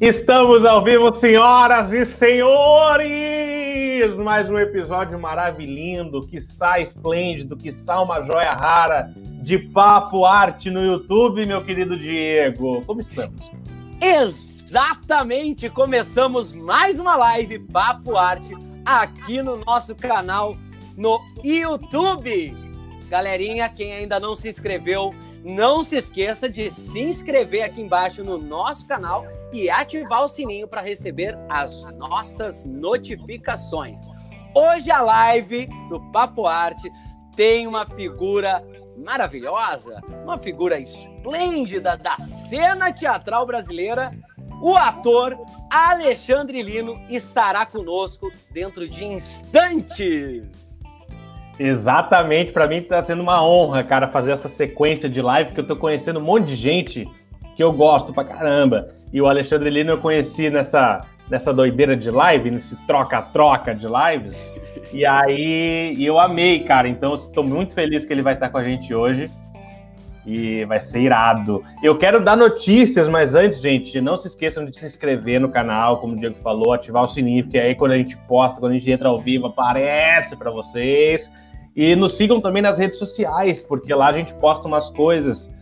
Estamos ao vivo, senhoras e senhores! Mais um episódio maravilhoso, que sai esplêndido, que sai uma joia rara de papo arte no YouTube, meu querido Diego. Como estamos? Exatamente! Começamos mais uma live Papo Arte aqui no nosso canal no YouTube. Galerinha, quem ainda não se inscreveu, não se esqueça de se inscrever aqui embaixo no nosso canal e ativar o sininho para receber as nossas notificações. Hoje a live do Papo Arte tem uma figura maravilhosa, uma figura esplêndida da cena teatral brasileira. O ator Alexandre Lino estará conosco dentro de instantes. Exatamente, para mim está sendo uma honra, cara, fazer essa sequência de live, que eu tô conhecendo um monte de gente que eu gosto pra caramba. E o Alexandre Lino eu conheci nessa, nessa doideira de live, nesse troca-troca de lives. E aí eu amei, cara. Então estou muito feliz que ele vai estar com a gente hoje. E vai ser irado. Eu quero dar notícias, mas antes, gente, não se esqueçam de se inscrever no canal, como o Diego falou, ativar o sininho, porque aí quando a gente posta, quando a gente entra ao vivo, aparece para vocês. E nos sigam também nas redes sociais, porque lá a gente posta umas coisas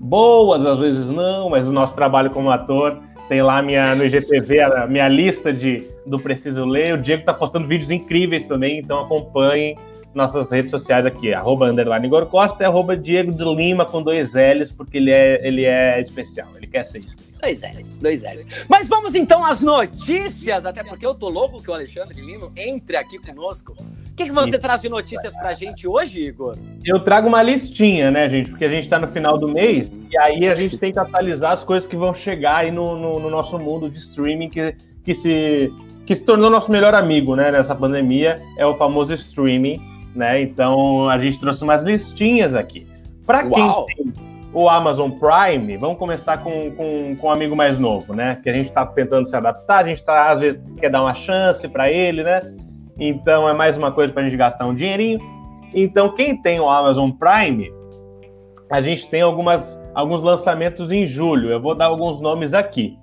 boas, às vezes não, mas o nosso trabalho como ator tem lá minha, no IGTV a minha lista de do Preciso Ler. O Diego tá postando vídeos incríveis também, então acompanhem nossas redes sociais aqui, arroba underline Igor Costa e arroba Diego de Lima com dois L's, porque ele é, ele é especial, ele quer ser estrela. Dois L's, dois L's. Mas vamos então às notícias, até porque eu tô louco que o Alexandre Lima entre aqui conosco. O que, que você Sim. traz de notícias pra gente hoje, Igor? Eu trago uma listinha, né, gente? Porque a gente tá no final do mês e aí a gente tem que atualizar as coisas que vão chegar aí no, no, no nosso mundo de streaming que, que se que se tornou nosso melhor amigo, né, nessa pandemia, é o famoso streaming né? Então a gente trouxe umas listinhas aqui. Para quem tem o Amazon Prime, vamos começar com, com, com um amigo mais novo, né? Que a gente está tentando se adaptar, a gente tá, às vezes quer dar uma chance para ele, né? Então é mais uma coisa para a gente gastar um dinheirinho. Então, quem tem o Amazon Prime, a gente tem algumas, alguns lançamentos em julho. Eu vou dar alguns nomes aqui.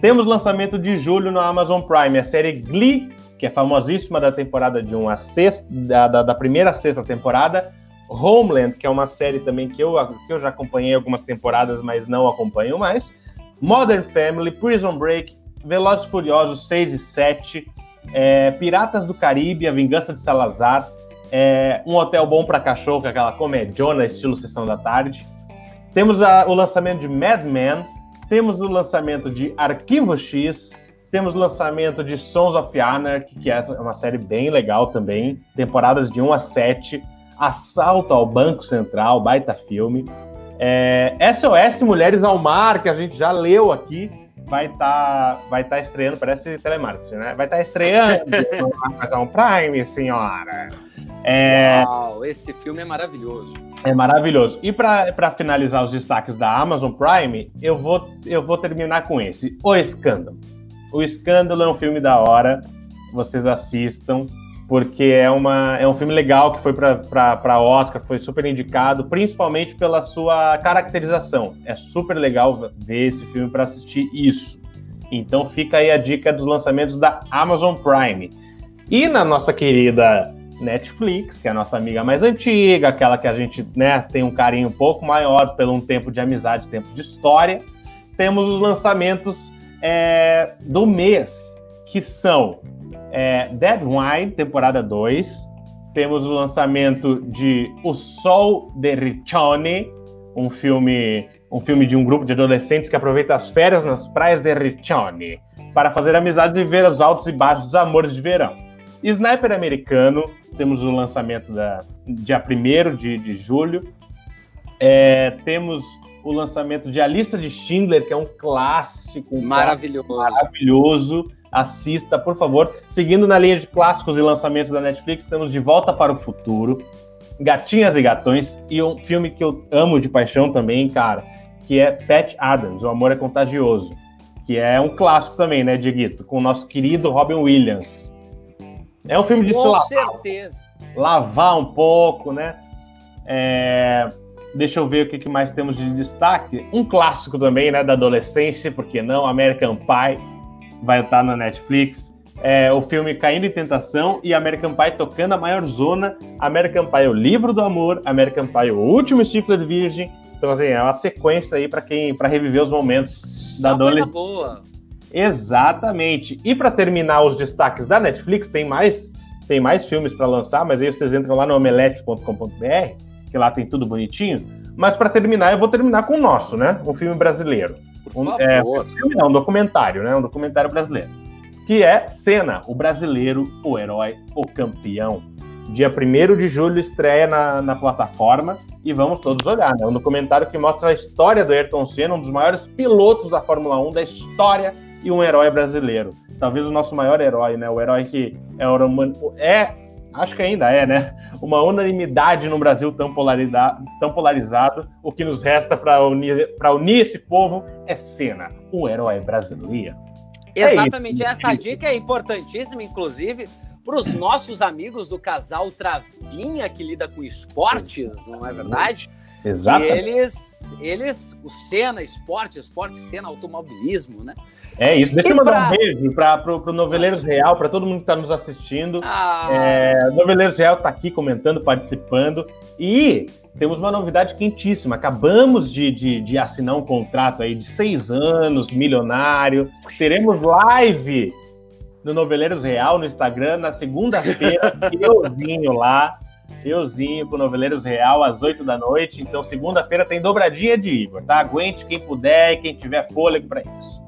Temos lançamento de julho no Amazon Prime, a série Glee que é famosíssima da temporada de 1 a sexta, da, da, da, primeira sexta temporada. Homeland, que é uma série também que eu, que eu já acompanhei algumas temporadas, mas não acompanho mais. Modern Family, Prison Break, Velozes Furiosos 6 e 7, é, Piratas do Caribe, A Vingança de Salazar, é, Um Hotel Bom para Cachorro, que é aquela comediona estilo Sessão da Tarde. Temos a, o lançamento de Mad Men, temos o lançamento de Arquivo X, temos o lançamento de Sons of Anarchy, que é uma série bem legal também, temporadas de 1 a 7. Assalto ao Banco Central, baita filme. É, SOS Mulheres ao Mar, que a gente já leu aqui, vai estar tá, vai tá estreando, parece telemarketing, né? Vai estar tá estreando no Amazon Prime, senhora. É, Uau, esse filme é maravilhoso. É maravilhoso. E para finalizar os destaques da Amazon Prime, eu vou, eu vou terminar com esse: O Escândalo. O Escândalo é um filme da hora, vocês assistam, porque é, uma, é um filme legal que foi para Oscar, foi super indicado, principalmente pela sua caracterização. É super legal ver esse filme para assistir isso. Então fica aí a dica dos lançamentos da Amazon Prime. E na nossa querida Netflix, que é a nossa amiga mais antiga, aquela que a gente né, tem um carinho um pouco maior pelo um tempo de amizade, tempo de história, temos os lançamentos é, do mês, que são é, Dead Wine, temporada 2. Temos o lançamento de O Sol de Riccione, um filme, um filme de um grupo de adolescentes que aproveita as férias nas praias de Riccione para fazer amizades e ver os altos e baixos dos amores de verão. Sniper Americano, temos o lançamento da dia 1 de, de julho. É, temos o lançamento de A Lista de Schindler, que é um clássico. Maravilhoso. Clássico maravilhoso. Assista, por favor. Seguindo na linha de clássicos e lançamentos da Netflix, temos De Volta para o Futuro, Gatinhas e Gatões e um filme que eu amo de paixão também, cara, que é Pat Adams, O Amor é Contagioso, que é um clássico também, né, Dieguito? Com o nosso querido Robin Williams. É um filme de Com certeza. lavar um pouco, né? É... Deixa eu ver o que mais temos de destaque. Um clássico também, né, da adolescência, porque não? American Pie vai estar na Netflix. É, o filme Caindo em Tentação e American Pie tocando a maior zona. American Pie, o livro do amor. American Pie, o último Stifler Virgem. Então, assim, é uma sequência aí para quem para reviver os momentos Só da adolescência. boa. Exatamente. E para terminar os destaques da Netflix, tem mais tem mais filmes para lançar, mas aí vocês entram lá no omelete.com.br, que lá tem tudo bonitinho. Mas para terminar, eu vou terminar com o nosso, né? Um filme brasileiro. Um, é. É, um filme não, um documentário, né? Um documentário brasileiro. Que é Cena, o brasileiro, o herói, o campeão. Dia 1 de julho estreia na, na plataforma e vamos todos olhar, né? Um documentário que mostra a história do Ayrton Senna, um dos maiores pilotos da Fórmula 1 da história e um herói brasileiro. Talvez o nosso maior herói, né? O herói que é, é acho que ainda é, né? Uma unanimidade no Brasil tão, tão polarizado. O que nos resta para unir, unir esse povo é Senna, o herói brasileiro. Exatamente, é essa dica é importantíssima, inclusive, para os nossos amigos do casal Travinha, que lida com esportes, não é verdade? Exato. E eles, eles, o Senna, esporte, esporte, Senna, automobilismo, né? É isso. Deixa e eu mandar pra... um beijo para o Noveleiros Real, para todo mundo que está nos assistindo. Ah. É, Noveleiros Real está aqui comentando, participando. E temos uma novidade quentíssima. Acabamos de, de, de assinar um contrato aí de seis anos, milionário. Teremos live no Noveleiros Real no Instagram na segunda-feira, euzinho lá, euzinho com Noveleiros Real às 8 da noite. Então, segunda-feira tem dobradinha de Igor, tá? Aguente quem puder e quem tiver fôlego para isso.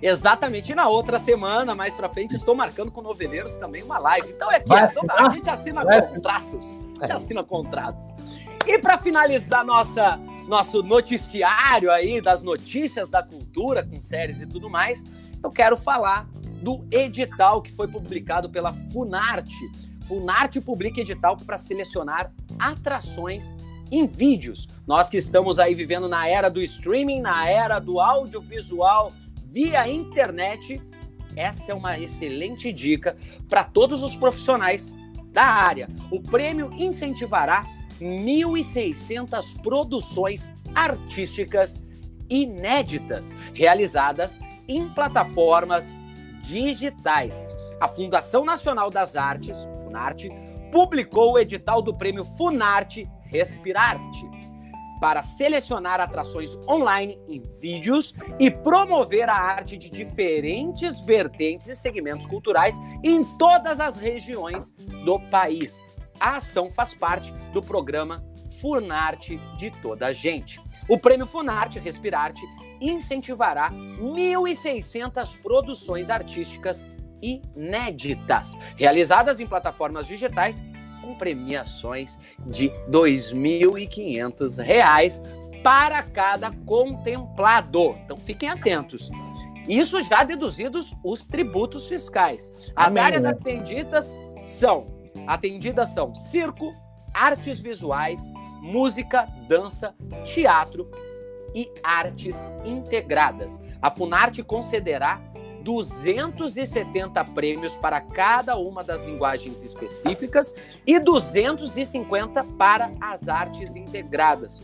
Exatamente. E na outra semana, mais para frente, estou marcando com Noveleiros também uma live. Então é que a gente assina contratos. A gente assina contratos. E para finalizar nossa nosso noticiário aí das notícias da cultura com séries e tudo mais, eu quero falar do edital que foi publicado pela Funarte. Funarte publica edital para selecionar atrações em vídeos. Nós que estamos aí vivendo na era do streaming, na era do audiovisual via internet, essa é uma excelente dica para todos os profissionais da área. O prêmio incentivará 1.600 produções artísticas inéditas realizadas em plataformas digitais. A Fundação Nacional das Artes, Funarte, publicou o edital do prêmio Funarte Respirarte para selecionar atrações online em vídeos e promover a arte de diferentes vertentes e segmentos culturais em todas as regiões do país. A ação faz parte do programa Funarte de Toda a Gente. O prêmio Funarte Respirarte incentivará 1.600 produções artísticas inéditas, realizadas em plataformas digitais com premiações de R$ 2.500 para cada contemplado. Então fiquem atentos. Isso já deduzidos os tributos fiscais. As Amém, áreas né? atendidas são atendidas são circo, artes visuais, música, dança, teatro, e artes integradas. A Funarte concederá 270 prêmios para cada uma das linguagens específicas e 250 para as artes integradas,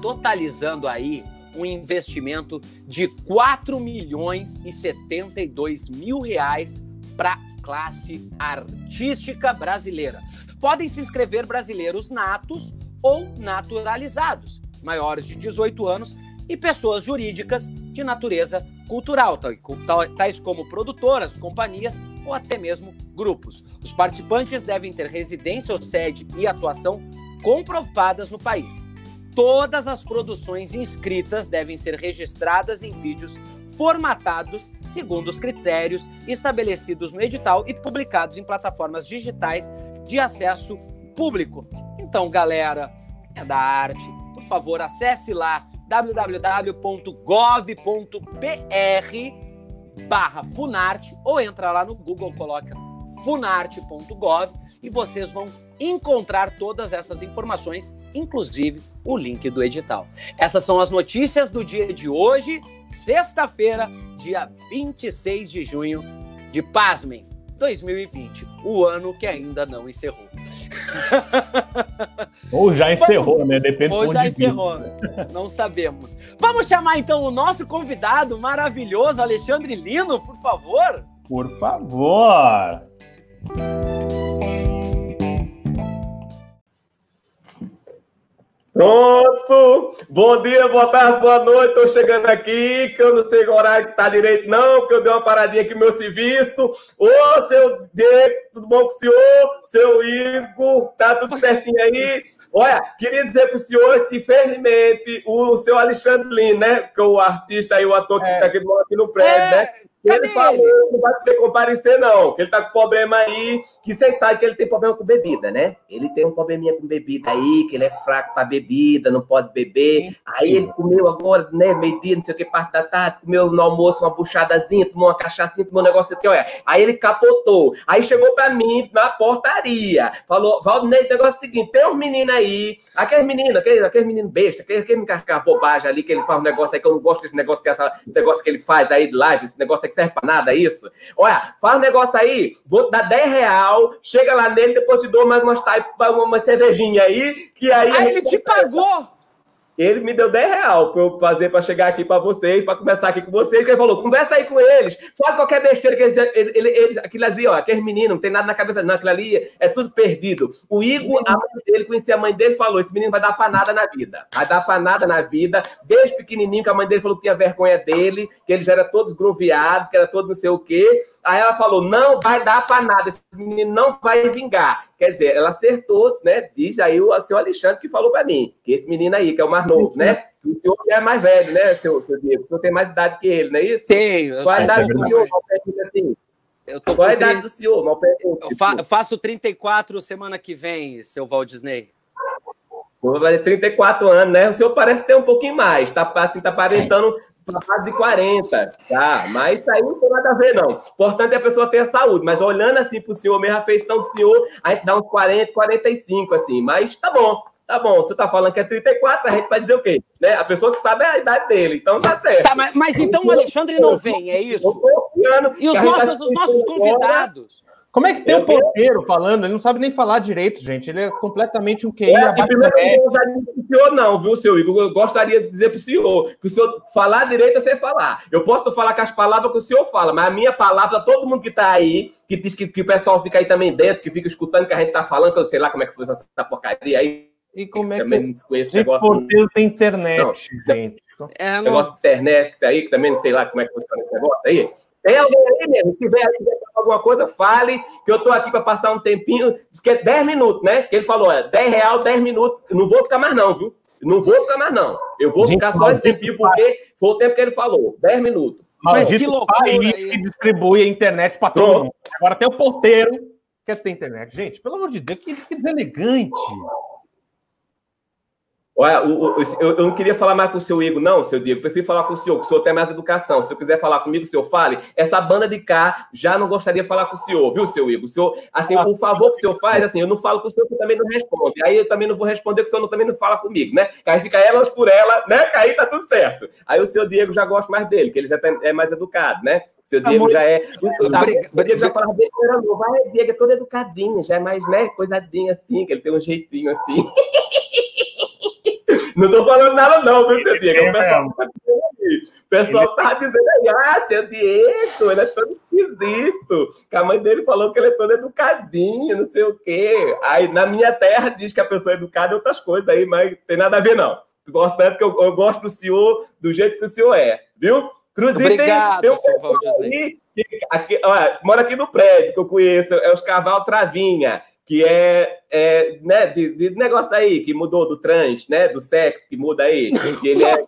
totalizando aí um investimento de 4 milhões e 72 mil reais para classe artística brasileira. Podem se inscrever brasileiros natos ou naturalizados maiores de 18 anos e pessoas jurídicas de natureza cultural, tais como produtoras, companhias ou até mesmo grupos. Os participantes devem ter residência ou sede e atuação comprovadas no país. Todas as produções inscritas devem ser registradas em vídeos formatados segundo os critérios estabelecidos no edital e publicados em plataformas digitais de acesso público. Então, galera, é da arte, por favor, acesse lá www.gov.br barra Funarte ou entra lá no Google, coloca funarte.gov e vocês vão encontrar todas essas informações, inclusive o link do edital. Essas são as notícias do dia de hoje, sexta-feira, dia 26 de junho de Pasmem 2020, o ano que ainda não encerrou. Ou já encerrou, Vamos... né? Depende Ou já encerrou, né? não sabemos. Vamos chamar então o nosso convidado maravilhoso, Alexandre Lino, por favor. Por favor. Pronto! Bom dia, boa tarde, boa noite. Estou chegando aqui, que eu não sei o horário que tá direito, não, porque eu dei uma paradinha aqui no meu serviço. Ô, seu Diego, tudo bom com o senhor? Seu Igor, tá tudo certinho aí? Olha, queria dizer para o senhor que, felizmente, o seu Alexandre Lin, né? Que é o artista e o ator que está é. aqui, aqui no prédio, é. né? Ele falou que não vai poder comparecer, não. Que ele tá com problema aí. Que vocês sabem que ele tem problema com bebida, né? Ele tem um probleminha com bebida aí, que ele é fraco para bebida, não pode beber. Aí ele comeu agora, né? Meio-dia, não sei o que, parte da tarde, comeu no almoço uma buchadazinha, tomou uma cachaçinha, tomou um negócio aqui, olha. Aí ele capotou. Aí chegou para mim na portaria. Falou: Valdinei, o negócio é o seguinte: tem um menino aí, aquele menino, aquele, aquele menino besta, aquele, aquele menino bobagem ali, que ele faz um negócio aí, que eu não gosto desse negócio, que essa, negócio que ele faz aí de live, esse negócio que serve pra nada isso. Olha, faz um negócio aí, vou dar 10 real, chega lá nele, depois te dou mais umas uma, uma cervejinha aí, que aí... Aí ele te pagou! Ele me deu 10 real para eu fazer para chegar aqui para vocês, para conversar aqui com vocês. Ele falou: conversa aí com eles, fala qualquer besteira que eles, ele, ele, aquilo ali, ó, aqueles meninos, não tem nada na cabeça, não, aquilo ali é tudo perdido. O Igor, a mãe dele, conhecia a mãe dele, falou: esse menino vai dar para nada na vida, vai dar para nada na vida. Desde pequenininho, que a mãe dele falou que tinha vergonha dele, que ele já era todo esgroviado, que era todo não sei o quê. Aí ela falou: não vai dar para nada, esse menino não vai vingar. Quer dizer, ela acertou, né? Diz aí o, seu Alexandre que falou para mim, que esse menino aí, que é o mais novo, né? O senhor é mais velho, né, seu, seu Diego? O senhor tem mais idade que ele, não é isso? Tenho. Qual a idade do senhor, assim? Eu tô Qual a idade do senhor, mal Eu fa faço 34 semana que vem, seu Walt Disney. Vai ter 34 anos, né? O senhor parece ter um pouquinho mais, tá, assim, tá aparentando mais de 40, tá? Mas isso aí não tem nada a ver, não. O importante é a pessoa ter a saúde, mas olhando assim pro senhor, mesmo a feição do senhor, a gente dá uns 40, 45, assim. Mas tá bom, tá bom. Você tá falando que é 34, a gente vai dizer o quê? Né? A pessoa que sabe é a idade dele, então tá certo. Tá, mas, mas então o Alexandre não vem, é isso? E os nossos, os nossos convidados? Como é que tem o um porteiro falando? Ele não sabe nem falar direito, gente. Ele é completamente um QI. É, primeiro, eu não gostaria o senhor, não, viu, seu Igor? Eu gostaria de dizer para o senhor que o senhor falar direito eu sei falar. Eu posso falar com as palavras que o senhor fala, mas a minha palavra, todo mundo que está aí, que diz que, que, o pessoal fica aí também dentro, que fica escutando o que a gente está falando, que eu sei lá como é que foi essa porcaria aí. E como é que. Também não desconheço gente, negócio. porteiro tem internet, não, gente. É, não... Negócio de internet aí, que também não sei lá como é que funciona esse negócio aí. Tem alguém aí mesmo? Se tiver aí alguma coisa, fale, que eu estou aqui para passar um tempinho. Diz que é 10 minutos, né? Que ele falou, é 10 real, 10 minutos. Não vou ficar mais, não, viu? Não vou ficar mais, não. Eu vou Gente, ficar só esse tempinho, porque foi o tempo que ele falou. 10 minutos. Mas que loucura país que distribui a internet para todo mundo. Agora tem o porteiro que tem internet. Gente, pelo amor de Deus, que, que deselegante. Olha, eu, não queria falar mais com o seu Igor, não, seu Diego. Prefiro falar com o senhor, que o senhor tem mais educação. Se o quiser falar comigo, o senhor fale. Essa banda de cá já não gostaria de falar com o senhor, viu, seu Igor? O senhor, assim, o favor que o senhor faz, assim, eu não falo com o senhor, que também não responde. Aí eu também não vou responder, que o senhor também não fala comigo, né? Que aí fica elas por ela, né? Que aí tá tudo certo. Aí o seu Diego já gosta mais dele, que ele já tá, é mais educado, né? O seu Diego já é. O Diego já fala besteira novo. Ah, o Diego é todo educadinho, já é mais, né? Coisadinho assim, que ele tem um jeitinho assim. Não tô falando nada, não, viu, seu Diego? O pessoal tá dizendo aí. O pessoal tá dizendo aí, ah, seu Diego, ele é todo esquisito. Que a mãe dele falou que ele é todo educadinho, não sei o quê. Aí na minha terra diz que a pessoa é educada e outras coisas aí, mas tem nada a ver, não. Portanto, que eu, eu gosto do senhor do jeito que o senhor é, viu? Inclusive, Obrigado, tem, tem um aí que, aqui, olha, mora aqui no prédio que eu conheço, é os Cavalo Travinha que é, é né, de, de, negócio aí, que mudou do trans, né, do sexo, que muda aí, que ele é,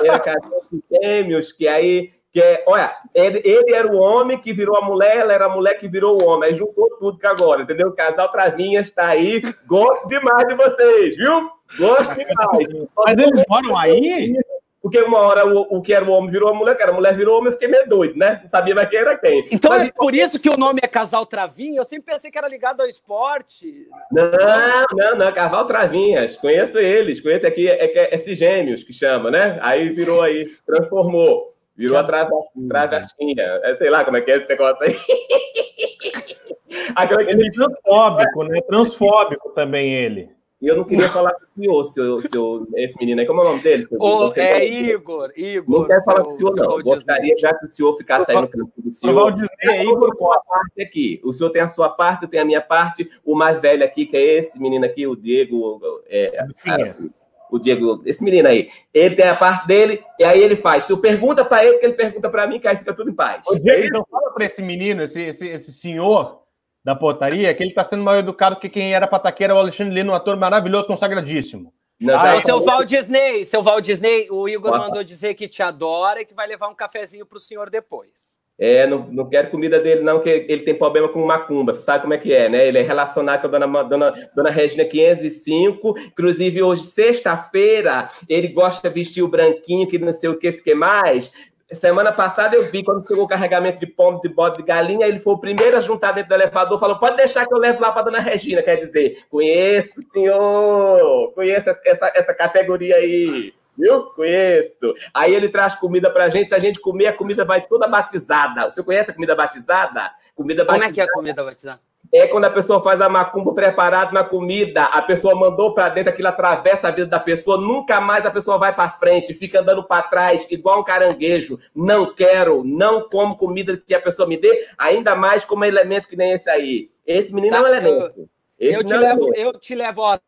era casado com gêmeos, que aí, que é, olha, ele, ele, era o homem que virou a mulher, ela era a mulher que virou o homem, aí juntou tudo que agora, entendeu? O casal Travinhas está aí, gosto demais de vocês, viu? Gosto demais. Mas eles moram aí? Porque uma hora o, o que era o homem virou a mulher, que era a mulher virou homem, eu fiquei meio doido, né? Não sabia mais quem era quem. Então Mas, é por isso que o nome é Casal Travinha? Eu sempre pensei que era ligado ao esporte. Não, não, não, Casal Travinhas. Conheço eles, conheço aqui, é, é, é esses gêmeos que chama, né? Aí virou aí, transformou. Virou a travestinha. É, sei lá como é que é esse negócio aí. Ele é transfóbico, né? Transfóbico também ele. E eu não queria falar com o senhor, seu, seu, esse menino aí. Como é o nome dele? Oh, é Igor, Igor. Não quero falar com o senhor, não. Gostaria já que o senhor ficasse aí no canto do senhor. é Igor parte aqui. O senhor tem a sua parte, eu tenho a minha parte. O mais velho aqui, que é esse menino aqui, o Diego. É, o Diego, esse menino aí, ele tem a parte dele, e aí ele faz. Se eu pergunta para ele, que ele pergunta para mim, que aí fica tudo em paz. Ô, Diego, então fala para esse menino, esse, esse, esse senhor, da portaria, que ele está sendo mais educado que quem era pataqueira, o Alexandre Lino, um ator maravilhoso, consagradíssimo. Não, ah, o seu Val Disney, seu Val Disney, o Igor mandou dizer que te adora e que vai levar um cafezinho para o senhor depois. É, não, não quero comida dele, não, que ele tem problema com macumba. Você sabe como é que é, né? Ele é relacionado com a dona, dona, dona Regina 505. Inclusive, hoje, sexta-feira, ele gosta de vestir o branquinho, que não sei o que, se que mais. Semana passada eu vi quando chegou o carregamento de pombo, de bode, de galinha, ele foi o primeiro a juntar dentro do elevador, falou: pode deixar que eu levo lá para dona Regina. Quer dizer, conheço, senhor, conheço essa, essa categoria aí. Viu? Conheço. Aí ele traz comida pra gente. Se a gente comer, a comida vai toda batizada. Você conhece a comida batizada? Comida batizada. Como é que é a comida batizada? É quando a pessoa faz a macumba preparado na comida, a pessoa mandou para dentro, aquilo atravessa a vida da pessoa, nunca mais a pessoa vai para frente, fica andando para trás, igual um caranguejo. Não quero, não como comida que a pessoa me dê, ainda mais como elemento que nem esse aí. Esse menino tá, é um elemento. Eu, eu te, é levo, eu te levo, ó,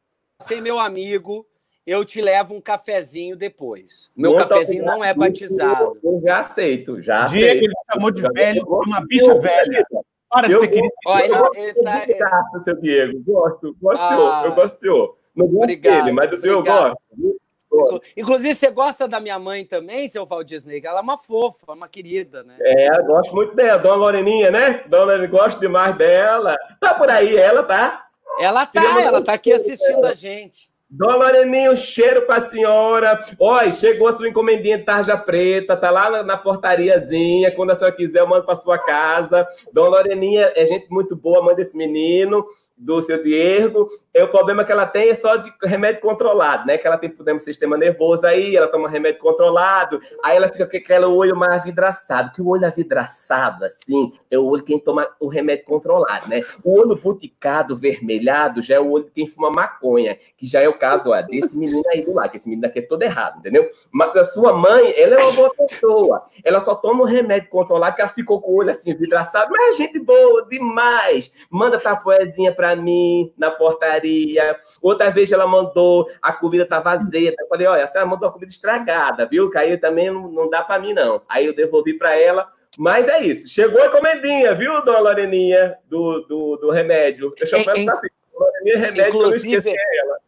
ser meu amigo, eu te levo um cafezinho depois. Meu cafezinho não é batizado. Eu já aceito, já Dia aceito. que ele chamou de velho, uma bicha velha. Para de ser querido. Olha, ele, ele tá... Graça, seu Diego. Gosto, gosto, ah, eu gosto do senhor. Não gosto obrigado, dele, mas do senhor eu gosto. Inclusive, você gosta da minha mãe também, seu Val Disney? Ela é uma fofa, uma querida, né? É, eu gosto muito dela. Dona Loreninha, né? Dona Loreninha, gosto demais dela. Tá por aí ela, tá? Ela tá, ela tá aqui assistindo a gente. Dona Loreninha, um cheiro pra senhora. Olha, chegou a sua encomendinha de tarja preta, tá lá na, na portariazinha. Quando a senhora quiser, eu mando pra sua casa. Dona Loreninha é gente muito boa, manda esse menino do seu Diego. É o problema que ela tem é só de remédio controlado, né? Que ela tem problema do sistema nervoso aí, ela toma remédio controlado, aí ela fica com aquele olho mais vidraçado. Que o olho avidraçado, assim, é o olho quem toma o remédio controlado, né? O olho buticado, vermelhado, já é o olho quem fuma maconha, que já é o caso ó, desse menino aí do lado, que esse menino aqui é todo errado, entendeu? Mas a sua mãe, ela é uma boa pessoa. Ela só toma o remédio controlado, que ela ficou com o olho assim, vidraçado, mas é gente boa demais. Manda tapoezinha pra mim na portaria. Outra vez ela mandou, a comida tá vazia. Eu falei, olha, a senhora mandou a comida estragada, viu? Que aí também não, não dá para mim, não. Aí eu devolvi para ela. Mas é isso. Chegou a encomendinha, viu, dona Loreninha, do, do, do remédio. Eu é, assim. Loreninha, remédio, Inclusive, ela.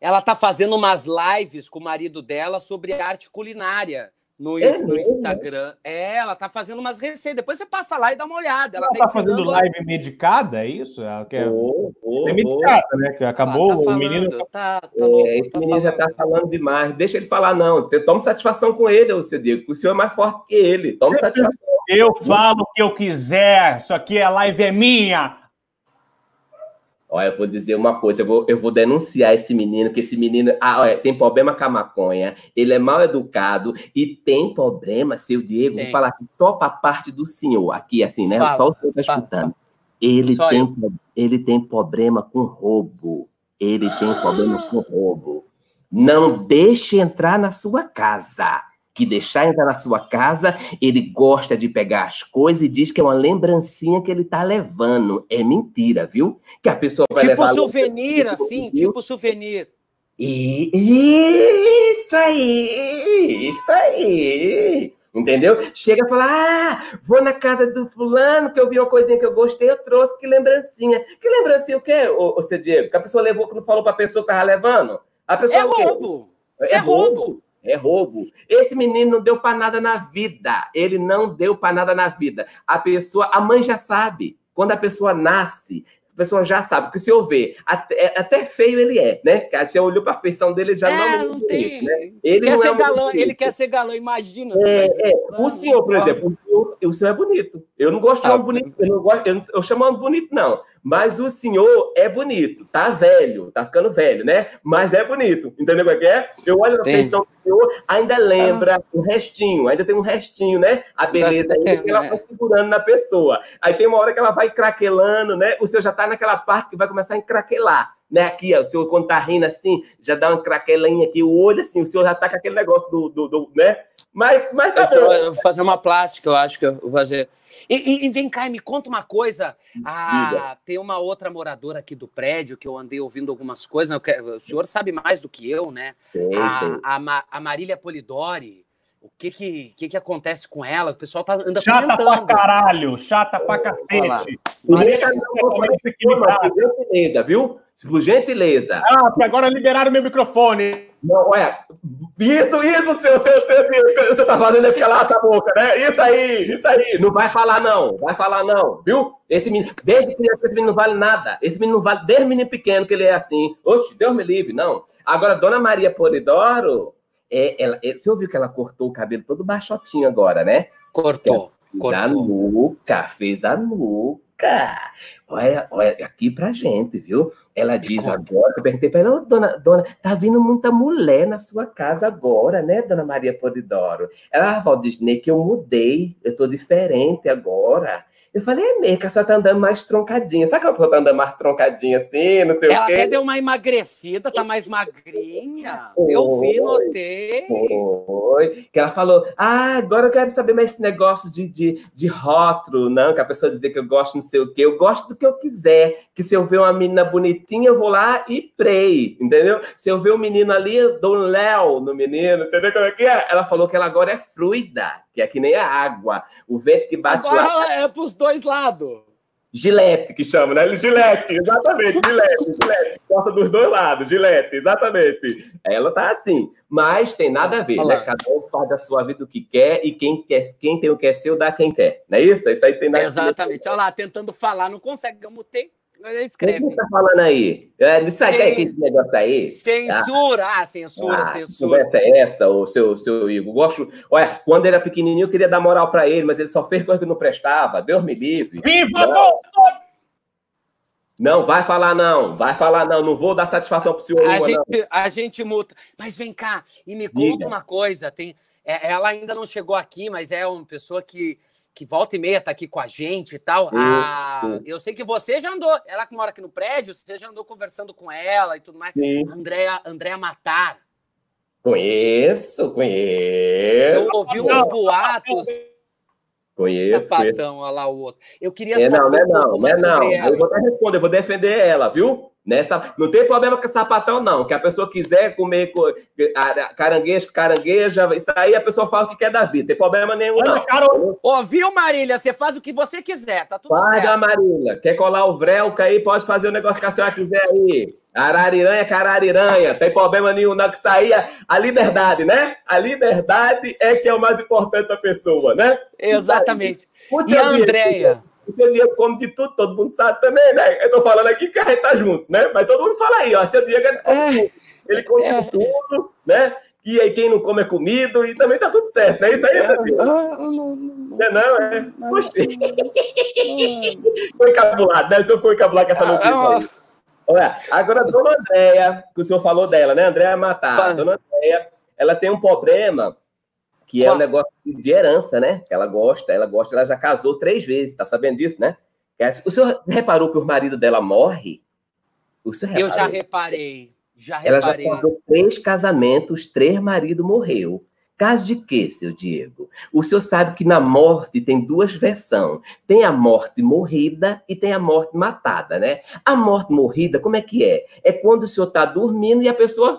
Ela tá fazendo umas lives com o marido dela sobre arte culinária no, é no Instagram. É, ela tá fazendo umas receitas. Depois você passa lá e dá uma olhada. Ela, ela tá, tá fazendo live medicada, é isso? Ela quer... Oh, oh, é medicada, oh. né? Que acabou tá o menino. Tá, tá louco, é, esse tá menino falando. já tá falando demais. Deixa ele falar, não. Toma satisfação com ele, você Diego. O senhor é mais forte que ele. Toma satisfação. Eu falo o que eu quiser. Isso aqui, a live é minha. Olha, eu vou dizer uma coisa, eu vou, eu vou denunciar esse menino, que esse menino ah, olha, tem problema com a maconha, ele é mal educado e tem problema, seu Diego, tem. vou falar aqui só para parte do senhor, aqui assim, né? Fala, só o senhor está escutando. Ele tem, ele tem problema com roubo. Ele tem problema com roubo. Não deixe entrar na sua casa que deixar entrar na sua casa, ele gosta de pegar as coisas e diz que é uma lembrancinha que ele tá levando. É mentira, viu? Que a pessoa vai tipo levar... souvenir, assim, viu? tipo souvenir. E isso aí, isso aí. Entendeu? Chega a falar: ah, vou na casa do fulano, que eu vi uma coisinha que eu gostei, eu trouxe, que lembrancinha. Que lembrancinha o quê, ô, ô seu Diego? Que a pessoa levou que não falou pra pessoa que tava levando? A pessoa é roubo. É, é roubo. roubo. É roubo. Esse menino não deu para nada na vida. Ele não deu para nada na vida. A pessoa, a mãe já sabe. Quando a pessoa nasce, a pessoa já sabe. Porque se eu ver, até, é, até feio ele é, né? Se olhou para a feição dele, já é, não, tem. né? Ele quer ser é galã, ele quer ser galã, imagina. É, é. O senhor, por exemplo, senhor, o senhor é bonito. Eu não gosto de Ah, homem bonito, eu, não gosto, eu, eu chamo homem bonito, não. Mas o senhor é bonito, tá velho, tá ficando velho, né? Mas é bonito, entendeu como é que é? Eu olho na feição do senhor, ainda lembra um restinho, ainda tem um restinho, né? A beleza Ainda ainda tem, que ela né? vai segurando na pessoa. Aí tem uma hora que ela vai craquelando, né? O senhor já tá naquela parte que vai começar a encraquelar. Né, aqui, ó, o senhor, quando tá rindo assim, já dá uma craquelinha aqui, o olho assim, o senhor já tá com aquele negócio do, do, do- né? Mas, mas tá Eu bom. fazer uma plástica, eu acho que eu vou fazer. E, e- e vem cá, e me conta uma coisa. Ah, tem uma outra moradora aqui do prédio que eu andei ouvindo algumas coisas. o senhor sabe mais do que eu, né? Sei, sei. A, a, a Marília Polidori. O que que, que que acontece com ela? O pessoal tá, anda Chata pra comentando. caralho, chata pra Olha lá. cacete. Por Maria gentileza, completamente equilibrada. por gentileza, viu? Por gentileza. Ah, porque agora liberaram meu microfone. Não, olha, isso, isso, seu, seu, seu, seu, você tá fazendo é ficar lá a boca, né? Isso aí, isso aí. Não vai falar, não. Vai falar, não, viu? Esse menino, desde criança, esse menino não vale nada. Esse menino não vale, desde menino pequeno que ele é assim. Oxe, Deus me livre, não. Agora, Dona Maria Polidoro, é, ela, é, você ouviu que ela cortou o cabelo todo baixotinho agora, né? Cortou. Fez a Cortou. nuca, fez a nuca. Olha, olha aqui pra gente, viu? Ela diz agora, eu perguntei pra ela, "Ô, dona, dona, tá vindo muita mulher na sua casa agora, né, dona Maria Polidoro? Ela, ah, Valdisney, que eu mudei, eu tô diferente agora. Eu falei, é mesmo, que a senhora tá andando mais troncadinha. Sabe que a pessoa tá andando mais troncadinha assim, não sei Ela o quê? até deu uma emagrecida, tá mais magrinha. Eu vi, notei. Foi. Que ela falou: Ah, agora eu quero saber mais esse negócio de, de, de rótulo, não, que a pessoa dizer que eu gosto não sei o quê. Eu gosto do que eu quiser. Que se eu ver uma menina bonitinha, eu vou lá e prei, entendeu? Se eu ver um menino ali, eu dou um léu no menino, entendeu como é que é? Ela falou que ela agora é fluida, que é que nem a água. O vento que bate lá. Agora é pros dois lados. Gilete, que chama, né? Gilete, exatamente, Gilete, Gilete. Corta dos dois lados, Gilete, exatamente. Ela tá assim, mas tem nada a ver, Olha né? Cada um faz da sua vida o que quer e quem, quer, quem tem o que é seu, dá quem quer. Não é isso? Isso aí tem nada a ver. Exatamente. Olha lá, tentando falar, não consegue. Eu mutei. Ele O que escreve. você tá falando aí? É, Isso aí, Sim. quer que esse negócio aí? Censura! Ah, censura, Ah, censura. conversa é essa, o seu, seu Igor? Gosto. Olha, quando ele era pequenininho, eu queria dar moral pra ele, mas ele só fez coisa que não prestava. Deus me livre. Viva Não. Não, vai falar não, vai falar não. Não vou dar satisfação pro senhor, A Igor, não. gente, a gente muta. Mas vem cá, e me Diga. conta uma coisa. Tem, é, ela ainda não chegou aqui, mas é uma pessoa que, que volta e meia tá aqui com a gente e tal. Sim, Ah, eu sei que você já andou, ela que mora aqui no prédio, você já andou conversando com ela e tudo mais. Sim. Andréa, Andréa Matar. Conheço, conheço. Eu ouvi uns boatos. Conheço, conheço. Sapatão, olha lá o outro. Eu queria É saber não, não é não, não é não. Eu vou até responder, eu vou defender ela, viu? Nessa, não tem problema com sapatão, não. Que a pessoa quiser comer caranguejo, carangueja, isso aí a pessoa fala o que quer da vida. Tem problema nenhum, não. Carol, Ouviu, Marília? Você faz o que você quiser, tá tudo Vai, certo. dona Marília. Quer colar o vrelca aí, pode fazer o negócio que a senhora quiser aí. Arariranha, carariranha. Tem problema nenhum, não. Que isso aí é a liberdade, né? A liberdade é que é o mais importante da pessoa, né? Exatamente. E a Andréia? O seu Diego come de tudo, todo mundo sabe também, né? Eu tô falando aqui que a gente tá junto, né? Mas todo mundo fala aí, ó. Seu Diego ele come tudo. Ele come É. de tudo, né? E aí quem não come é comido e também tá tudo certo, né? Isso aí, seu Diego. Não é não, é? Poxa. Foi encabulado, né? O senhor foi encabulado com essa notícia aí. Olha, agora a dona Andréia, que o senhor falou dela, né? Andréia Matar. Dona Andréia, ela tem um problema que é um negócio de herança, né? Ela gosta, ela gosta, ela já casou três vezes, tá sabendo disso, né? O senhor reparou que o marido dela morre? O senhor Eu já reparou? reparei. Já Ela já reparei. casou três casamentos, três maridos morreu. Caso de quê, seu Diego? O senhor sabe que na morte tem duas versões. Tem a morte morrida e tem a morte matada, né? A morte morrida, como é que é? É quando o senhor está dormindo e a pessoa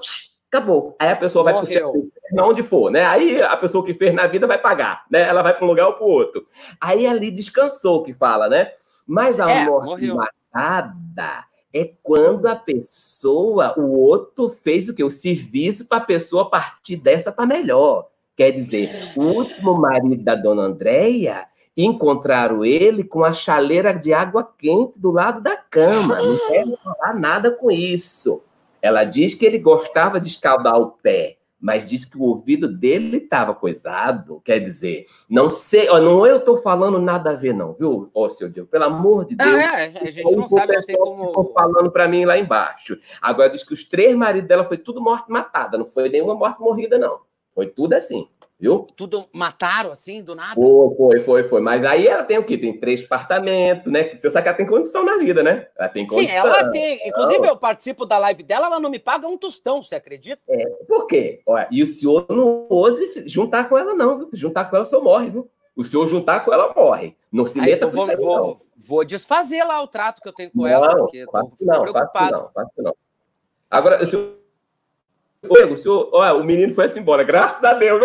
acabou. Aí a pessoa vai para o Morreu. céu, onde for, né? Aí a pessoa que fez na vida vai pagar, né? Ela vai para um lugar ou para o outro. Aí ali descansou, que fala, né? Mas a É, morte morreu. matada é quando a pessoa, o outro fez o quê? O serviço para a pessoa partir dessa para melhor. Quer dizer, o último marido da dona Andréia encontraram ele com a chaleira de água quente do lado da cama. Não quero falar nada com isso. Ela diz que ele gostava de escaldar o pé. mas disse que o ouvido dele estava coisado. Quer dizer, não sei, ó, não eu estou falando nada a ver, não, viu, ô seu Deus? Pelo amor de Deus. Ah, é, a gente não sabe, tem como. falando para mim lá embaixo. Agora diz que os três maridos dela foi tudo morte matada, não foi nenhuma morte morrida, não. Foi tudo assim. Viu? Tudo mataram assim, do nada? Foi, foi, foi, foi. Mas aí ela tem o quê? Tem três apartamentos, né? Você sabe que ela tem condição na vida, né? Ela tem condição. Sim, ela tem. Inclusive, eu participo da live dela, ela não me paga um tostão, você acredita? É, por quê? Olha, e o senhor não ouse juntar com ela, não, viu? Juntar com ela, o senhor morre, viu? O senhor juntar com ela, morre. Não se meta com vou, vou, vou, desfazer lá o trato que eu tenho com não, ela, porque faço, não, preocupado. Não, não. Agora, o senhor Diego, o, senhor, olha, o menino foi assim embora, graças a Deus.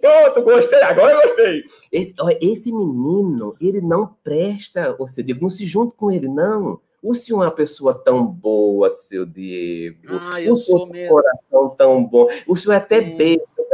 Pronto, gostei, agora eu gostei. Esse, olha, esse menino, ele não presta, você Diego, não se junta com ele, não. O senhor é uma pessoa tão boa, seu Diego. Ah, eu o sou mesmo. coração tão bom. O senhor é até é.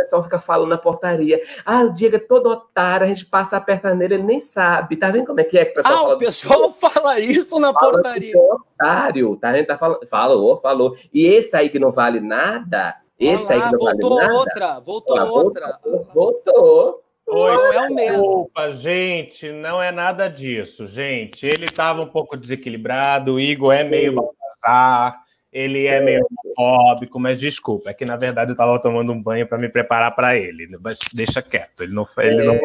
O pessoal fica falando na portaria. Ah, o Diego é todo otário, a gente passa a perna nele, ele nem sabe. Tá vendo como é que é que o pessoal ah, fala? o pessoal fala isso na fala portaria. É otário, tá? A gente tá falando. Falou, falou. E esse aí que não vale nada, esse lá, aí que não vale nada. Voltou outra, voltou outra. Voltou. voltou. Oi, não é o mesmo. Desculpa, gente, não é nada disso, gente. Ele estava um pouco desequilibrado, o Igor é meio balazar, ele é meio homofóbico, mas desculpa, é que na verdade eu estava tomando um banho para me preparar para ele. Mas deixa quieto, ele não ele não é.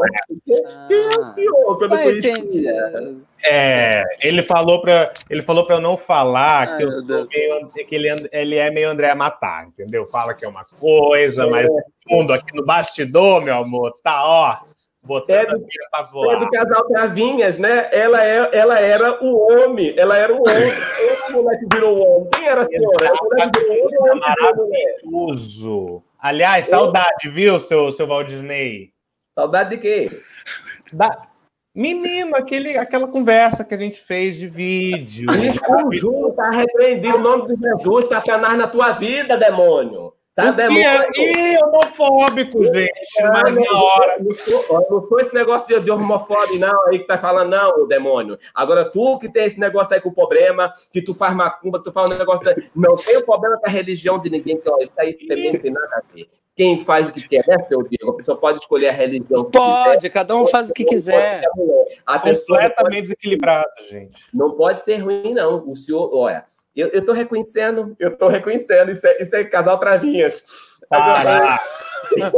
é, ele? Falou para ele falou para eu não falar que, eu meio, que ele, ele é meio André Matar, entendeu? Fala que é uma coisa, mas no fundo aqui no bastidor, meu amor, tá ó, Botando é do, é do casal Travinhas, né? Ela, é, ela era o homem, ela era o homem. Esse moleque virou o homem. Quem era a senhora? Ela maravilhoso. Aliás, saudade, viu, seu, seu Walt Disney? Saudade de quê? Da... Menino, aquele, aquela conversa que a gente fez de vídeo. Conjunto, tá repreendido o nome de Jesus, Satanás na tua vida, demônio. Tá demônio. Ih, homofóbico, gente. É, mas na hora. Não sou esse negócio de, de homofóbico, não, aí que tá falando, não, demônio. Agora, tu que tem esse negócio aí com problema, que tu faz macumba, tu faz um negócio. Não tem problema com a religião de ninguém, que ó, isso aí também não tem nada a ver. Quem faz o que quer, né, seu Diego? A pessoa pode escolher a religião. pode, quiser, cada um faz o que quiser. A pessoa Completamente pode... desequilibrado, gente. Não pode ser ruim, não. O senhor, olha eu, eu tô reconhecendo, eu tô reconhecendo. Isso é, isso é casal Travinhas. Para! para! Não,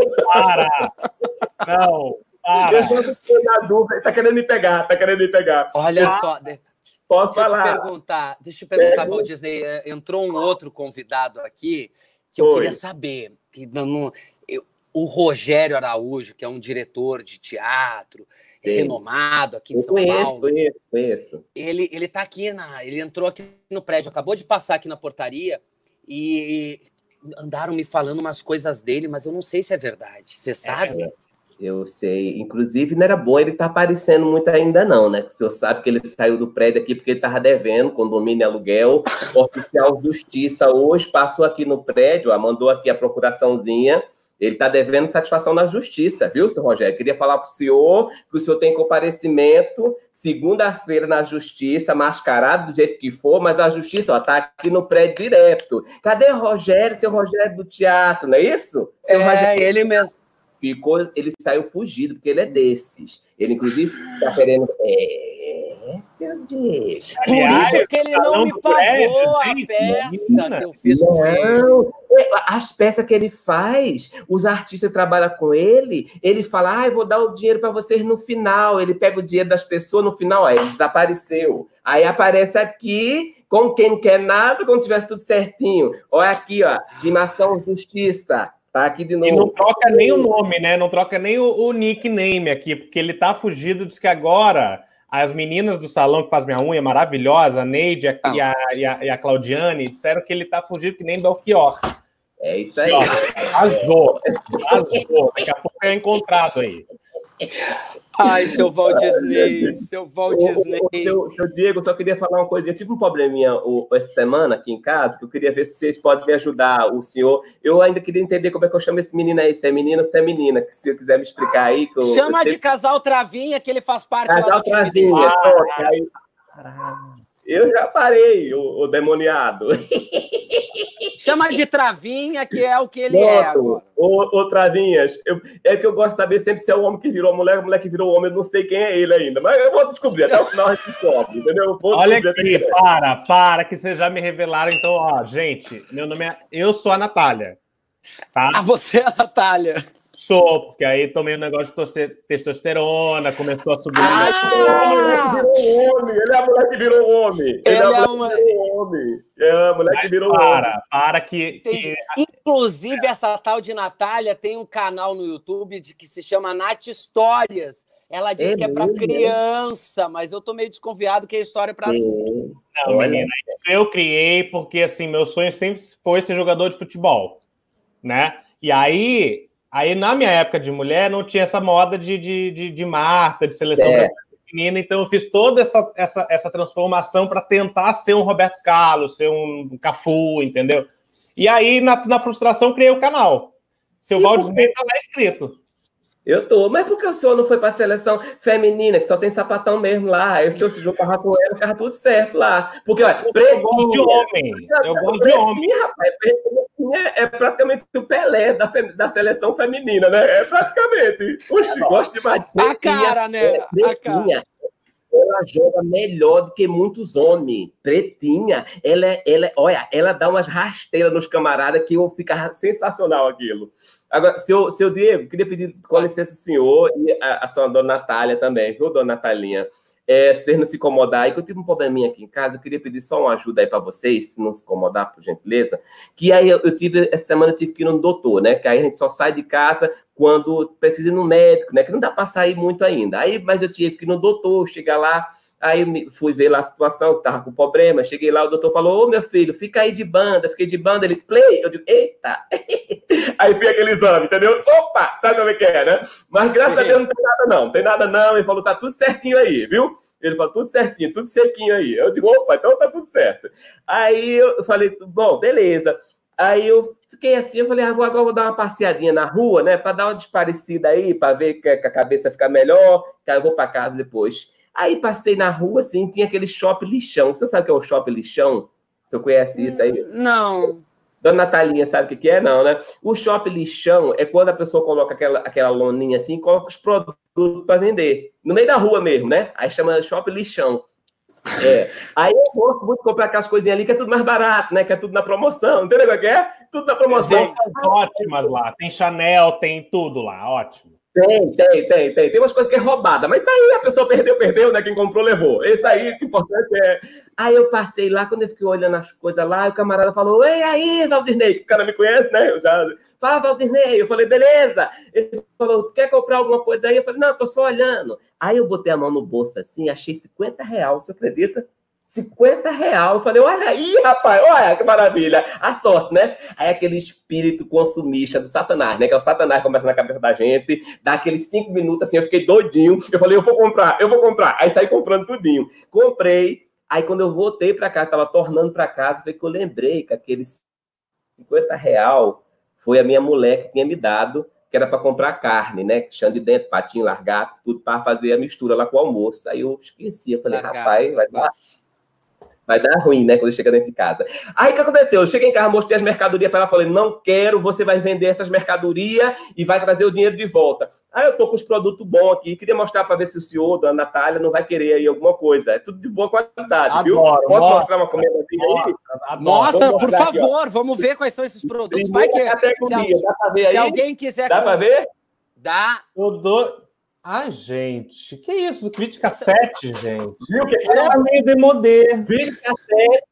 para! Eu na dúvida, tá querendo me pegar, tá querendo me pegar. Olha eu, só. Posso deixa falar? Eu te perguntar, deixa eu perguntar, é, Walt Disney, é, entrou um outro convidado aqui que eu queria saber. Que não, eu, o Rogério Araújo, que é um diretor de teatro, renomado aqui em São conheço, Paulo. Conheço, conheço. Ele, ele tá aqui na. Ele entrou aqui no prédio, acabou de passar aqui na portaria e andaram me falando umas coisas dele, mas eu não sei se é verdade. Você sabe? É, eu sei. Inclusive, não era bom ele estar tá aparecendo muito ainda, não, né? O senhor sabe que ele saiu do prédio aqui porque ele estava devendo condomínio e aluguel. O oficial Justiça hoje passou aqui no prédio, ó, mandou aqui a procuraçãozinha ele está devendo satisfação na justiça, viu, senhor Rogério? Queria falar para o senhor que o senhor tem comparecimento segunda-feira na justiça, mascarado do jeito que for, mas a justiça está aqui no prédio direto. Cadê o Rogério, seu Rogério do teatro, não é isso? É, Rogério... ele mesmo. Ficou, ele saiu fugido, porque ele é desses. Ele, inclusive, está querendo. É, seu Diego. Por isso que ele não me pagou a peça que eu fiz com ele. As peças que ele faz, os artistas trabalham com ele, ele fala: ah, eu vou dar o dinheiro para vocês no final. Ele pega o dinheiro das pessoas no final, ó, ele desapareceu. Aí aparece aqui, com quem não quer nada, quando tivesse tudo certinho. Olha aqui, ó, Dimação Justiça. Tá aqui de novo. E não troca nem o nome, né? Não troca nem o, o nickname aqui, porque ele tá fugido, diz que agora as meninas do salão que faz minha unha maravilhosa, a Neide a, e, a, e, a, e, a, Claudiane, disseram que ele tá fugido que nem Belchior. É isso aí. Azou, azou. Daqui a pouco é encontrado aí. Ai, seu Walt Disney, seu Walt Disney. Seu, seu Diego, só queria falar uma coisinha. Eu tive um probleminha o, essa semana aqui em casa, que eu queria ver se vocês podem me ajudar, o senhor. Eu ainda queria entender como é que eu chamo esse menino aí, se é menino ou se é menina, que se eu quiser me explicar aí. Que eu, Chama eu de casal Travinha, que ele faz parte casal lá do Travinha, só, aí... Eu já parei, o, o demoniado. Chama de Travinha, que é o que ele é agora. Ô, ô Travinhas, eu, é que eu gosto de saber sempre se é o homem que virou a mulher, a mulher que virou o homem, eu não sei quem é ele ainda, mas eu vou descobrir, até o final a gente descobre, entendeu? Olha aqui, para, para, que vocês já me revelaram, então, ó, gente, meu nome é, eu sou a Natália, tá? Ah, você é a Natália. Sou, porque aí tomei um negócio de testosterona, começou a subir. Ah! Ele virou homem, ele é a mulher que virou homem. Ele, ele é a mulher que virou homem. É a mulher Mas que virou para, homem. Para, que, que. Inclusive, essa tal de Natália tem um canal no YouTube de, que se chama Nath Histórias. Ela diz é que é para criança, mas eu tô meio desconfiado que é história para adulto. Não, menina, eu criei porque assim, meu sonho sempre foi ser jogador de futebol, né? E aí Aí, na minha época de mulher, não tinha essa moda de, de, de, de marca, de seleção é. feminina, então eu fiz toda essa, essa, essa transformação para tentar ser um Roberto Carlos, ser um Cafu, entendeu? E aí, na, na frustração, criei o canal. Seu Valdisney está lá escrito. Eu tô, mas por que o senhor não foi para a seleção feminina, que só tem sapatão mesmo lá? Aí o senhor se juntava com ela, ficava tudo certo lá. Porque, olha, eu gosto de homem. Eu gosto de homem. Rapaz, é praticamente o Pelé da, da seleção feminina, né? É praticamente. Oxi, gosto demais. A cara, né? A cara ela joga melhor do que muitos homens. Pretinha, ela, é, ela, é, olha, ela dá umas rasteiras nos camaradas que eu ficar sensacional aquilo. Agora, seu, seu Diego, queria pedir com licença, senhor, e a, a sua dona Natália também, viu, dona Natalinha? É, vocês não se incomodar aí, que eu tive um probleminha aqui em casa, eu queria pedir só uma ajuda aí para vocês, se não se incomodar, por gentileza. Que aí eu, eu, tive, essa semana eu tive que ir no doutor, né? Que aí a gente só sai de casa quando precisa ir no médico, né? Que não dá para sair muito ainda. Aí, mas eu tive que ir no doutor, chegar lá, Aí fui ver lá a situação, tava com problema. Cheguei lá, o doutor falou: Ô meu filho, fica aí de banda. Fiquei de banda. Ele, play. Eu digo: Eita! aí fui aquele exame, entendeu? Opa! Sabe como é que é, né? Mas graças Sim. a Deus não tem nada, não. Não tem nada, não. Ele falou: Tá tudo certinho aí, viu? Ele falou: Tudo certinho, tudo sequinho aí. Eu digo: Opa, então tá tudo certo. Aí eu falei: Bom, beleza. Aí eu fiquei assim, eu falei, ah, agora vou dar uma passeadinha na rua, né? Para dar uma desparecida aí, para ver que a cabeça fica melhor, que aí eu vou para casa depois. Aí passei na rua, assim, tinha aquele shopping lixão. Você sabe o que é o shopping lixão? Você conhece isso aí? Não. Dona Natalinha sabe o que é? Não, né? O shopping lixão é quando a pessoa coloca aquela, aquela loninha assim, coloca os produtos para vender. No meio da rua mesmo, né? Aí chama shopping lixão. É. Aí eu gosto muito de comprar aquelas coisinhas ali que é tudo mais barato, né? Que é tudo na promoção. Entendeu o que é? Tudo na promoção. Tem ótimas lá. Tem Chanel, tem tudo lá. Ótimo. Tem, tem, tem, tem. Tem umas coisas que é roubada, mas aí a pessoa perdeu, perdeu, né? Quem comprou, levou. Isso aí, o importante é. Aí eu passei lá, quando eu fiquei olhando as coisas lá, o camarada falou: Ei, aí, Valdinei, o cara me conhece, né? Eu já. Fala, Valdinei. Eu falei, beleza. Ele falou: quer comprar alguma coisa aí? Eu falei, não, tô só olhando. Aí eu botei a mão no bolso assim, achei 50 reais, você acredita? 50 reais. Eu falei, olha aí, rapaz, olha que maravilha. A sorte, né? Aí aquele espírito consumista do Satanás, né? Que é o Satanás começa na cabeça da gente, dá aqueles cinco minutos assim, eu fiquei doidinho. Eu falei, eu vou comprar, eu vou comprar. Aí saí comprando tudinho. Comprei. Aí quando eu voltei para casa, tava tornando para casa, foi que eu lembrei que aqueles 50 real foi a minha mulher que tinha me dado, que era para comprar carne, né? Chão de dentro, patinho, largato, tudo para fazer a mistura lá com o almoço. Aí eu esqueci, eu falei, largato, rapaz, vai dar Vai dar ruim, né, quando chega dentro de casa. Aí o que aconteceu? Eu cheguei em casa, mostrei as mercadorias para ela, falei: não quero, você vai vender essas mercadorias e vai trazer o dinheiro de volta. Aí eu tô com os produtos bons aqui, queria mostrar para ver se o senhor, da Natália, não vai querer aí alguma coisa. É tudo de boa qualidade, adoro, viu? Posso mostra, mostrar uma comida assim aí? Nossa, por favor, aqui, vamos ver quais são esses produtos. Vai que, se, dá pra ver aí? se alguém quiser. Dá para ver? Dá. Eu dou. Ai, gente, que isso? Crítica 7, gente. Viu que é meio demodê. Crítica 7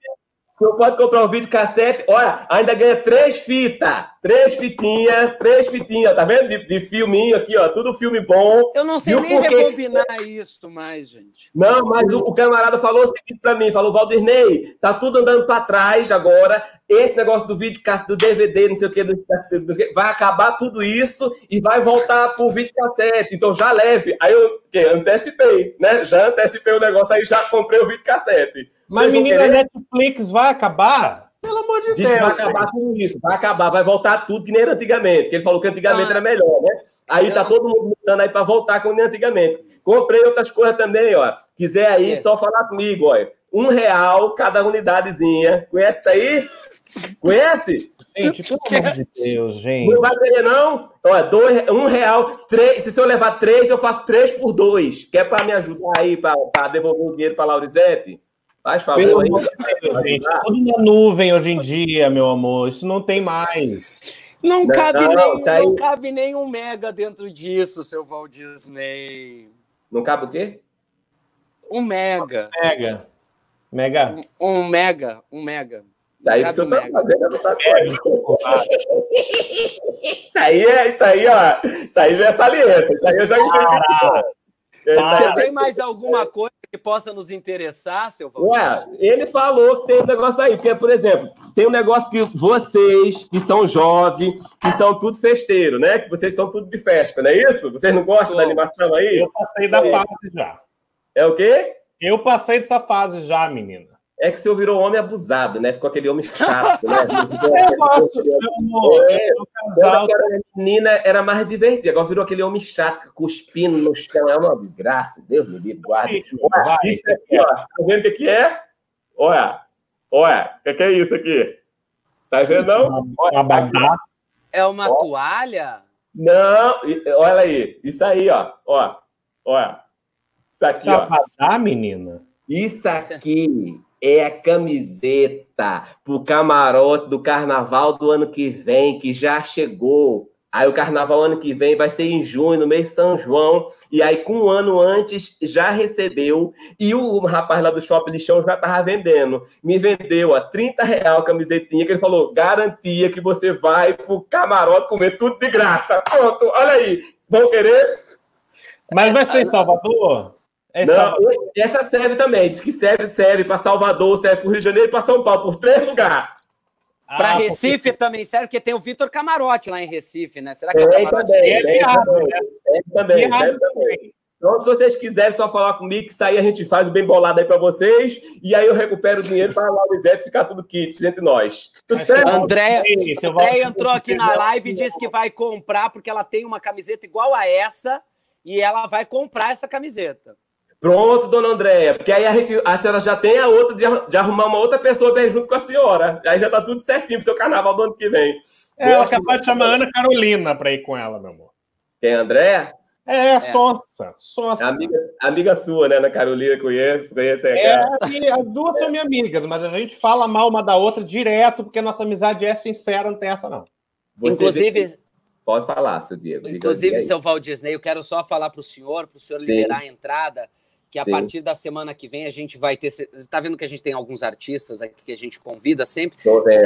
você pode comprar um vídeo cassete, olha, ainda ganha três fitas, três fitinhas, três fitinhas, tá vendo? De, de filminho aqui, ó, tudo filme bom. Eu não sei nem porque... rebobinar isso mais, gente. Não, mas o, o camarada falou o seguinte pra mim, falou, Valdernei, tá tudo andando pra trás agora, esse negócio do vídeo, do DVD, não sei o que, do, do, do, vai acabar tudo isso e vai voltar pro vídeo cassete, então já leve. Aí eu que, antecipei, né? Já antecipei o negócio, aí já comprei o vídeo cassete. Mas, menina, a Netflix vai acabar? Pelo amor de Diz Deus. Vai acabar com isso, vai acabar, vai voltar tudo que nem era antigamente. Que ele falou que antigamente ah. era melhor, né? Aí tá todo mundo mudando aí para voltar como nem antigamente. Comprei outras coisas também, ó. Quiser aí, é. só falar comigo, ó. Um real cada unidadezinha. Conhece isso aí? Conhece? Gente, pelo amor de Deus, gente. Não vai querer, não? Olha, dois, um real, três. Se o senhor levar três, eu faço três por dois. Quer para me ajudar aí, para devolver o dinheiro para Laurizete? Faz favor aí. Tá tudo na nuvem hoje em dia, meu amor. Isso não tem mais. Não, não cabe, não, nem, tá não cabe nem um mega dentro disso, seu Walt Disney. Não cabe o quê? Um mega. Mega. Mega. Um, um mega. Um mega. Isso aí que você tá fazendo, não tá Isso aí é, isso aí, ó. Isso aí já é saliência. Isso aí eu já entendi. Você tem mais alguma coisa que possa nos interessar, seu? Ué, ele falou que tem um negócio aí, porque, por exemplo, tem um negócio que vocês, que são jovens, que são tudo festeiro, né? Que vocês são tudo de festa, não é isso? Vocês não gostam Sou. da animação aí? Eu passei da fase já. É o quê? Eu passei dessa fase já, menina. É que o senhor virou homem abusado, né? Ficou aquele homem chato, né? eu gosto, meu amor. É, casal... era menina era mais divertida. Agora virou aquele homem chato, cuspindo no chão. É uma desgraça. Deus me livre, guarda. Olha, isso aqui, ó. Tá vendo o que, é? Olha, olha. O que, que, é isso aqui? Tá vendo, não? Olha, uma É uma ó. toalha? Não, olha aí. Isso aí, ó. Ó, olha. Isso aqui, Sabadá, ó. menina? Isso aqui é a camiseta pro camarote do carnaval do ano que vem, que já chegou. Aí o carnaval ano que vem vai ser em junho, no mês de São João. E aí, com um ano antes, já recebeu. E o rapaz lá do Shopping Lixão já estava vendendo. Me vendeu a 30 real a camisetinha, que ele falou: garantia que você vai pro camarote comer tudo de graça. Pronto, olha aí. Vão querer? Mas vai ser em Salvador? É não, essa serve também. Diz que serve, serve para Salvador, serve para o Rio de Janeiro e para São Paulo, por três lugares. Ah, para Recife porque... também serve, porque tem o Vitor Camarote lá em Recife, né? Será que é, o Camarote também, é, é, também, é, também, serve também. Então, se vocês quiserem só falar comigo, que isso aí a gente faz bem bolado aí para vocês, e aí eu recupero o dinheiro para lá o Zé ficar tudo kit entre nós. Tudo certo? André, André entrou aqui na live e disse que vai comprar, porque ela tem uma camiseta igual a essa, e ela vai comprar essa camiseta. Pronto, dona Andréia, porque aí a, gente, a senhora já tem a outra de, de arrumar uma outra pessoa bem junto com a senhora. Aí já tá tudo certinho pro seu carnaval do ano que vem. É, ela capaz de chamar Ana Carolina para ir com ela, meu amor. Quem, André? É, é. Sonsa, Sonsa. É amiga, amiga sua, né, Ana Carolina? Conhece, conhece é, é, as duas são minhas amigas, mas a gente fala mal uma da outra direto, porque a nossa amizade é sincera, não tem essa, não. Você Inclusive. Vê... Pode falar, seu Diego. Inclusive, seu Walt Disney, eu quero só falar para o senhor, para o senhor liberar Sim. a entrada que a Sim. partir da semana que vem a gente vai ter. Está vendo que a gente tem alguns artistas aqui que a gente convida sempre?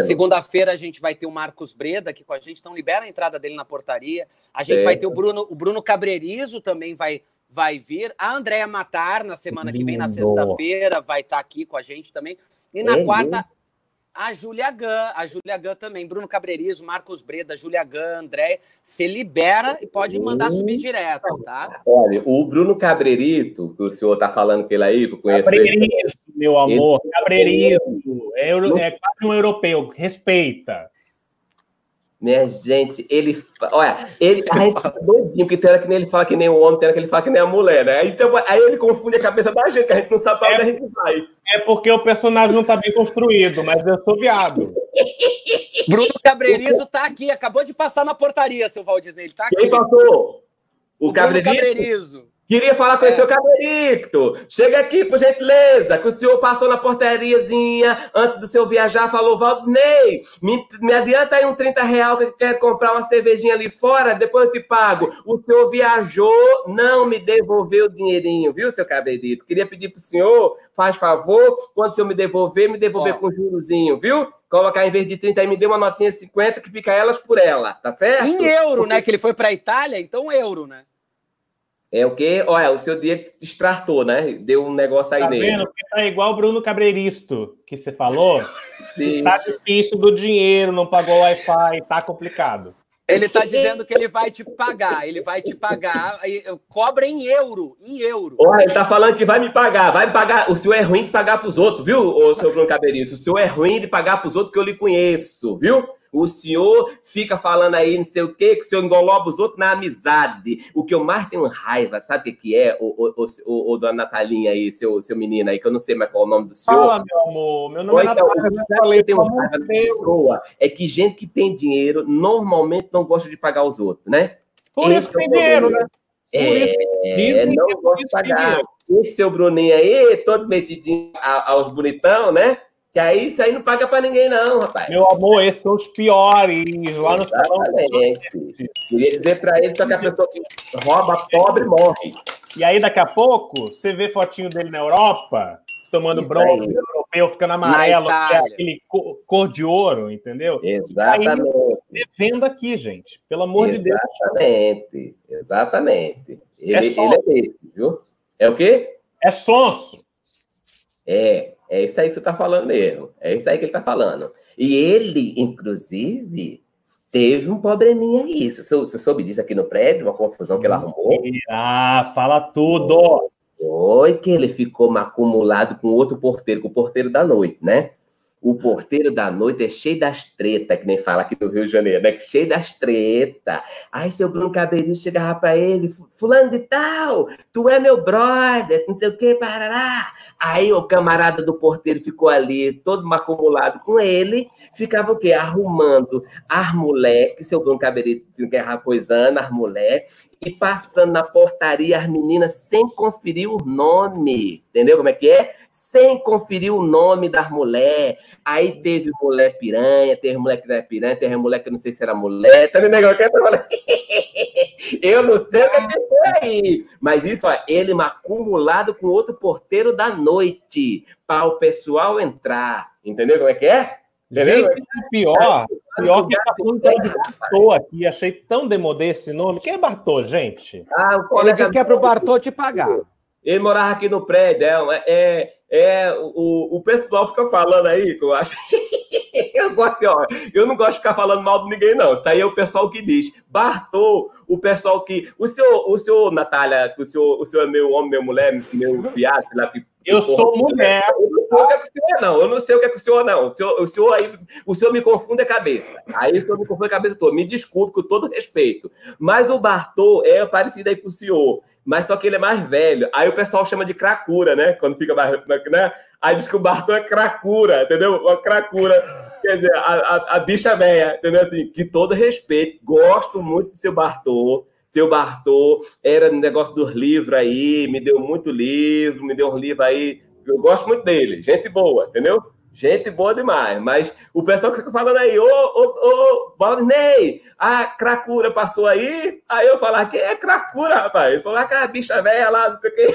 Segunda-feira a gente vai ter o Marcos Breda aqui com a gente, então libera a entrada dele na portaria. A gente vai ter o Bruno, o Bruno Cabrerizo também vai, vai vir. A Andréa Matar na semana que vem, na sexta-feira, vai estar tá aqui com a gente também. E na é quarta. A Júlia Gun, a Júlia Gun também, Bruno Cabrerizo, Marcos Breda, Júlia Gun, André, se libera e pode mandar subir direto, tá? Olha, o Bruno Cabrerito, que o senhor tá falando que ele aí, que eu conheço Cabrerizo, meu amor, ele... Cabrerizo, é, é quase um europeu, respeita. Minha gente, ele. Olha, ele. A gente tá doidinho, porque tem hora que nem ele fala que nem o homem, tem hora que ele fala que nem a mulher, né? Então, aí ele confunde a cabeça da gente, que a gente não sabe para é, onde a gente vai. É porque o personagem não tá bem construído, mas eu sou viado. Bruno Cabreirizo tá aqui, acabou de passar na portaria, seu Valdisney. Ele tá aqui. Quem passou? O, o Cabreirizo? Queria falar com é. o seu Cabericto. Chega aqui, por gentileza, que o senhor passou na portariazinha antes do seu viajar, falou, Valdinei, me, me adianta aí um 30 real que eu quero comprar uma cervejinha ali fora, depois eu te pago. O senhor viajou, não me devolveu o dinheirinho, viu, seu Cabericto? Queria pedir pro senhor, faz favor, quando o senhor me devolver, me devolver Ó. com jurozinho, viu? Colocar em vez de 30 aí, me dê uma notinha de 50 que fica elas por ela, tá certo? Em euro, né? Que ele foi pra Itália, então euro, né? É o quê? Olha, o seu dia extratou, né? Deu um negócio aí tá. Vendo? Porque tá igual o Bruno Cabreiristo, que você falou. Sim. Tá difícil do dinheiro, não pagou o Wi-Fi, tá complicado. Ele tá dizendo que ele vai te pagar, ele vai te pagar, cobra em euro, em euro. Olha, ele tá falando que vai me pagar, vai me pagar. O senhor é ruim de pagar pros outros, viu, o seu Bruno Cabreiristo? O senhor é ruim de pagar pros outros que eu lhe conheço, viu? O senhor fica falando aí não sei o quê, que o senhor engoloba os outros na amizade. O que eu mais tenho raiva, sabe o que, é, o, o, o, o, dona Natalinha aí, seu, seu menino aí, que eu não sei mais qual é o nome do senhor. Fala, meu amor. Meu nome Ou é então, Natália. eu falei, tenho raiva da pessoa. É que gente que tem dinheiro normalmente não gosta de pagar os outros, né? Por Esse isso que é tem dinheiro, né? Por isso É, dizem não gosto de pagar. dinheiro. Esse seu Bruninho aí, todo metidinho aos bonitão, né? Que aí isso aí não paga pra ninguém, não, rapaz. Meu amor, esses são os piores. Lá no. Exatamente. Queria dizer pra ele só que a pessoa que rouba pobre morre. E aí, daqui a pouco, você vê fotinho dele na Europa, tomando Isso bronze aí. europeu, ficando amarelo, é aquele co- cor de ouro, entendeu? Exatamente. Devendo aqui, gente. Pelo amor de Deus. Exatamente. Exatamente. Ele É ele é desse, viu? É o quê? É sonso. É, é isso aí que você está falando mesmo. É isso aí que ele está falando. E ele, inclusive, teve um probleminha aí. Você, você soube disso aqui no prédio, uma confusão que ele arrumou? Ah, fala tudo. Foi que ele ficou acumulado com outro porteiro, com o porteiro da noite, né? O porteiro da noite é cheio das tretas, que nem fala aqui no Rio de Janeiro, né? Cheio das tretas. Aí seu Bruno Cabeirinho chegava pra ele, fulano de tal, tu é meu brother, não sei o que, parará. Aí o camarada do porteiro ficou ali, todo acumulado com ele, ficava o quê? Arrumando as mulheres, que seu Bruno Cabeirinho ficava coisando as mulheres, e passando na portaria as meninas sem conferir o nome. Entendeu como é que é? Sem conferir o nome das mulheres. Aí teve mulher piranha, teve mulher que não é piranha, teve mulher que não sei se era mulher. Tá entendendo? que falando? Eu não sei o que aconteceu aí. Mas isso, ó, ele acumulado com outro porteiro da noite, para o pessoal entrar. Entendeu como é que é? Entendeu? Gente, o pior, pior que tá falando de Bartô aqui. Achei tão demodê esse nome. Quem é Bartô, gente? Ah, o Ele colega disse que é pro Bartô te pagar. Ele morava aqui no prédio, é, é, é o, o pessoal fica falando aí, que eu acho. eu, gosto, ó, eu não gosto de ficar falando mal de ninguém, não. Isso aí é o pessoal que diz. Bartô, o pessoal que. O senhor, o senhor Natália, o senhor, o senhor é meu homem, meu mulher, meu piado, sei lá, que. Eu sou mulher. Eu não sei o que é que o senhor é, não. Eu não sei o que é que o senhor, não. O senhor, o senhor, aí, o senhor me confunde a cabeça. Aí o senhor me confunde a cabeça toda. Me desculpe, com todo respeito. Mas o Bartô é parecido aí com o senhor. Mas só que ele é mais velho. Aí o pessoal chama de cracura, né? Quando fica mais. Né? Aí diz que o Bartô é cracura, entendeu? Uma cracura. Quer dizer, a, a, a bicha velha, entendeu? Assim, que todo respeito. Gosto muito do seu Bartô. Seu Bartô era no negócio dos livros aí, me deu muito livro, me deu um livro aí. Eu gosto muito dele, gente boa, entendeu? Gente boa demais, mas o pessoal que fica falando aí, ô, ô, ô, Valdinei, a cracura passou aí, aí eu falar, quem é cracura, rapaz? Ele falou, ah, a bicha velha lá, não sei o quê.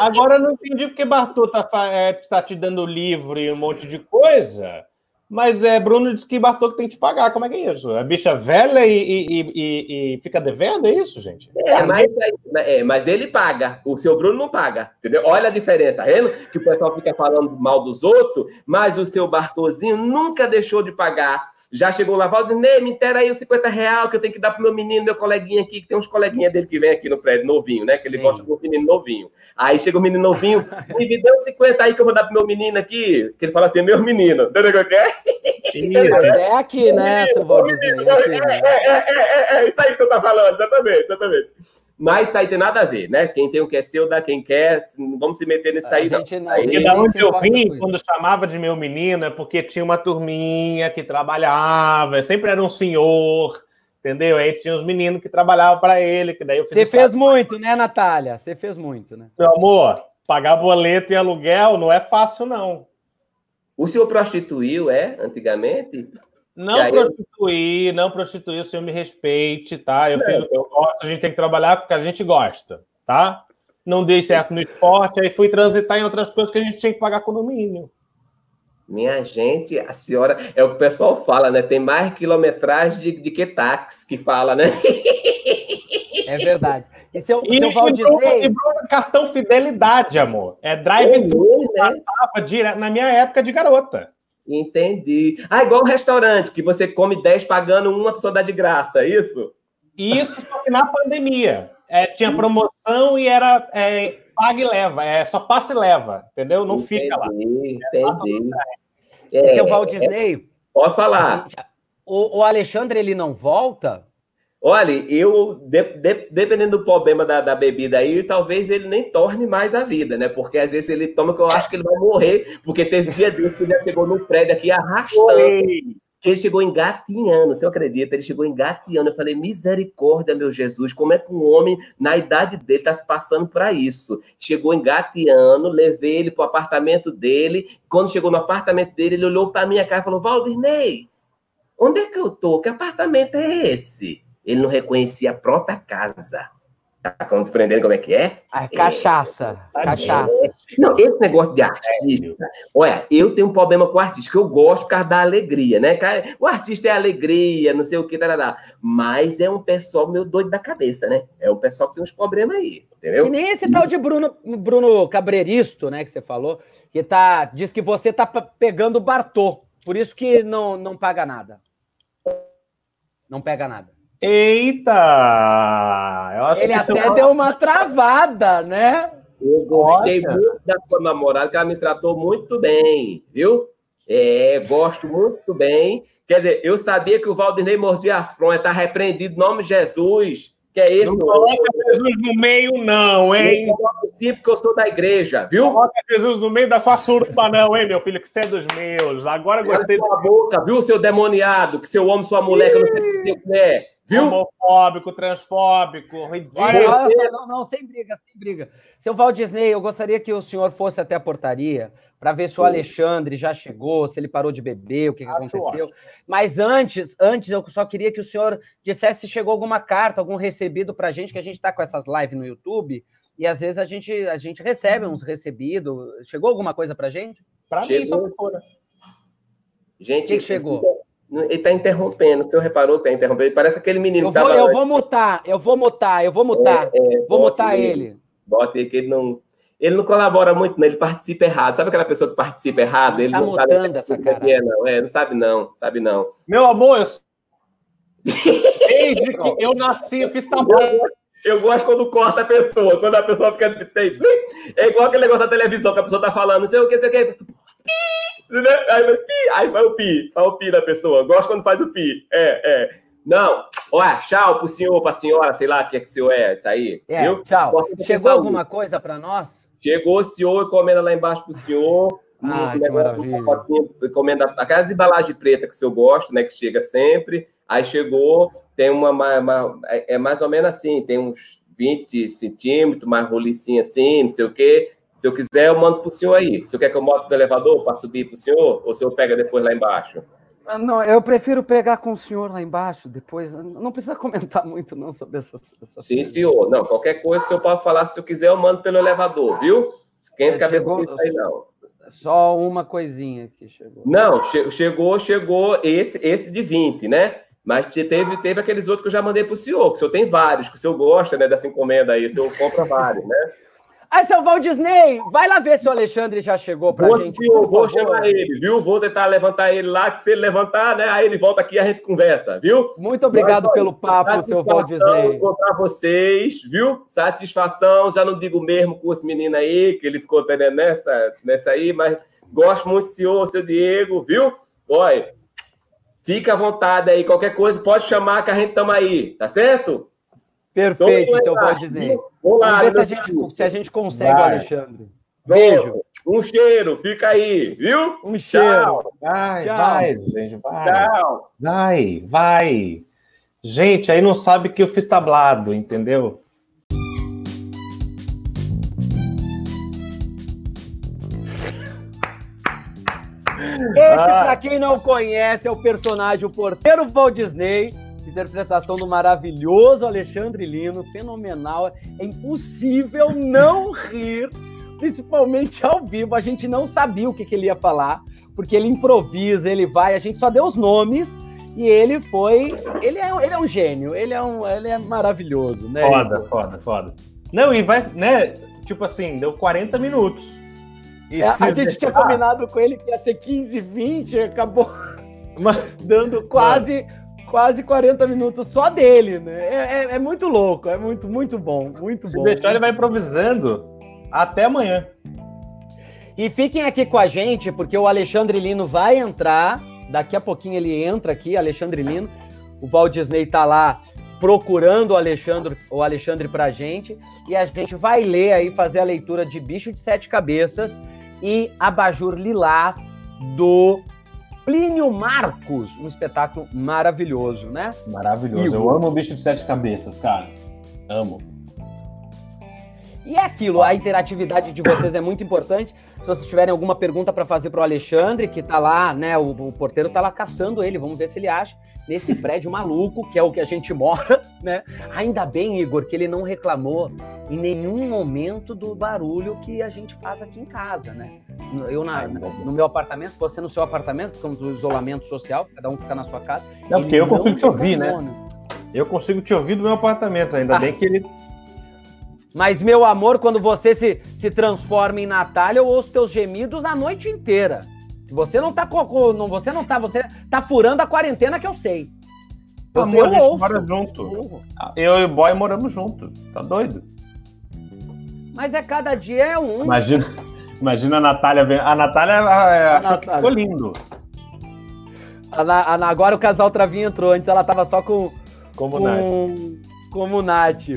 Agora eu não entendi porque Bartô tá, é, tá te dando livro e um monte de coisa. Mas é, Bruno disse que Bartô que tem que te pagar. Como é que é isso? É bicha velha e, e- e- e- fica devendo? É isso, gente? É mas, é, mas ele paga, o seu Bruno não paga, entendeu? Olha a diferença, tá vendo? Que o pessoal fica falando mal dos outros, mas o seu Bartozinho nunca deixou de pagar. Já chegou lá, Valdinei, me intera aí os 50 reais que eu tenho que dar pro meu menino, meu coleguinha aqui, que tem uns coleguinhas dele que vem aqui no prédio, novinho, né? Que ele Sim. gosta do menino novinho. Aí chega o menino novinho, me deu 50 aí que eu vou dar pro meu menino aqui, que ele fala assim, meu menino, entendeu o que é? É aqui, né, seu? É É, né? é, é, é, é, isso aí que você tá falando, exatamente, exatamente. Mas isso aí tem nada a ver, né? Quem tem o que é seu, dá quem quer. Não vamos se meter nisso aí, A não. gente não- Aí- a gente E da onde eu vim, quando chamava de meu menino, é porque tinha uma turminha que trabalhava, sempre era um senhor, entendeu? Aí tinha os meninos que trabalhavam para ele, que daí eu fiz Você fez muito, né, Natália? Você fez muito, né? Meu amor, pagar boleto e aluguel não é fácil, não. O senhor prostituiu, é, antigamente? Não aí- prostituir, não prostituir, o senhor me respeite, tá? Eu fiz o que eu gosto, a gente tem que trabalhar com o que a gente gosta, tá? Não dei certo no esporte, aí fui transitar em outras coisas que a gente tinha que pagar condomínio. Minha gente, a senhora. É o que o pessoal fala, né? Tem mais quilometragem de, de que táxi que fala, né? É verdade. E seu, E, seu e Valdinei, e cartão fidelidade, amor. É drive-thru, né? passava direto na minha época de garota. Entendi. Ah, igual um restaurante, que você come 10 pagando uma pessoa dá de graça, é isso? Isso só que na pandemia. É, tinha promoção e era é, paga e leva. É só passa e leva, entendeu? Não fica lá. Entendi, entendi. e seu É, Valdinei, pode falar. o, o Alexandre ele não volta? Olha, eu, de, de, dependendo do problema da, da, bebida aí, talvez ele nem torne mais a vida, né? Porque às vezes ele toma que eu acho que ele vai morrer, porque teve dia desse que ele já chegou no prédio aqui arrastando. Oi. Ele chegou engatinhando, você acredita? Ele chegou engatinhando. Eu falei, misericórdia, meu Jesus, como é que um homem, na idade dele, está se passando para isso? Chegou engateando, levei ele para o apartamento dele. Quando chegou no apartamento dele, ele olhou para minha cara e falou: Valdinei, onde é que eu tô? Que apartamento é esse? Ele não reconhecia a própria casa. Tá compreendendo como é que é? A cachaça. É, cachaça. É. Não, esse negócio de artista. Olha, eu tenho um problema com o artista, que eu gosto por causa da alegria, né? O artista é alegria, não sei o que, tarará. mas é um pessoal meio doido da cabeça, né? É um pessoal que tem uns problemas aí, entendeu? Que nem esse tal de Bruno, Bruno Cabreiristo, né, que você falou, que tá, diz que você tá pegando o Bartô, por isso que não, não paga nada. Não pega nada. Eita! Ele até deu uma travada, né? Eu gostei Olha. muito da sua namorada, que ela me tratou muito bem, viu? É, gosto muito bem. Quer dizer, eu sabia que o Valdinei mordia a fronha, tá repreendido, nome de Jesus. Que é esse? Não coloca Jesus no meio, não, hein? Não sim, porque eu sou da igreja, viu? Não coloca Jesus no meio da sua surpa, não, hein, meu filho? Que você é dos meus. Agora gostei. Cala do... boca, viu, seu demoniado? Que seu homem, sua mulher, que eu não sei o que é. Viu? Homofóbico, transfóbico, ridículo. Olha, não, não, sem briga, sem briga. Seu Walt Disney, eu gostaria que o senhor fosse até a portaria para ver se o Alexandre já chegou, se ele parou de beber, o que, que aconteceu. Ótimo. Mas antes, antes eu só queria que o senhor dissesse se chegou alguma carta, algum recebido para a gente, que a gente está com essas lives no YouTube e às vezes a gente, a gente recebe uns recebidos. Chegou alguma coisa para a gente? Para mim, só fora. Gente, o que, que chegou? Ele está interrompendo. O senhor reparou que está interrompendo? Ele parece aquele menino eu vou, tava... Eu vou mutar, eu vou mutar, eu vou mutar. É, é, vou mutar ele. Bota ele que ele não. Ele não colabora muito, não, ele participa errado. Sabe aquela pessoa que participa errado? Não, ele tá não mutando sabe essa cara. É, não. É, não sabe não, sabe não. Meu amor, eu... desde que eu nasci, eu fiz tamanho. Eu gosto quando corta a pessoa, quando a pessoa fica. É igual aquele negócio da televisão que a pessoa tá falando, não sei o que, não sei o que. Né? Aí, pi, aí faz o pi, faz o pi da pessoa. Gosto quando faz o pi. É, é. Não, olha, tchau pro senhor, pra senhora, sei lá o que é que o senhor é, isso aí. É, viu? tchau. Chegou alguma coisa para nós? Chegou o senhor, encomenda lá embaixo pro senhor. Ah, que maravilha. Encomenda aquelas embalagens preta que o senhor gosta, né? Que chega sempre. Aí chegou, tem uma, uma, uma, é mais ou menos assim, tem uns 20 centímetros, mais rolicinho assim, não sei o quê. Se eu quiser, eu mando para o senhor aí. O senhor quer que eu moto no elevador para subir para o senhor? Ou o senhor pega depois lá embaixo? Ah, não, eu prefiro pegar com o senhor lá embaixo depois. Não precisa comentar muito, não, sobre essas. essas Sim, coisas. senhor. Não, qualquer coisa o senhor pode falar. Se eu quiser, eu mando pelo elevador, viu? Quem cabeça chegou, aí, não. Só uma coisinha que chegou. Não, che chegou, chegou esse, esse de 20, né? Mas teve, teve aqueles outros que eu já mandei para o senhor, que o senhor tem vários, que o senhor gosta né, dessa encomenda aí, o senhor compra vários, né? Aí, seu Walt Disney, vai lá ver se o Alexandre já chegou pra vou, gente. Senhor, vou chamar ele, viu? Vou tentar levantar ele lá, que se ele levantar, né? Aí ele volta aqui e a gente conversa, viu? Muito obrigado Mas, pelo papo, seu Walt Disney. encontrar vocês, viu? Satisfação, já não digo mesmo com esse menino aí, que ele ficou nessa, nessa aí, mas gosto muito do senhor, seu Diego, viu? Olha, fica à vontade aí, qualquer coisa, pode chamar que a gente tamo aí, tá certo? Perfeito, seu Valdinei. Vamos Vamos ver se a, gente, se a gente consegue, Vai. Alexandre. Beijo. Um cheiro, fica aí, viu? Um cheiro. Tchau. Vai, Tchau. vai, gente, vai. Tchau. Vai, vai. Gente, aí não sabe que eu fiz tablado, entendeu? Esse, ah. para quem não conhece, é o personagem, o porteiro Walt Disney interpretação do maravilhoso Alexandre Lino, fenomenal. É impossível não rir, principalmente ao vivo. A gente não sabia o que, que ele ia falar, porque ele improvisa, ele vai, a gente só deu os nomes e ele foi. Ele é, ele é um gênio, ele é, um, ele é maravilhoso, né? Foda, foda, foda. Não, e vai, né? Tipo assim, deu 40 minutos. É, a gente deixar... tinha combinado com ele que ia ser 15, 20, acabou dando quase quase 40 minutos só dele, né? É, é, é, muito louco, é muito, muito bom, muito Se bom. Se deixar, ele vai improvisando até amanhã. E fiquem aqui com a gente, porque o Alexandre Lino vai entrar Daqui a pouquinho ele entra aqui, Alexandre Lino. O Walt Disney tá lá procurando o Alexandre, o Alexandre pra gente. E a gente vai ler aí, fazer a leitura de Bicho de Sete Cabeças e Abajur Lilás do Plínio Marcos. Um espetáculo maravilhoso, né? Maravilhoso. Igor. Eu amo o bicho de sete cabeças, cara. Amo. E é aquilo, a interatividade de vocês é muito importante. Se vocês tiverem alguma pergunta para fazer para o Alexandre, que tá lá, né? O, o porteiro tá lá caçando ele, vamos ver se ele acha. Nesse prédio maluco, que é o que a gente mora, né? Ainda bem, Igor, que ele não reclamou em nenhum momento do barulho que a gente faz aqui em casa, né? Eu na- na- no meu apartamento, você no seu apartamento, por causa do isolamento social, cada um fica na sua casa. Não, porque eu consigo te ouvir, reclamou, né? Eu consigo te ouvir do meu apartamento, ainda Ah. bem que ele. Mas, meu amor, quando você se, se transforma em Natália, eu ouço teus gemidos a noite inteira. Você não tá não, você não tá, você tá furando a quarentena que eu sei. Eu, Amor, a eu gente ouço. mora junto. Eu e o boy moramos junto. Tá doido? Mas é cada dia é um. Imagina, imagina a Natália. A Natália achou que ficou lindo. A a agora o casal Travinho entrou, antes ela tava só com, Como Nath. com como Nath,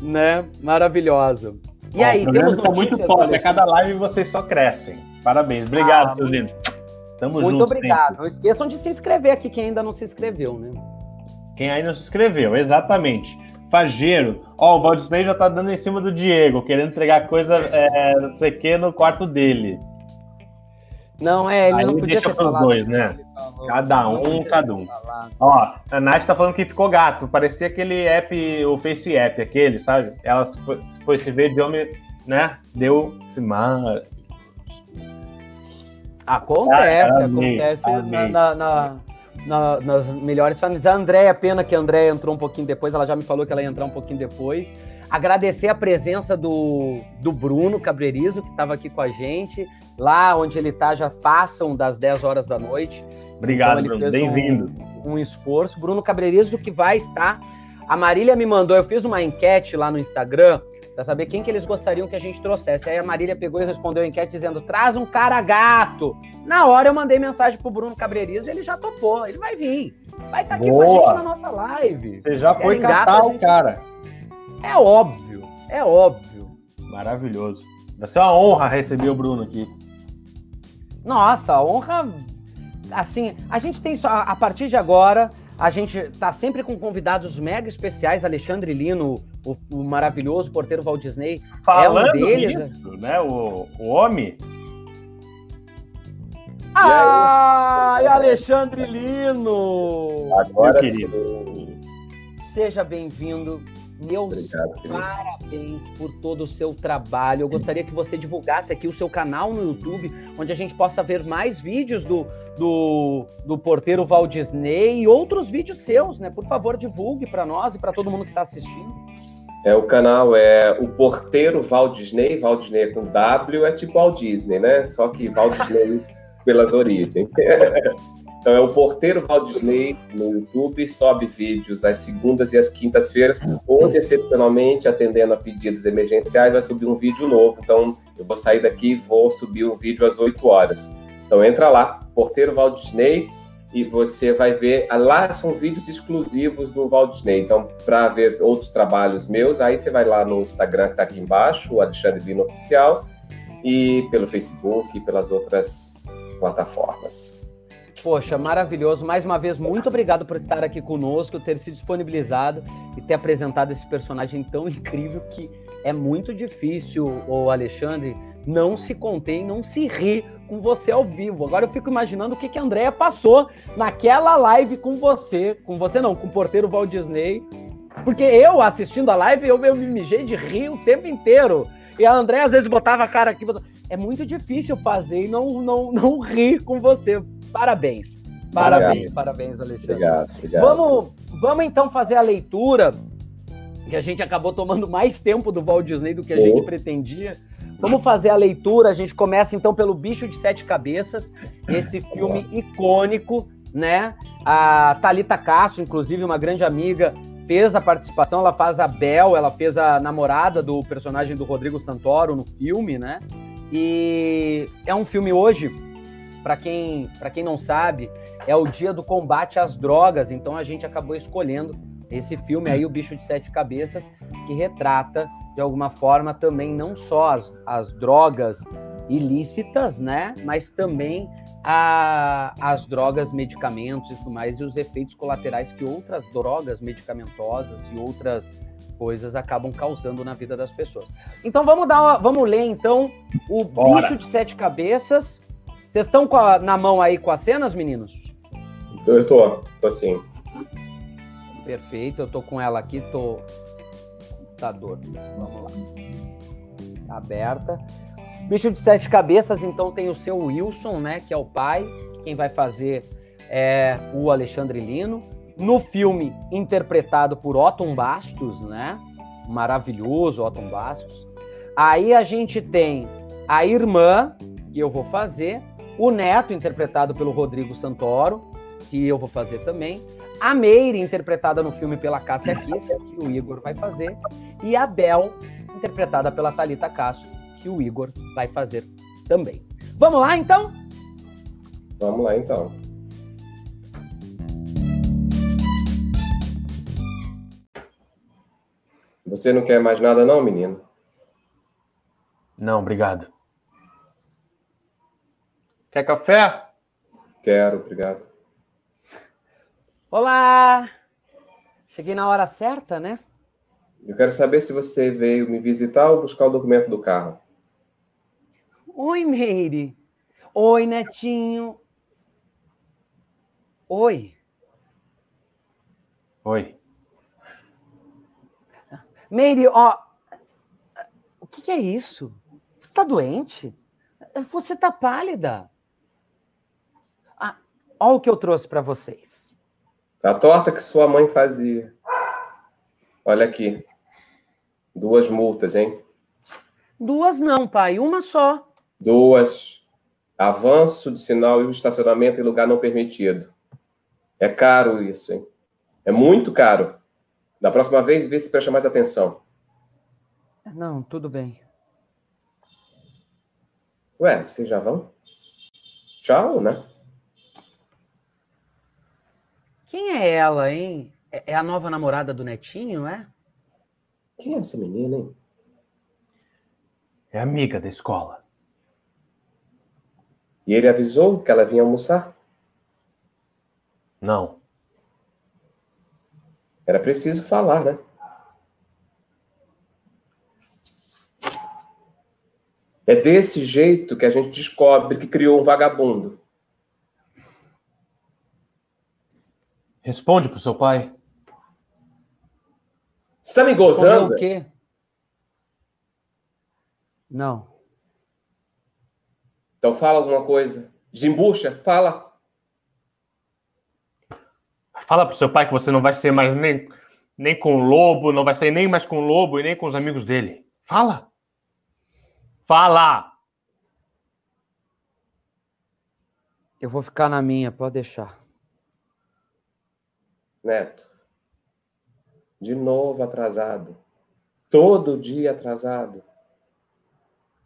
né? Maravilhosa. E Ó, aí, temos tá muito foda. A cada live vocês só crescem. Parabéns. Obrigado, Ah, seus lindos. Tamo Muito junto. obrigado. sempre. Não esqueçam de se inscrever aqui, quem ainda não se inscreveu, né? Quem aí não se inscreveu, exatamente. Fageiro. Ó, o Walt Disney já tá dando em cima do Diego, querendo entregar coisa, é, não sei o que, no quarto dele. Não, é, ele Aí não podia deixa ter pros falado dois, isso, né? falou. Cada um, cada um. falado. Ó, a Nath tá falando que ficou gato. Parecia aquele app, o Face App, aquele, sabe? Ela foi, se foi se ver de homem, né? Deu se mar. Acontece, Ah, amei, acontece amei. na- na- na- na- nas melhores famílias. A Andréia, pena que a Andréia entrou um pouquinho depois, ela já me falou que ela ia entrar um pouquinho depois. Agradecer a presença do, do Bruno Cabrerizo, que estava aqui com a gente. Lá onde ele tá já passam das 10 horas da noite. Obrigado, Então, Bruno. fez um- Bem-vindo. um esforço. Bruno Cabrerizo que vai estar. A Marília me mandou, eu fiz uma enquete lá no Instagram para saber quem que eles gostariam que a gente trouxesse. Aí a Marília pegou e respondeu a enquete dizendo: traz um cara gato. Na hora eu mandei mensagem pro Bruno Cabrerizo e ele já topou. Ele vai vir. Vai estar aqui com a Boa. gente na nossa live. Você já foi Querem catar o gente- cara. É óbvio, é óbvio. Maravilhoso. Vai ser uma honra receber o Bruno aqui. Nossa, honra. Assim, a gente tem só. A partir de agora, a gente tá sempre com convidados mega especiais. Alexandre Lino, o, o maravilhoso porteiro Walt Disney. Falando deles, nisso, né? O, o homem. Ai, Alexandre Lino! Agora Meu sim. Seja bem-vindo. Meus Obrigado, parabéns por todo o seu trabalho. Eu gostaria que você divulgasse aqui o seu canal no YouTube, onde a gente possa ver mais vídeos do, do, do porteiro Walt Disney e outros vídeos seus, né? Por favor, divulgue para nós e para todo mundo que está assistindo. É, o canal é o Porteiro Walt Disney. Walt Disney é com W, é tipo Walt Disney, né? Só que Walt Disney pelas origens. Então é o Porteiro Walt Disney no YouTube, sobe vídeos às segundas e às quintas-feiras, onde excepcionalmente, atendendo a pedidos emergenciais, vai subir um vídeo novo. Então eu vou sair daqui e vou subir um vídeo às 8 horas. Então entra lá, Porteiro Walt Disney, e você vai ver. ah, Lá são vídeos exclusivos do Walt Disney. Então, para ver outros trabalhos meus, aí você vai lá no Instagram que está aqui embaixo, o Alexandre Lino Oficial, e pelo Facebook e pelas outras plataformas. Poxa, maravilhoso. Mais uma vez, muito obrigado por estar aqui conosco, ter se disponibilizado e ter apresentado esse personagem tão incrível que é muito difícil, o Alexandre, não se conter e não se rir com você ao vivo. Agora eu fico imaginando o que, que a Andrea passou naquela live com você. Com você não, com o porteiro Walt Disney. Porque eu, assistindo a live, eu, eu me mijei de rir o tempo inteiro. E a Andrea às vezes botava a cara aqui. botava- É muito difícil fazer e não, não, não rir com você. Parabéns. Parabéns, parabéns, Alexandre. Obrigado, obrigado. Vamos, vamos então fazer a leitura, que a gente acabou tomando mais tempo do Walt Disney do que a Sim. gente pretendia. Vamos fazer a leitura, a gente começa então pelo Bicho de Sete Cabeças, esse filme icônico, né? A Thalita Castro, inclusive uma grande amiga, fez a participação, ela faz a Bel, ela fez a namorada do personagem do Rodrigo Santoro no filme, né? E é um filme hoje para quem, quem não sabe, é o dia do combate às drogas, então a gente acabou escolhendo esse filme aí, O Bicho de Sete Cabeças, que retrata, de alguma forma, também não só as, as drogas ilícitas, né, mas também a, as drogas, medicamentos e tudo mais, e os efeitos colaterais que outras drogas medicamentosas e outras coisas acabam causando na vida das pessoas. Então vamos dar, uma, vamos ler então o Bora. bicho de sete cabeças. Vocês estão na mão aí com as cenas, meninos? Eu tô, tô assim. Perfeito, eu tô com ela aqui, tô computador. Vamos lá. Tá aberta. Bicho de sete cabeças, então tem o seu Wilson, né, que é o pai, quem vai fazer é o Alexandre Lino. No filme interpretado por Otton Bastos, né? Maravilhoso Otton Bastos. Aí a gente tem a irmã, que eu vou fazer, o neto, interpretado pelo Rodrigo Santoro, que eu vou fazer também, a Meire, interpretada no filme pela Cássia Kiss, que o Igor vai fazer, e a Bel, interpretada pela Talita Castro, que o Igor vai fazer também. Vamos lá, então? Vamos lá, então. Você não quer mais nada, não, menino? Não, obrigado. Quer café? Quero, obrigado. Olá! Cheguei na hora certa, né? Eu quero saber se você veio me visitar ou buscar o documento do carro. Oi, Meire. Oi, Netinho. Oi. Oi. Meire, ó. O que, que é isso? Você tá doente? Você tá pálida. Ah, ó o que eu trouxe para vocês. A torta que sua mãe fazia. Olha aqui. Duas multas, hein? Duas não, pai. Uma só. Duas. Avanço de sinal e estacionamento em lugar não permitido. É caro isso, hein? É muito caro. Da próxima vez, vê se presta mais atenção. Não, tudo bem. Ué, vocês já vão? Tchau, né? Quem é ela, hein? É, é a nova namorada do Netinho, é? Quem é essa menina, hein? É amiga da escola. E ele avisou que ela vinha almoçar? Não. Era preciso falar, né? É desse jeito que a gente descobre que criou um vagabundo. Responde pro seu pai. Você tá me gozando? o quê? Não. Então fala alguma coisa. Desembucha, fala. Fala pro seu pai que você não vai ser mais nem, nem com o lobo, não vai sair nem mais com o lobo e nem com os amigos dele. Fala. Fala. Eu vou ficar na minha, pode deixar. Neto, de novo atrasado. Todo dia atrasado.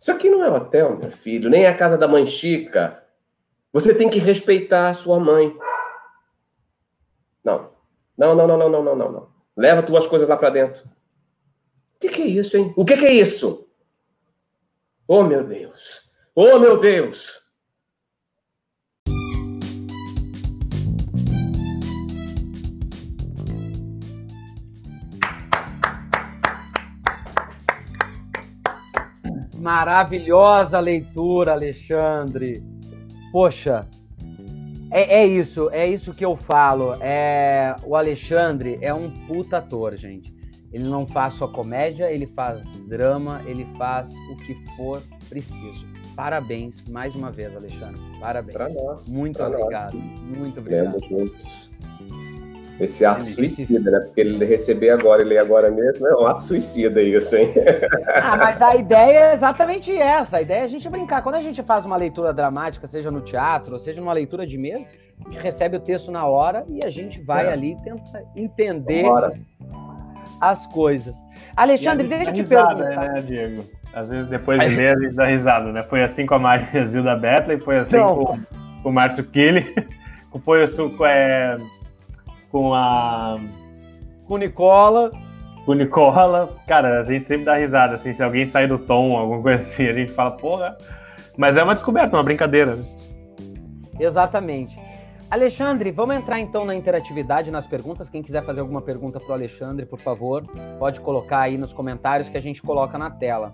Isso aqui não é hotel, meu filho, nem é a casa da mãe Chica. Você tem que respeitar a sua mãe. Não. Não, não, não, não, não, não, não. Leva tuas coisas lá para dentro. O que, que, é isso, hein? O que, que é isso? Oh, meu Deus. Oh, meu Deus. Maravilhosa leitura, Alexandre. Poxa, é, é, isso, é isso que eu falo. É, o Alexandre é um puta ator, gente. Ele não faz só comédia, ele faz drama, ele faz o que for preciso. Parabéns mais uma vez, Alexandre. Parabéns. Pra nós. Muito pra obrigado. Nós. Muito obrigado. juntos. Esse ato suicida, né? Porque ele receber agora e ler agora mesmo é um ato suicida isso, hein? Ah, mas a ideia é exatamente essa. A ideia é a gente brincar. Quando a gente faz uma leitura dramática, seja no teatro, ou seja numa leitura de mesa, a gente recebe o texto na hora e a gente vai é. ali tentar entender Vambora. as coisas. Alexandre, deixa eu te risada, perguntar. né, Diego? Às vezes depois de ler a gente dá risada, né? Foi assim com a Maria Zilda Betley, foi assim então, com com o Márcio Kili, foi o é, com a. Com Nicola. Com Nicola. Cara, a gente sempre dá risada, assim, se alguém sair do tom, alguma coisa assim, a gente fala, porra. Mas é uma descoberta, uma brincadeira. Né? Exatamente. Alexandre, vamos entrar então na interatividade, nas perguntas. Quem quiser fazer alguma pergunta para o Alexandre, por favor, pode colocar aí nos comentários que a gente coloca na tela.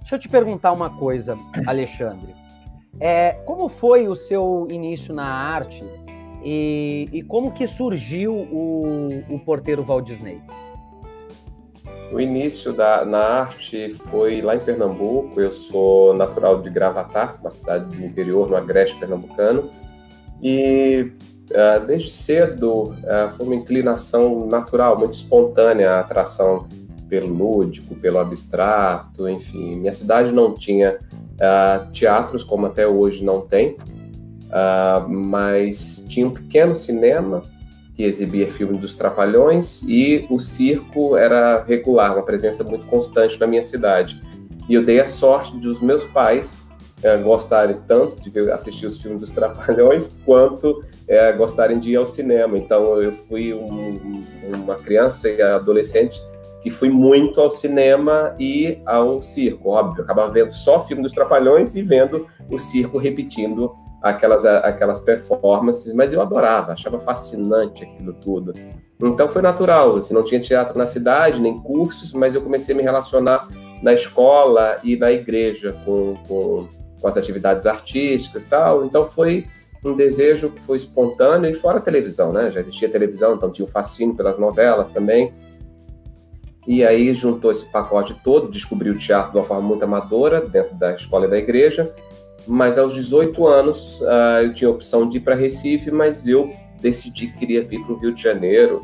Deixa eu te perguntar uma coisa, Alexandre. É, como foi o seu início na arte e, e como que surgiu o, o Porteiro Walt Disney? O início da, na arte foi lá em Pernambuco. Eu sou natural de Gravatar, uma cidade do interior, no agreste pernambucano. E uh, desde cedo uh, foi uma inclinação natural, muito espontânea a atração pelo lúdico, pelo abstrato, enfim. Minha cidade não tinha uh, teatros, como até hoje não tem, mas tinha um pequeno cinema que exibia filme dos Trapalhões e o circo era regular, uma presença muito constante na minha cidade. E eu dei a sorte dos meus pais é, gostarem tanto de assistir os filmes dos Trapalhões, quanto é, gostarem de ir ao cinema. Então, eu fui um, uma criança e adolescente que fui muito ao cinema e ao circo, óbvio. Acabava vendo só filme dos Trapalhões e vendo o circo repetindo aquelas, aquelas performances, mas eu adorava, achava fascinante aquilo tudo. Então foi natural, assim, não tinha teatro na cidade, nem cursos, mas eu comecei a me relacionar na escola e na igreja com, com com as atividades artísticas tal. Então foi um desejo que foi espontâneo e fora televisão, né? Já existia televisão, então tinha o fascínio pelas novelas também. E aí juntou esse pacote todo, descobriu o teatro de uma forma muito amadora dentro da escola e da igreja. Mas aos 18 anos uh, eu tinha a opção de ir para Recife, mas eu decidi que queria vir para o Rio de Janeiro.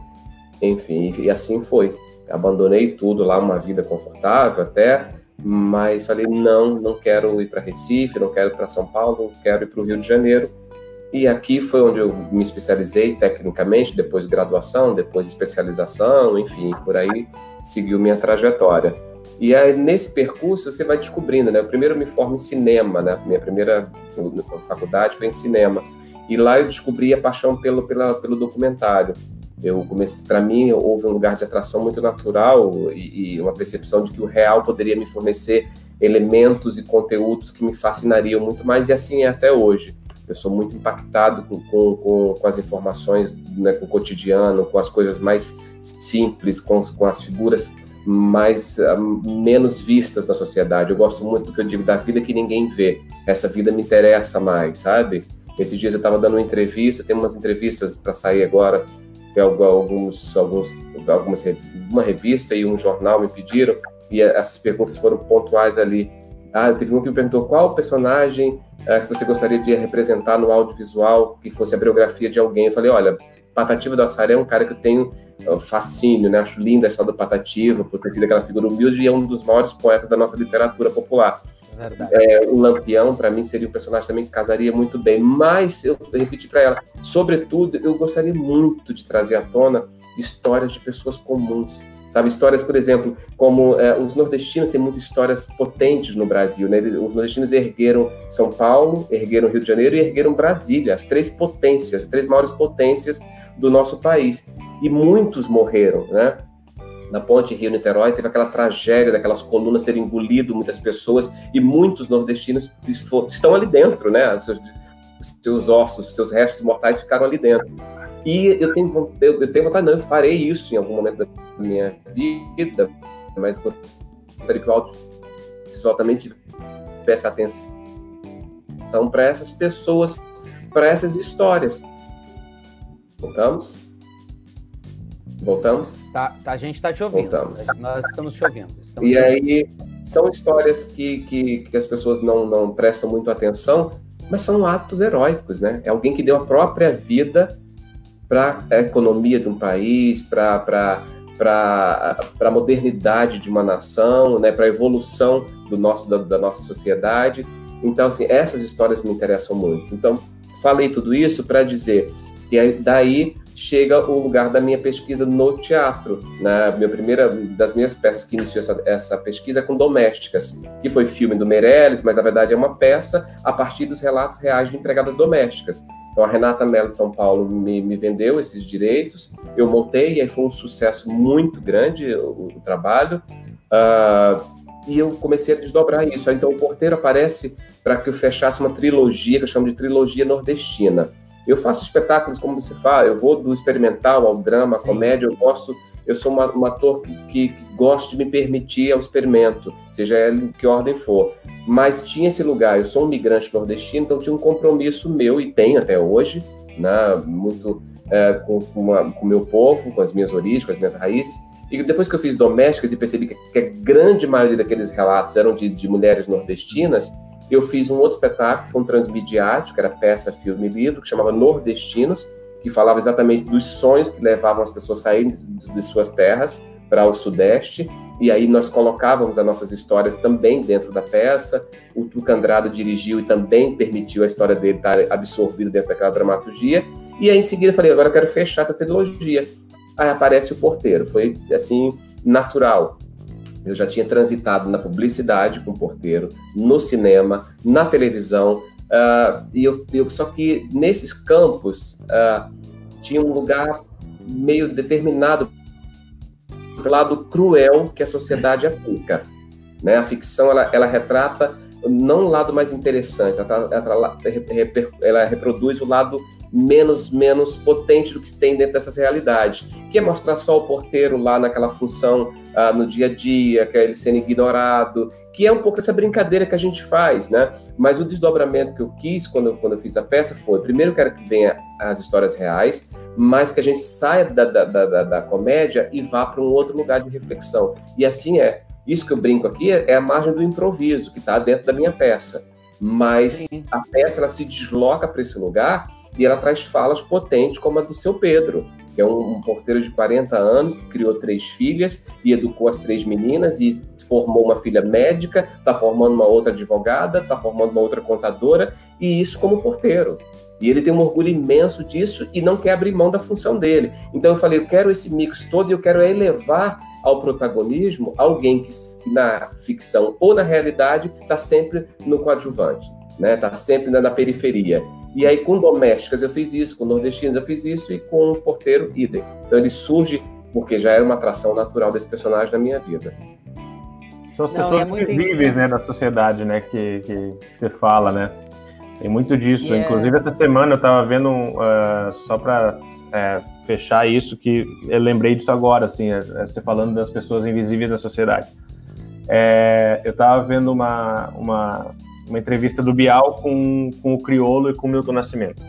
Enfim, e assim foi. Abandonei tudo lá, uma vida confortável até, mas falei não, não quero ir para Recife, não quero ir para São Paulo, quero ir para o Rio de Janeiro. E aqui foi onde eu me especializei tecnicamente, depois de graduação, depois de especialização, enfim, por aí seguiu minha trajetória. E aí, nesse percurso, você vai descobrindo, né? Eu primeiro me formo em cinema, né? Minha primeira faculdade foi em cinema. E lá eu descobri a paixão pelo, pela, pelo documentário. Eu comecei, para mim, houve um lugar de atração muito natural e, e, uma percepção de que o real poderia me fornecer elementos e conteúdos que me fascinariam muito mais, e assim é até hoje. Eu sou muito impactado com, com, com, com as informações, né, com o cotidiano, com as coisas mais simples, com, com as figuras mais uh, menos vistas na sociedade. Eu gosto muito do que eu digo da vida que ninguém vê. Essa vida me interessa mais, sabe? Esses dias eu estava dando uma entrevista, tem umas entrevistas para sair agora alguns, alguns, algumas, uma revista e um jornal me pediram, e essas perguntas foram pontuais ali. Ah, teve um que me perguntou qual personagem é, que você gostaria de representar no audiovisual que fosse a biografia de alguém. Eu falei, olha, Patativa do Assaré é um cara que eu tenho fascínio, né? Acho linda a história do Patativa, por ter sido aquela figura humilde e é um dos maiores poetas da nossa literatura popular. É, o Lampião, para mim, seria um personagem também que casaria muito bem. Mas, eu repeti para ela, sobretudo, eu gostaria muito de trazer à tona histórias de pessoas comuns. Sabe, histórias, por exemplo, como é, os nordestinos têm muitas histórias potentes no Brasil. Né? Os nordestinos ergueram São Paulo, ergueram Rio de Janeiro e ergueram Brasília, as três potências, as três maiores potências do nosso país. E muitos morreram, né? na ponte Rio-Niterói, teve aquela tragédia daquelas colunas terem engolido muitas pessoas e muitos nordestinos estão ali dentro, né? Os seus, os seus ossos, os seus restos mortais ficaram ali dentro. E eu tenho, eu, eu tenho vontade, não, eu farei isso em algum momento da minha vida, mas gostaria que o audiovisual também tivesse atenção para essas pessoas, para essas histórias. Voltamos? Voltamos? Tá, tá, a gente está te ouvindo. Voltamos. Nós estamos te ouvindo. Estamos e te aí, são histórias que, que, que, as pessoas não, não prestam muito atenção, mas são atos heróicos, né? É alguém que deu a própria vida para a economia de um país, para a modernidade de uma nação, né? para a evolução do nosso, da, da nossa sociedade. Então, assim, essas histórias me interessam muito. Então, falei tudo isso para dizer que daí chega o lugar da minha pesquisa no teatro. Na né? minha primeira das minhas peças que iniciou essa, essa pesquisa é com Domésticas, que foi filme do Meirelles, mas na verdade é uma peça a partir dos relatos reais de empregadas domésticas. Então a Renata Mello de São Paulo me, me vendeu esses direitos, eu montei e aí foi um sucesso muito grande o, o trabalho. Uh, e eu comecei a desdobrar isso. Então o porteiro aparece para que eu fechasse uma trilogia que eu chamo de trilogia nordestina. Eu faço espetáculos, como você fala, eu vou do experimental ao drama, à comédia, eu gosto, eu sou uma, um ator que, que, gosto de me permitir ao experimento, seja ele em que ordem for. Mas tinha esse lugar, eu sou um migrante nordestino, então tinha um compromisso meu, e tenho até hoje, né, muito é, com o meu povo, com as minhas origens, com as minhas raízes, e depois que eu fiz domésticas e percebi que, que a grande maioria daqueles relatos eram de, de mulheres nordestinas, eu fiz um outro espetáculo, foi um transmediático, que era peça, filme e livro, que chamava Nordestinos, que falava exatamente dos sonhos que levavam as pessoas a saírem de, suas terras para o Sudeste. E aí nós colocávamos as nossas histórias também dentro da peça. O Tuca Andrade dirigiu e também permitiu a história dele estar absorvida dentro daquela dramaturgia. E aí em seguida eu falei, agora eu quero fechar essa trilogia. Aí aparece o porteiro. Foi assim natural. Eu já tinha transitado na publicidade com o porteiro, no cinema, na televisão, uh, e eu, eu, só que nesses campos uh, tinha um lugar meio determinado pelo lado cruel que a sociedade aplica. Né? A ficção ela, ela retrata não o lado mais interessante, ela, ela, ela reproduz o lado menos menos potente do que tem dentro dessas realidades, que é mostrar só o porteiro lá naquela função ah, no dia a dia, que é ele sendo ignorado, que é um pouco essa brincadeira que a gente faz, né? Mas o desdobramento que eu quis quando eu, quando eu fiz a peça foi, primeiro, quero que venha as histórias reais, mas que a gente saia da, da, da, da comédia e vá para um outro lugar de reflexão. E assim é. Isso que eu brinco aqui é, é a margem do improviso, que está dentro da minha peça. Mas Sim. a peça ela se desloca para esse lugar e ela traz falas potentes como a do seu Pedro, que é um, um, porteiro de 40 anos que criou três filhas e educou as três meninas e formou uma filha médica, está formando uma outra advogada, está formando uma outra contadora, e isso como porteiro. E ele tem um orgulho imenso disso e não quer abrir mão da função dele. Então eu falei, eu quero esse mix todo e eu quero elevar ao protagonismo alguém que, que na ficção ou na realidade está sempre no coadjuvante, né? Está sempre na, na periferia. E aí, com domésticas, eu fiz isso, com nordestinos, eu fiz isso, e com o porteiro, idem. Então, ele surge porque já era uma atração natural desse personagem na minha vida. São as pessoas Não, é invisíveis né, da sociedade, né, que, que, que, você fala, né? Tem muito disso. Yeah. Inclusive, essa semana eu estava vendo, uh, só para é, fechar isso, que eu lembrei disso agora, assim, é, é, você falando das pessoas invisíveis da sociedade. É, eu estava vendo uma, uma uma entrevista do Bial com, com o Criolo e com o Milton Nascimento.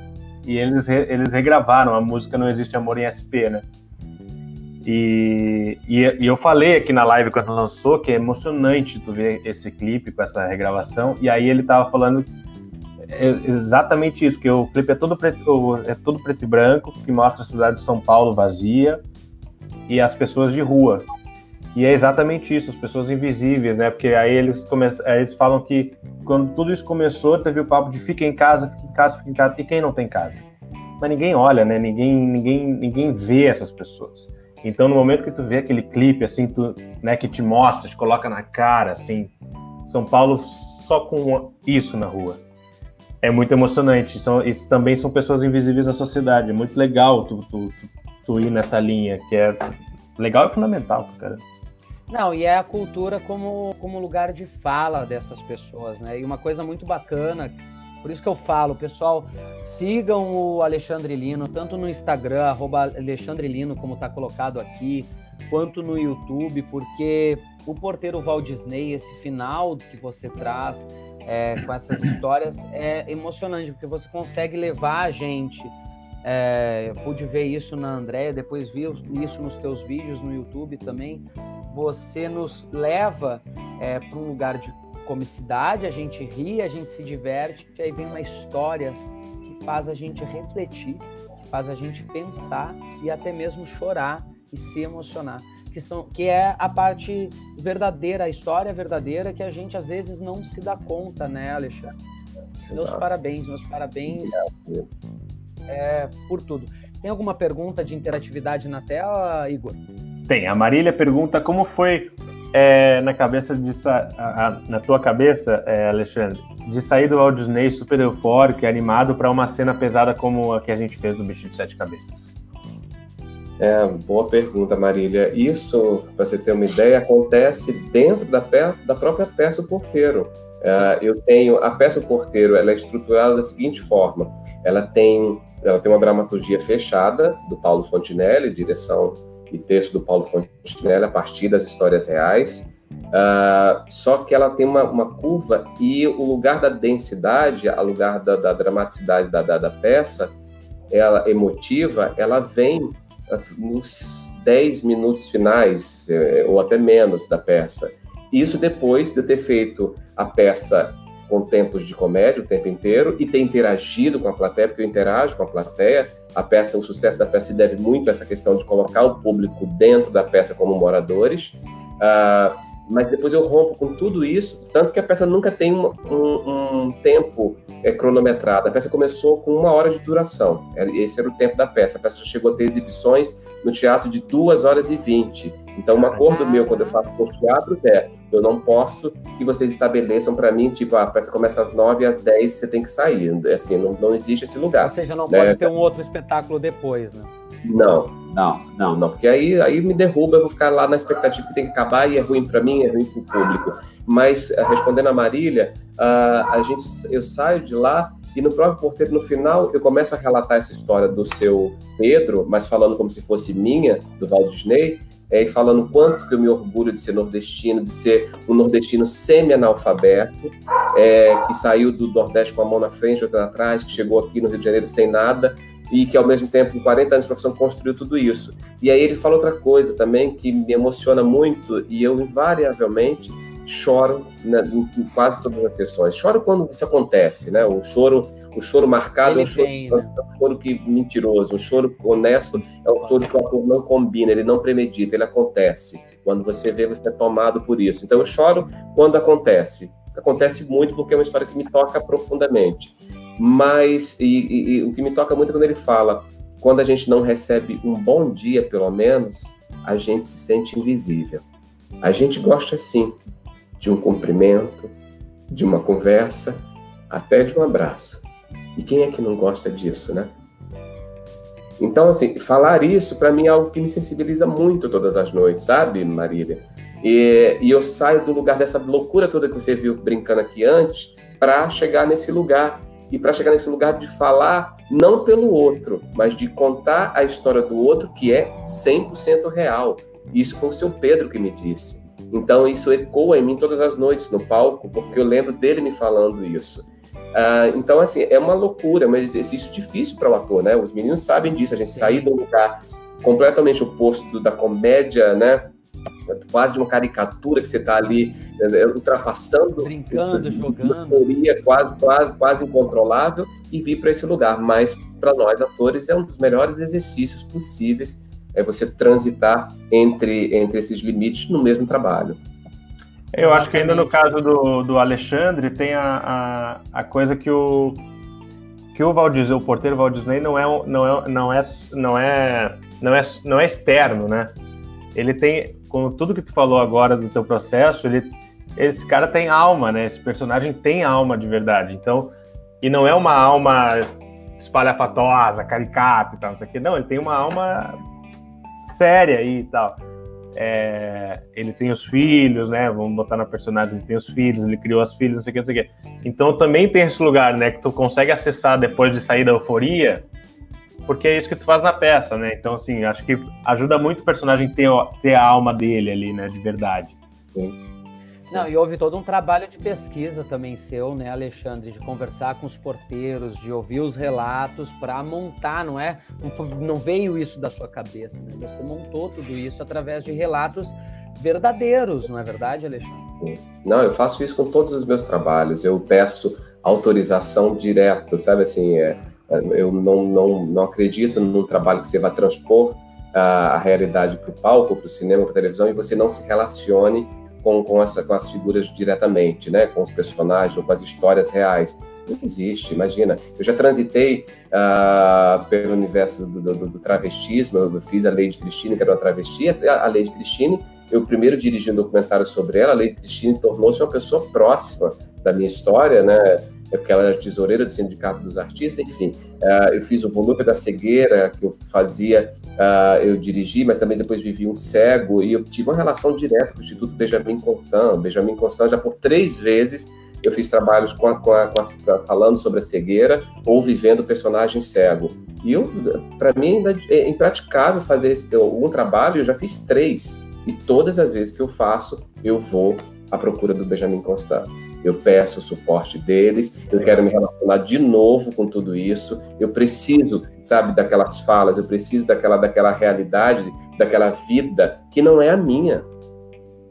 E eles, eles regravaram a música Não Existe Amor em SP, né? E, e, e, eu falei aqui na live quando lançou que é emocionante tu ver esse clipe com essa regravação. E aí ele tava falando exatamente isso, que o clipe é todo preto, é todo preto e branco, que mostra a cidade de São Paulo vazia e as pessoas de rua. E é exatamente isso, as pessoas invisíveis, né? Porque aí eles, começam, eles falam que quando tudo isso começou, teve o papo de fica em casa, fica em casa, fica em casa. E quem não tem casa? Mas ninguém olha, né? Ninguém, ninguém, ninguém vê essas pessoas. Então, no momento que tu vê aquele clipe, assim, tu, né, que te mostra, te coloca na cara, assim, São Paulo só com isso na rua. É muito emocionante. São, isso também são pessoas invisíveis na sociedade. É muito legal tu, tu, tu, tu ir nessa linha, que é legal e fundamental, cara. Não, e é a cultura como, como lugar de fala dessas pessoas, né? E uma coisa muito bacana, por isso que eu falo, pessoal, sigam o Alexandre Lino, tanto no Instagram, arroba Alexandre Lino, como está colocado aqui, quanto no YouTube, porque o Porteiro Walt Disney, esse final que você traz é, com essas histórias é emocionante, porque você consegue levar a gente. É, pude ver isso na Andréia, depois vi isso nos teus vídeos no YouTube também você nos leva é, para um lugar de comicidade, a gente ri, a gente se diverte, e aí vem uma história que faz a gente refletir, faz a gente pensar e até mesmo chorar e se emocionar. Que, são, que é a parte verdadeira, a história verdadeira que a gente às vezes não se dá conta, né, Alexandre? Exato. Meus parabéns, meus parabéns é, por tudo. Tem alguma pergunta de interatividade na tela, Igor? Tem. A Marília pergunta como foi é, na cabeça de na tua cabeça, é, Alexandre, de sair do Walt Disney super eufórico e animado para uma cena pesada como a que a gente fez do Bicho de Sete Cabeças? É, boa pergunta, Marília. Isso, para você ter uma ideia, acontece dentro da, da própria peça O Porteiro. É, eu tenho a peça O Porteiro, ela é estruturada da seguinte forma: ela tem ela tem uma dramaturgia fechada do Paulo Fontinelli, direção e texto do Paulo Fontinelli a partir das histórias reais. Uh, só que ela tem uma, uma, curva e o lugar da densidade, o lugar da, da dramaticidade da, da, da, peça, ela emotiva, ela vem ah, nos 10 minutos finais, eh, ou até menos da peça. Isso depois de eu ter feito a peça com tempos de comédia o tempo inteiro e ter interagido com a plateia, porque eu interajo com a plateia. A peça, o sucesso da peça se deve muito a essa questão de colocar o público dentro da peça como moradores. Uh, mas depois eu rompo com tudo isso, tanto que a peça nunca tem um, um, um tempo é, cronometrado. A peça começou com uma hora de duração. Esse era o tempo da peça. A peça já chegou a ter exibições no teatro de duas horas e vinte. Então, um acordo meu quando eu faço com os teatros é: eu não posso que vocês estabeleçam para mim, tipo, a peça começa às nove e às dez você tem que sair. Assim, não, não existe esse lugar. Ou seja, não né? pode ter um outro espetáculo depois, né? Não, não, não, não, porque aí, aí me derruba, eu vou ficar lá na expectativa que tem que acabar e é ruim para mim, é ruim para o público. Mas, eh, respondendo a Marília, uh, a gente, eu saio de lá e no próprio porteiro, no final, eu começo a relatar essa história do seu Pedro, mas falando como se fosse minha, do Walt Disney, é, e falando quanto que eu me orgulho de ser nordestino, de ser um nordestino semi-analfabeto, é, que saiu do Nordeste com a mão na frente, outra atrás, que chegou aqui no Rio de Janeiro sem nada, e que ao mesmo tempo, com 40 anos de profissão, construiu tudo isso. E aí ele fala outra coisa também que me emociona muito, e eu invariavelmente choro né, em quase todas as sessões. Choro quando isso acontece, né? O choro o choro marcado é um choro, vem, né? é um choro, que mentiroso, um choro honesto é um choro que o ator não combina, ele não premedita, ele acontece. Quando você vê, você é tomado por isso. Então eu choro quando acontece. Acontece muito porque é uma história que me toca profundamente. Mas e, e, e, o que me toca muito é quando ele fala, quando a gente não recebe um bom dia, pelo menos, a gente se sente invisível. A gente gosta sim de um cumprimento, de uma conversa, até de um abraço. E quem é que não gosta disso, né? Então, assim, falar isso para mim é algo que me sensibiliza muito todas as noites, sabe, Marília? E, e eu saio do lugar dessa loucura toda que você viu brincando aqui antes, para chegar nesse lugar. E para chegar nesse lugar de falar não pelo outro, mas de contar a história do outro que é 100% real. Isso foi o seu Pedro que me disse. Então isso ecoa em mim todas as noites no palco, porque eu lembro dele me falando isso. Uh, então, assim, é uma loucura, mas exercício difícil para o ator, né? Os meninos sabem disso, a gente Sim. sair de um lugar completamente oposto da comédia, né? Quase de uma caricatura que você está ali né, ultrapassando, brincando, jogando, teoria quase, quase, quase incontrolável e vir para esse lugar. Mas para nós atores é um dos melhores exercícios possíveis é você transitar entre entre esses limites no mesmo trabalho. Eu acho que ainda no caso do, do Alexandre tem a, a, a coisa que o que o Valdisney, o porteiro Valdisney não é não é não é não é não é não é externo, né? Ele tem com tudo que tu falou agora do teu processo, ele esse cara tem alma, né? Esse personagem tem alma de verdade. Então, e não é uma alma espalhafatosa, caricata e tal, não sei o que. Não, ele tem uma alma séria e tal. É, ele tem os filhos, né? Vamos botar na personagem, ele tem os filhos, ele criou as filhas, não sei o que, não sei o que. Então também tem esse lugar, né? Que tu consegue acessar depois de sair da euforia, porque é isso que tu faz na peça, né? Então, assim, acho que ajuda muito o personagem ter, ter a alma dele ali, né? De verdade. Sim. Não, e houve todo um trabalho de pesquisa também seu, né, Alexandre, de conversar com os porteiros, de ouvir os relatos para montar, não é? Não, veio isso da sua cabeça, né? Você montou tudo isso através de relatos verdadeiros, não é verdade, Alexandre? Não, eu faço isso com todos os meus trabalhos. Eu peço autorização direto, sabe assim, é, eu não, não, não acredito num trabalho que você vai transpor a, a realidade para o palco, para o cinema, para a televisão e você não se relacione com, com, essa, com as figuras diretamente, né, com os personagens ou com as histórias reais. Não existe, imagina. Eu já transitei uh, pelo universo do, do, do, travestismo, eu fiz a Lady Cristine, que era uma travesti, a, a Lady Cristine, eu primeiro dirigi um documentário sobre ela, a Lady Cristine tornou-se uma pessoa próxima da minha história, né? É porque ela era tesoureira do Sindicato dos Artistas, enfim. Uh, eu fiz o Volume da Cegueira, que eu fazia, uh, eu dirigi, mas também depois vivi um cego, e eu tive uma relação direta com o Instituto Benjamin Constant. Benjamin Constant já por três vezes eu fiz trabalhos com a, com a, com a, falando sobre a cegueira ou vivendo personagem cego. E para mim, é impraticável fazer esse, um trabalho, eu já fiz três. E todas as vezes que eu faço, eu vou à procura do Benjamin Constant. Eu peço o suporte deles, eu quero me relacionar de novo com tudo isso. Eu preciso, sabe, daquelas falas, eu preciso daquela, daquela realidade, daquela vida que não é a minha.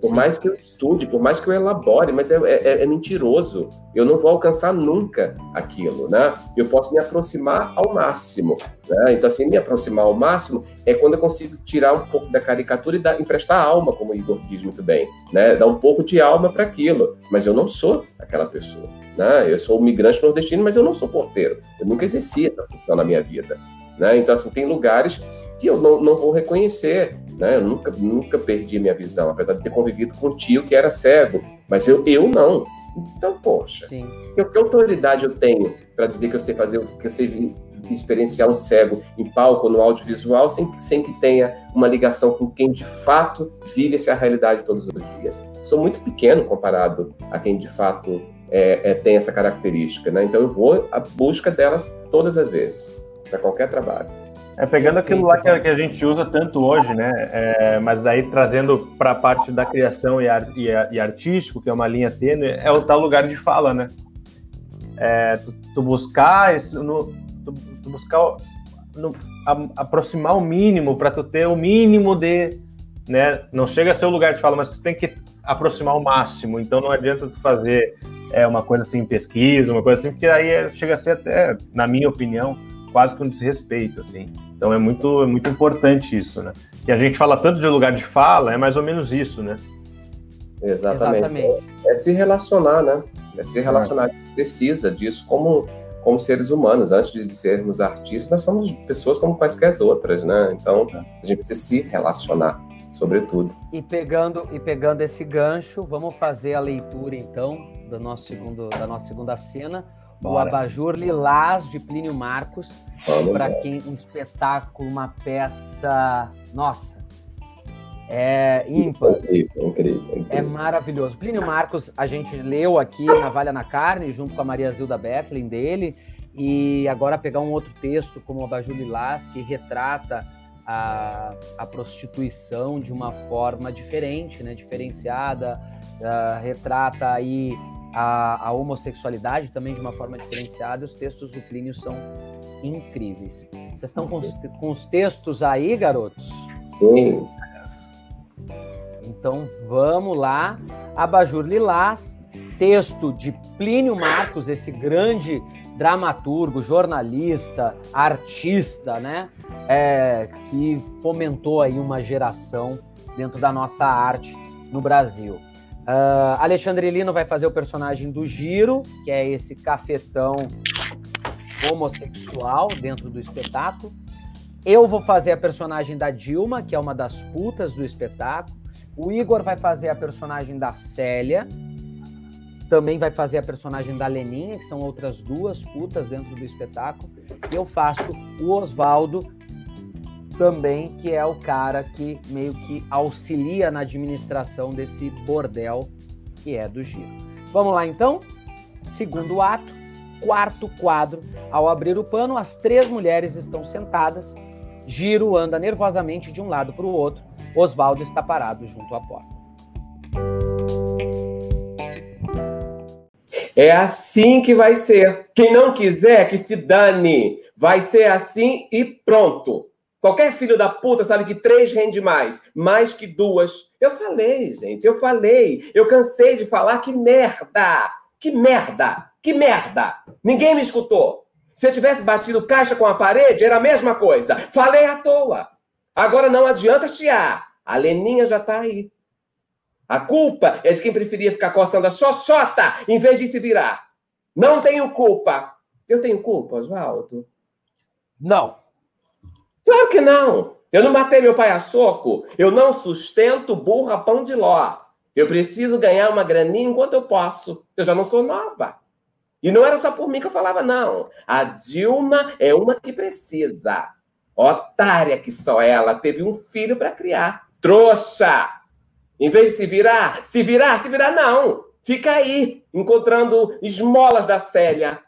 Por mais que eu estude, por mais que eu elabore, mas é, é, é, mentiroso. Eu não vou alcançar nunca aquilo, né? Eu posso me aproximar ao máximo. Né? Então, assim, me aproximar ao máximo é quando eu consigo tirar um pouco da caricatura e dar, emprestar alma, como o Igor diz muito bem, né? Dar um pouco de alma para aquilo. Mas eu não sou aquela pessoa. Né? Eu sou um migrante nordestino, mas eu não sou porteiro. Eu nunca exerci essa função na minha vida. Né? Então, assim, tem lugares que eu não, não vou reconhecer. Né? Eu nunca, nunca perdi minha visão, apesar de ter convivido com um tio que era cego, mas eu, eu não. Então, poxa, que, que, autoridade eu tenho para dizer que eu sei fazer, que eu sei experienciar um cego em palco, no audiovisual, sem, sem que tenha uma ligação com quem de fato vive essa realidade todos os dias. Sou muito pequeno comparado a quem de fato é, é, tem essa característica, né? Então eu vou à busca delas todas as vezes, para qualquer trabalho. É pegando aquilo lá que a, que a gente usa tanto hoje, né? É, mas aí trazendo para a parte da criação e, ar, e, e, artístico, que é uma linha tênue, é o tal lugar de fala, né? É, tu, tu, buscar no, tu, tu buscar no, a, aproximar o mínimo para tu ter o mínimo de, né? Não chega a ser o lugar de fala, mas tu tem que aproximar o máximo. Então não adianta tu fazer é uma coisa assim pesquisa, uma coisa assim, porque aí é, chega a ser até, na minha opinião, quase que um desrespeito, assim. Então é muito, é muito importante isso, né? Que a gente fala tanto de lugar de fala, é mais ou menos isso, né? Exatamente. Exatamente. É, é se relacionar, né? É se relacionar. É. Precisa disso como, como seres humanos. Antes de sermos artistas, nós somos pessoas como quaisquer outras, né? Então a gente precisa se relacionar, sobretudo. E pegando, e pegando esse gancho, vamos fazer a leitura então do nosso segundo, da nossa segunda cena Bora. o Abajur Lilás de Plínio Marcos. Para quem um espetáculo, uma peça, nossa, é ímpar. Incrível, incrível, incrível. É maravilhoso. Plínio Marcos, a gente leu aqui na Valha na Carne, junto com a Maria Zilda Bethlen dele, e agora pegar um outro texto como o Abajur Lilás, que retrata a, a prostituição de uma forma diferente, né, diferenciada, uh, retrata aí a, a, homossexualidade também de uma forma diferenciada. Os textos do Plínio são incríveis. Vocês estão com, com os textos aí, garotos? Sim. Então vamos lá. Abajur Lilás, texto de Plínio Marcos, esse grande dramaturgo, jornalista, artista, né? É, que fomentou aí uma geração dentro da nossa arte no Brasil. Uh, Alexandre Lino vai fazer o personagem do Giro, que é esse cafetão homossexual dentro do espetáculo. Eu vou fazer a personagem da Dilma, que é uma das putas do espetáculo. O Igor vai fazer a personagem da Célia. Também vai fazer a personagem da Leninha, que são outras duas putas dentro do espetáculo. E eu faço o Oswaldo, também, que é o cara que meio que auxilia na administração desse bordel que é do Giro. Vamos lá então? Segundo ato, quarto quadro. Ao abrir o pano, as três mulheres estão sentadas. Giro anda nervosamente de um lado para o outro. Oswaldo está parado junto à porta. É assim que vai ser. Quem não quiser, que se dane. Vai ser assim e pronto. Qualquer filho da puta sabe que três rende mais, mais que duas. Eu falei, gente, eu falei. Eu cansei de falar que merda, que merda, que merda. Ninguém me escutou. Se eu tivesse batido caixa com a parede, era a mesma coisa. Falei à toa. Agora não adianta chiar. A Leninha já tá aí. A culpa é de quem preferia ficar coçando a xoxota em vez de se virar. Não tenho culpa. Eu tenho culpa, Oswaldo? Não. Claro que não. Eu não matei meu pai a soco. Eu não sustento burra pão de ló. Eu preciso ganhar uma graninha enquanto eu posso. Eu já não sou nova. E não era só por mim que eu falava, não. A Dilma é uma que precisa. Otária que só ela teve um filho para criar. Trouxa! Em vez de se virar, se virar, se virar, não. Fica aí, encontrando esmolas da Célia.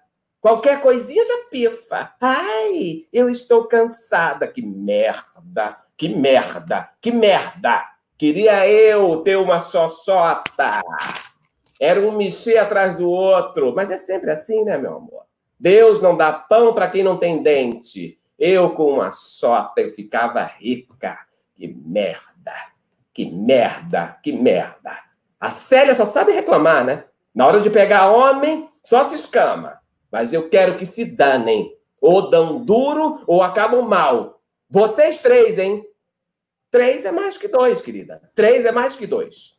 Qualquer coisinha já pifa. Ai, eu estou cansada. Que merda, que merda, que merda. Queria eu ter uma xoxota. Era um mexer atrás do outro. Mas é sempre assim, né, meu amor? Deus não dá pão para quem não tem dente. Eu, com uma xota, eu ficava rica. Que merda, que merda, que merda. A Célia só sabe reclamar, né? Na hora de pegar homem, só se escama. Mas eu quero que se danem. Ou dão duro ou acabam mal. Vocês três, hein? Três é mais que dois, querida. Três é mais que dois.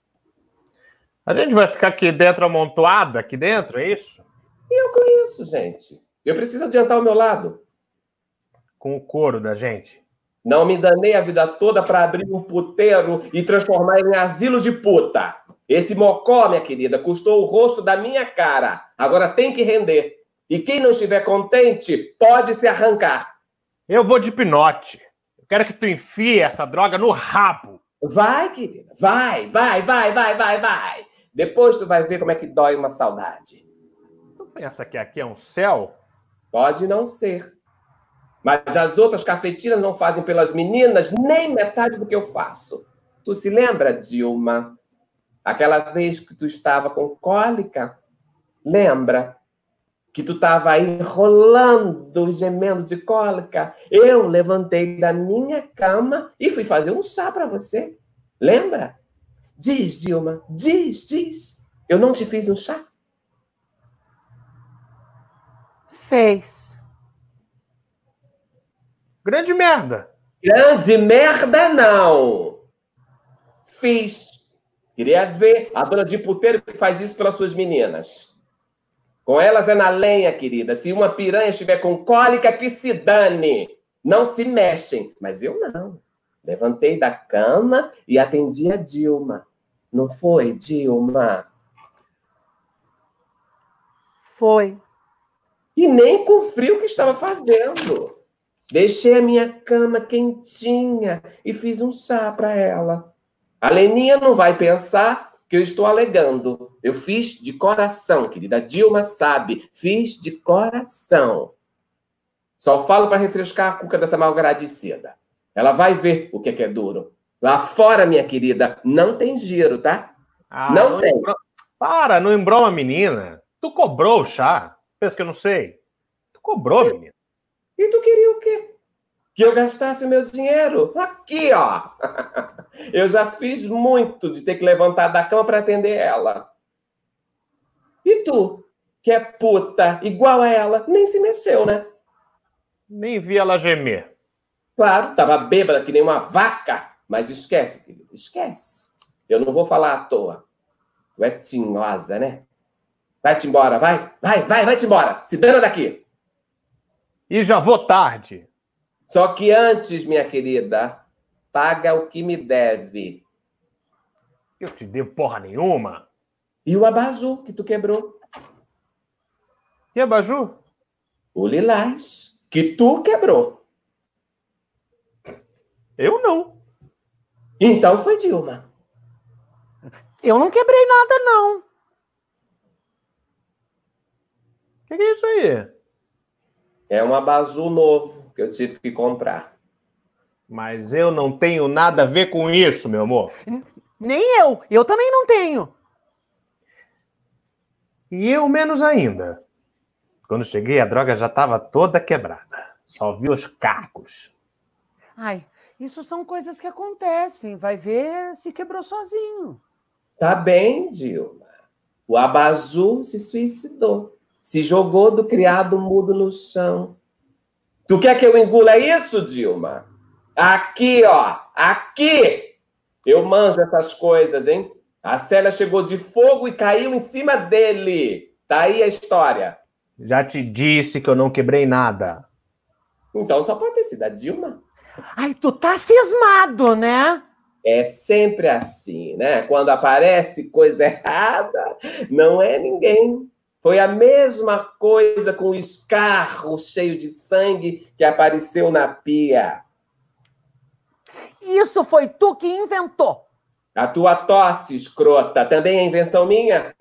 A gente vai ficar aqui dentro amontoada, aqui dentro, é isso? E eu com isso, gente. Eu preciso adiantar o meu lado. Com o couro da gente. Não me danei a vida toda para abrir um puteiro e transformar em asilo de puta. Esse mocó, minha querida, custou o rosto da minha cara. Agora tem que render. E quem não estiver contente, pode se arrancar. Eu vou de pinote. Eu quero que tu enfie essa droga no rabo. Vai, querida. Vai, vai, vai, vai, vai, vai. Depois tu vai ver como é que dói uma saudade. Tu pensa que aqui é um céu? Pode não ser. Mas as outras cafetinas não fazem pelas meninas nem metade do que eu faço. Tu se lembra, Dilma? Aquela vez que tu estava com cólica? Lembra? Que tu estava aí rolando, gemendo de cólica? Eu levantei da minha cama e fui fazer um chá para você. Lembra? Diz, Dilma, diz, diz. Eu não te fiz um chá? Fez. Grande merda. Grande merda, não. Fiz. Queria ver a dona de puteiro que faz isso pelas suas meninas. Com elas é na lenha, querida. Se uma piranha estiver com cólica, que se dane. Não se mexem. Mas eu não. Levantei da cama e atendi a Dilma. Não foi, Dilma? Foi. E nem com o frio que estava fazendo. Deixei a minha cama quentinha e fiz um chá para ela. A Leninha não vai pensar que eu estou alegando. Eu fiz de coração, querida. Dilma sabe, fiz de coração. Só falo para refrescar a cuca dessa malgradecida. Ela vai ver o que é, que é duro. Lá fora, minha querida, não tem giro, tá? Ah, não, tem. Embro... Para, não embroma, menina. Tu cobrou o chá. Pensa que eu não sei. Tu cobrou, menina. E tu queria o quê? Que eu gastasse o meu dinheiro. Aqui, ó. Eu já fiz muito de ter que levantar da cama para atender ela. E tu, que é puta, igual a ela, nem se mexeu, né? Nem vi ela gemer. Claro, tava bêbada que nem uma vaca. Mas esquece, querido, esquece. Eu não vou falar à toa. Tu é tinhosa, né? Vai-te embora, vai, vai, vai, vai-te embora. Se dana daqui. E já vou tarde. Só que antes, minha querida, paga o que me deve. Eu te devo porra nenhuma. E o abajur que tu quebrou? Que abajur? O lilás, que tu quebrou. Eu não. Então foi Dilma. Eu não quebrei nada, não. O que, que é isso aí? É um abajur novo que eu tive que comprar. Mas eu não tenho nada a ver com isso, meu amor. Nem eu. Eu também não tenho. E eu menos ainda. Quando cheguei, a droga já estava toda quebrada. Só vi os cacos. Ai, isso são coisas que acontecem. Vai ver se quebrou sozinho. Tá bem, Dilma. O Abazu se suicidou. Se jogou do criado mudo no chão. Tu quer que eu engula isso, Dilma? Aqui, ó. Aqui. Eu manjo essas coisas, hein? A Célia chegou de fogo e caiu em cima dele. Tá aí a história. Já te disse que eu não quebrei nada. Então só pode ter sido a Dilma. Ai, tu tá cismado, né? É sempre assim, né? Quando aparece coisa errada, não é ninguém. Foi a mesma coisa com o escarro cheio de sangue que apareceu na pia. Isso foi tu que inventou. A tua tosse, escrota, também é invenção minha?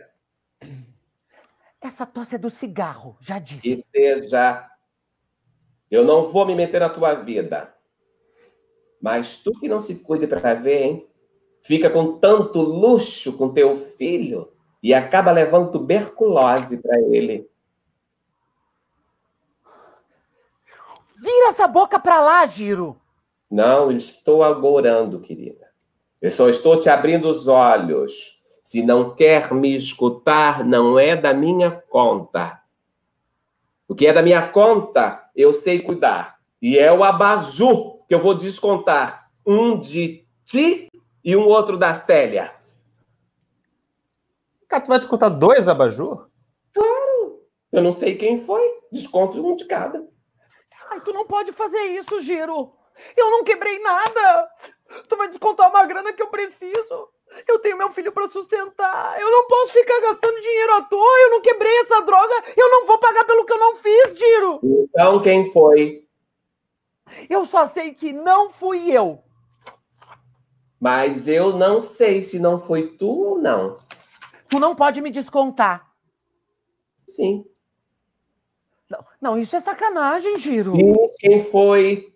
Essa tosse é do cigarro, já disse. Que seja. Eu não vou me meter na tua vida. Mas tu que não se cuide para ver, hein? Fica com tanto luxo com teu filho e acaba levando tuberculose para ele. Vira essa boca pra lá, Giro. Não estou agorando, querida. Eu só estou te abrindo os olhos. Se não quer me escutar, não é da minha conta. O que é da minha conta, eu sei cuidar. E é o abajur que eu vou descontar. Um de ti e um outro da Célia. Cara, tu vai descontar dois abajur? Eu não sei quem foi. Desconto um de cada. Ai, tu não pode fazer isso, Giro. Eu não quebrei nada. Tu vai descontar uma grana que eu preciso. Eu tenho meu filho pra sustentar. Eu não posso ficar gastando dinheiro à toa. Eu não quebrei essa droga. Eu não vou pagar pelo que eu não fiz, Giro. Então quem foi? Eu só sei que não fui eu. Mas eu não sei se não foi tu ou não. Tu não pode me descontar. Sim. Não, não isso é sacanagem, Giro. E quem foi?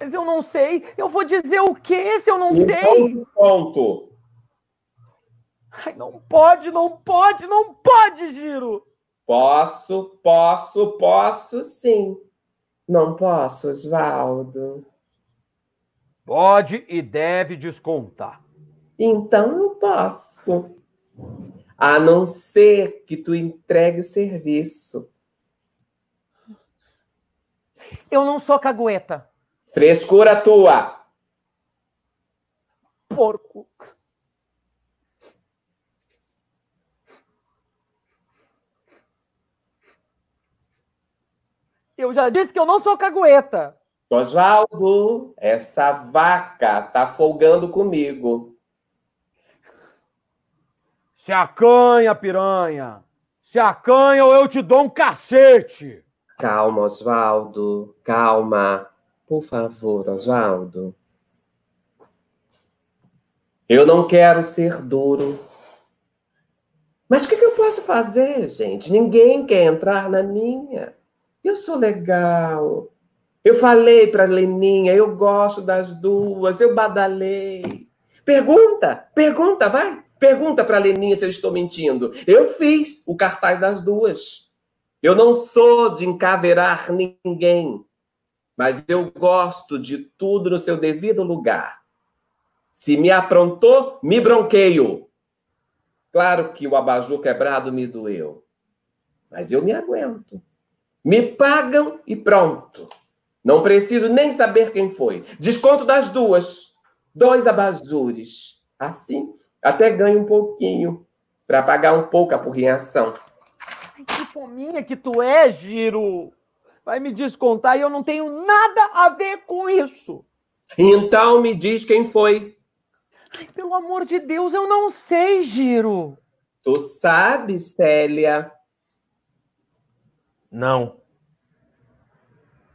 Mas eu não sei. Eu vou dizer o quê se eu não Então, sei? ponto. Ai, não pode, não pode, não pode, Giro. Posso, posso, posso sim. Não posso, Osvaldo. Pode e deve descontar. Então eu posso. A não ser que tu entregue o serviço. Eu não sou cagueta. Frescura tua. Porco. Eu já disse que eu não sou cagueta. Osvaldo, essa vaca tá folgando comigo. Se acanha, piranha. Se acanha ou eu te dou um cacete. Calma, Osvaldo. Calma. Por favor, Osvaldo. Eu não quero ser duro. Mas o que, que eu posso fazer, gente? Ninguém quer entrar na minha. Eu sou legal. Eu falei para Leninha, eu gosto das duas, eu badalei. Pergunta, pergunta, vai. Pergunta para Leninha se eu estou mentindo. Eu fiz o cartaz das duas. Eu não sou de encaveirar ninguém, mas eu gosto de tudo no seu devido lugar. Se me aprontou, me bronqueio. Claro que o abajur quebrado me doeu, mas eu me aguento. Me pagam e pronto. Não preciso nem saber quem foi. Desconto das duas. Dois abajures. Assim, até ganho um pouquinho para pagar um pouco a porrinhação. Ai, que fominha que tu é, Giro. Vai me descontar e eu não tenho nada a ver com isso. Então me diz quem foi. Ai, pelo amor de Deus, eu não sei, Giro. Tu sabe, Célia? Não.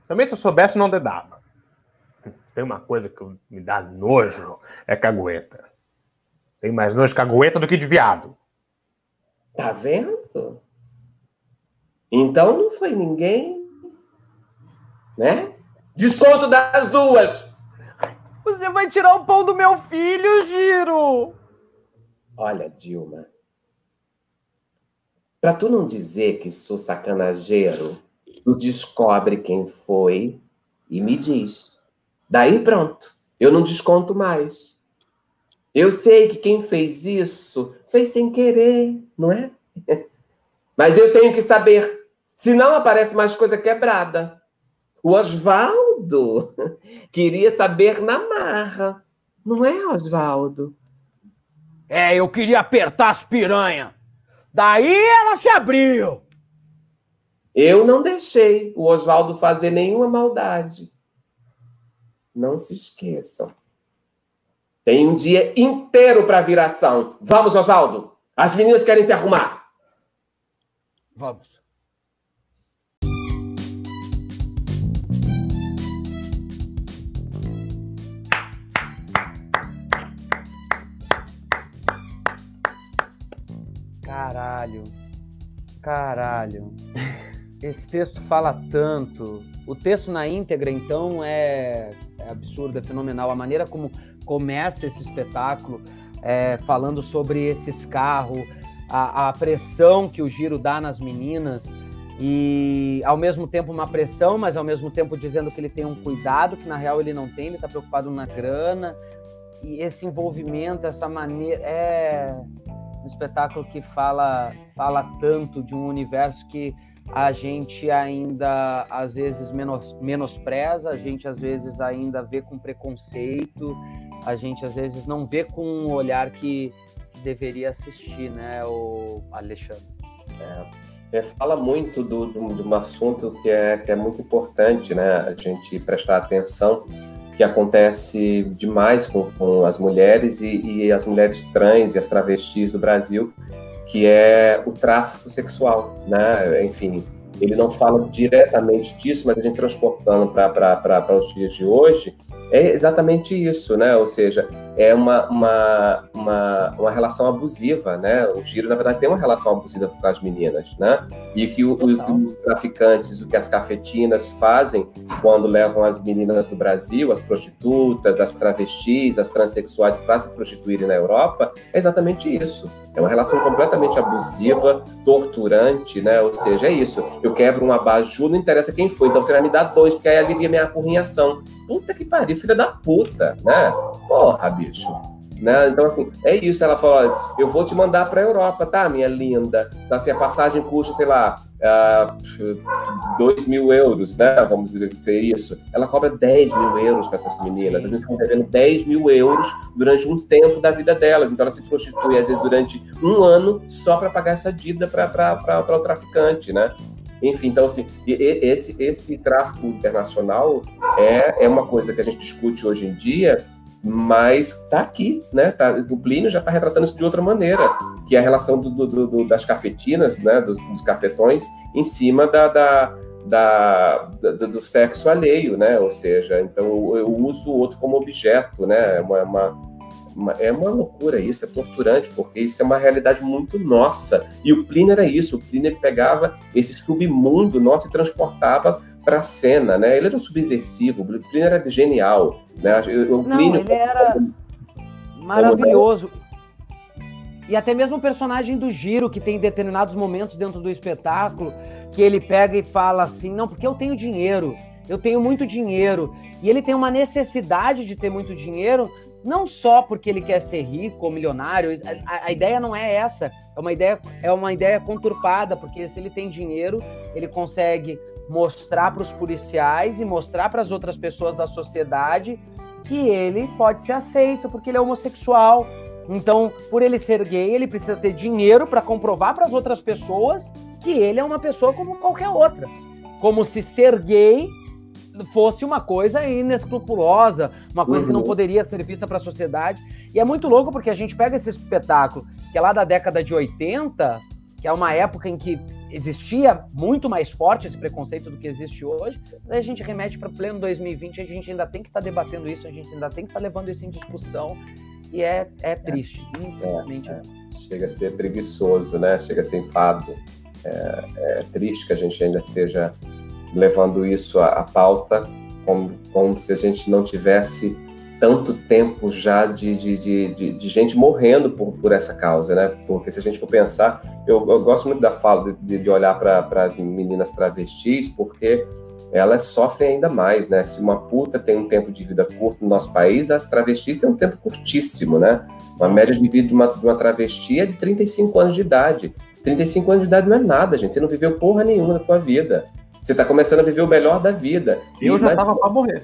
Também se eu soubesse, não dedava. Tem uma coisa que me dá nojo, é cagueta. Tem mais nojo de cagueta do que de viado. Tá vendo? Então não foi ninguém, né? Desconto das duas. Você vai tirar o pão do meu filho, Giro. Olha, Dilma. Pra tu não dizer que sou sacanageiro, tu descobre quem foi e me diz. Daí pronto, eu não desconto mais. Eu sei que quem fez isso fez sem querer, não é? Mas eu tenho que saber, senão aparece mais coisa quebrada. O Oswaldo queria saber na marra, não é, Oswaldo? É, eu queria apertar as piranha. Daí ela se abriu. Eu não deixei o Oswaldo fazer nenhuma maldade. Não se esqueçam. Tem um dia inteiro para viração. Vamos, Oswaldo. As meninas querem se arrumar. Vamos. Caralho. Caralho. Esse texto fala tanto. O texto na íntegra, então, é, é absurdo, é fenomenal. A maneira como começa esse espetáculo, é, falando sobre esses carros, a, a, pressão que o Giro dá nas meninas, e ao mesmo tempo uma pressão, mas ao mesmo tempo dizendo que ele tem um cuidado que na real ele não tem, ele está preocupado na grana. E esse envolvimento, essa maneira. É um espetáculo que fala, fala tanto de um universo que a gente ainda às vezes menos, menospreza, a gente às vezes ainda vê com preconceito, a gente às vezes não vê com um olhar que deveria assistir, né, o Alexandre? É, é fala muito do, do, de um assunto que é, que é muito importante, né, a gente prestar atenção, que acontece demais com, com as mulheres e, e as mulheres trans e as travestis do Brasil, que é o tráfico sexual, né? Enfim, ele não fala diretamente disso, mas a gente transportando para os dias de hoje, é exatamente isso, né? Ou seja, é uma, uma, uma, uma, relação abusiva, né? O Giro, na verdade, tem uma relação abusiva com as meninas, né? E que o, o, os traficantes, o que as cafetinas fazem quando levam as meninas do Brasil, as prostitutas, as travestis, as transexuais para se prostituírem na Europa, é exatamente isso. É uma relação completamente abusiva, torturante, né? Ou seja, é isso. Eu quebro um abajur, não interessa quem foi, então você vai me dar dois, porque aí alivia minha apurrinhação. Puta que pariu, filha da puta, né? Porra, bicho. Né? Então, assim, é isso. Ela falou: eu vou te mandar para a Europa, tá, minha linda? Então, assim, a passagem custa, sei lá, uh, 2 mil euros, né? Vamos dizer isso. Ela cobra 10 mil euros para essas meninas. A gente está devendo 10 mil euros durante um tempo da vida delas. Então, ela se prostitui, às vezes, durante um ano só para pagar essa dívida para o traficante, né? Enfim, então, assim, esse, esse tráfico internacional é, é uma coisa que a gente discute hoje em dia mas está aqui, né? Tá, o Plínio já está retratando isso de outra maneira, que é a relação do, do, do, das cafetinas, né? Dos, dos, cafetões em cima da, da, da, do sexo alheio, né? Ou seja, então eu uso o outro como objeto, né? É uma, uma, uma, é uma loucura isso, é torturante, porque isso é uma realidade muito nossa. E o Plínio era isso, o Plínio pegava esse submundo nosso e transportava para a cena, né? Ele era um subversivo, o Plínio era genial, né? O Plínio, Não, ele era maravilhoso. E até mesmo o personagem do Giro, que tem determinados momentos dentro do espetáculo, que ele pega e fala assim: não, porque eu tenho dinheiro, eu tenho muito dinheiro. E ele tem uma necessidade de ter muito dinheiro, não só porque ele quer ser rico ou milionário. A, a ideia não é essa. É uma ideia, é uma ideia conturpada, porque se ele tem dinheiro, ele consegue mostrar para os policiais e mostrar para as outras pessoas da sociedade que ele pode ser aceito porque ele é homossexual. Então, por ele ser gay, ele precisa ter dinheiro para comprovar para as outras pessoas que ele é uma pessoa como qualquer outra. Como se ser gay fosse uma coisa inescrupulosa, uma coisa uhum. que não uhum. poderia ser vista para a sociedade. E é muito louco porque a gente pega esse espetáculo, que é lá da década de 80, que é uma época em que existia muito mais forte esse preconceito do que existe hoje, mas aí a gente remete para pleno 2020, a gente ainda tem que estar tá debatendo isso, a gente ainda tem que estar tá levando isso em discussão, e é, é triste, é, infelizmente. É, é. Chega a ser preguiçoso, né? Chega a ser enfado. É, é triste que a gente ainda esteja levando isso à, à pauta, como, como se a gente não tivesse tanto tempo já de, de, de, de, gente morrendo por, por essa causa, né? Porque se a gente for pensar, eu, eu gosto muito da fala de, de olhar para as meninas travestis, porque elas sofrem ainda mais, né? Se uma puta tem um tempo de vida curto no nosso país, as travestis têm um tempo curtíssimo, né? Uma média de vida de uma, de uma travesti é de 35 anos de idade. 35 anos de idade não é nada, gente. Você não viveu porra nenhuma na sua vida. Você está começando a viver o melhor da vida. Eu e, já estava para morrer.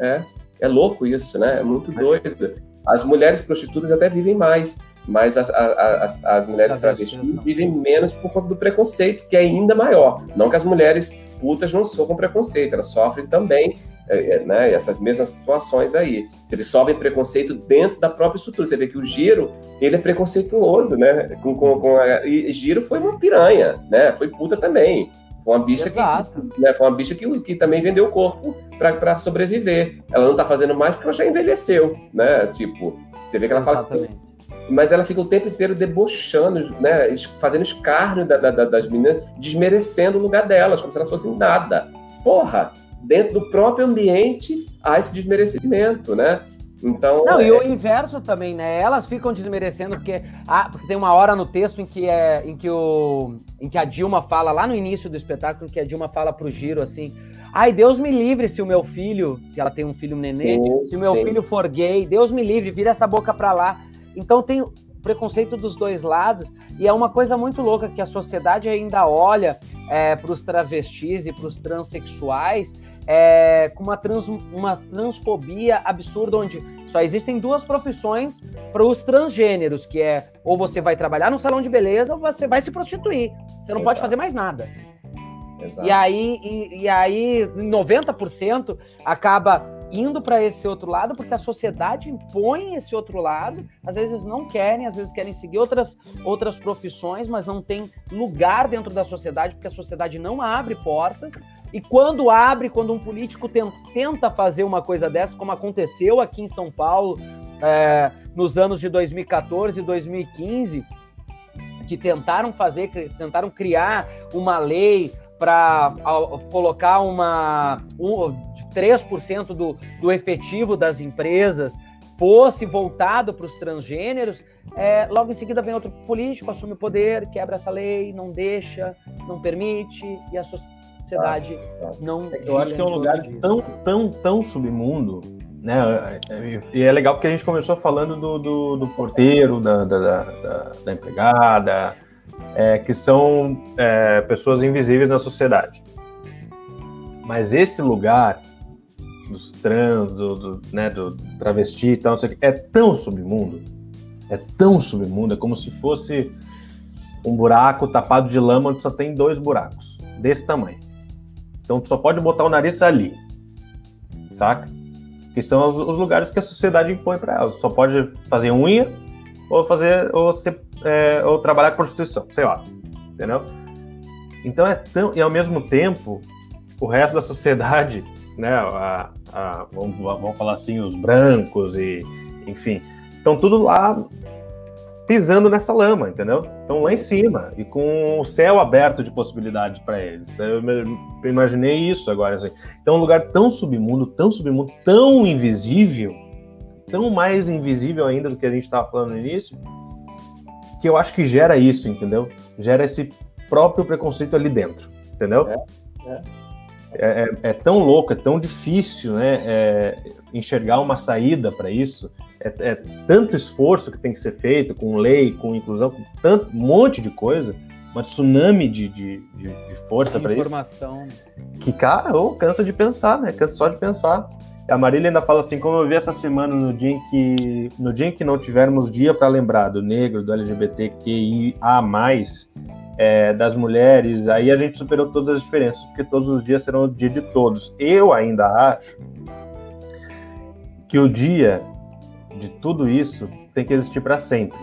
É, é louco isso, né? É muito doido. As mulheres prostitutas até vivem mais. mas as, as, as mulheres travestis vivem menos por conta do preconceito, que é ainda maior. Não que as mulheres putas não sofram preconceito, elas sofrem também é, é, né, essas mesmas situações aí. Se eles sofrem preconceito dentro da própria estrutura. Você vê que o Giro, ele é preconceituoso, né? Com, com, com a, e Giro foi uma piranha, né? Foi puta também. Foi uma bicha Exato. que, né, foi uma bicha que, que também vendeu o corpo para sobreviver. Ela não tá fazendo mais porque ela já envelheceu, né? Tipo, você vê que ela Exatamente. fala mas ela fica o tempo inteiro debochando, né, fazendo escárnio da, da, das meninas, desmerecendo o lugar delas, como se elas fossem nada. Porra, dentro do próprio ambiente há esse desmerecimento, né? Então, não, é... e o inverso também, né? Elas ficam desmerecendo porque, ah, porque tem uma hora no texto em que é em que o em que a Dilma fala lá no início do espetáculo que a Dilma fala pro Giro assim: "Ai, Deus me livre se o meu filho, que ela tem um filho um nenê, sim, se o meu sim. filho for gay, Deus me livre, vira essa boca para lá". Então tem preconceito dos dois lados e é uma coisa muito louca que a sociedade ainda olha é, para os travestis e para os transexuais é, com uma, trans, uma transfobia absurda, onde só existem duas profissões para os transgêneros, que é ou você vai trabalhar no salão de beleza ou você vai se prostituir. Você não Exato. pode fazer mais nada. Exato. E aí, e, e aí 90% acaba indo para esse outro lado porque a sociedade impõe esse outro lado. Às vezes não querem, às vezes querem seguir outras, outras profissões, mas não tem lugar dentro da sociedade porque a sociedade não abre portas. E quando abre, quando um político tenta fazer uma coisa dessa, como aconteceu aqui em São Paulo é, nos anos de 2014 e 2015, que tentaram fazer, tentaram criar uma lei para colocar uma um, 3% do, do efetivo das empresas fosse voltado para os transgêneros, é, logo em seguida vem outro político, assume o poder, quebra essa lei, não deixa, não permite, e a sociedade sociedade ah, não. Eu acho que é um lugar tão, tão, tão submundo, né? E é legal porque a gente começou falando do, do, do porteiro, da, da, da, da empregada, é, que são é, pessoas invisíveis na sociedade. Mas esse lugar dos trans, do, do, né, do travesti e tal, é tão submundo, é tão submundo, é como se fosse um buraco tapado de lama onde só tem dois buracos, desse tamanho. Então tu só pode botar o nariz ali, saca? Que são os, os lugares que a sociedade impõe para elas. Só pode fazer unha ou fazer ou, ser, é, ou trabalhar com prostituição, sei lá, entendeu? Então é tão e ao mesmo tempo o resto da sociedade, né? A, a, vamos, vamos falar assim, os brancos e enfim, estão tudo lá pisando nessa lama, entendeu? Estão lá em cima e com o céu aberto de possibilidades para eles. Eu imaginei isso agora. Assim. Então, um lugar tão submundo, tão submundo, tão invisível, tão mais invisível ainda do que a gente estava falando no início, que eu acho que gera isso, entendeu? Gera esse próprio preconceito ali dentro, entendeu? É, é. É, é, é tão louco, é tão difícil, né? É, enxergar uma saída para isso é, é, tanto esforço que tem que ser feito com lei, com inclusão, com tanto um monte de coisa, uma tsunami de, de, de, de força para isso. Informação. Que, cara, oh, cansa de pensar, né? Cansa só de pensar. A Marília ainda fala assim, como eu vi essa semana no dia em que, no dia em que não tivermos dia para lembrar do negro, do LGBTQIA+, é, das mulheres, aí a gente superou todas as diferenças, porque todos os dias serão o dia de todos. Eu ainda acho que o dia de tudo isso tem que existir para sempre.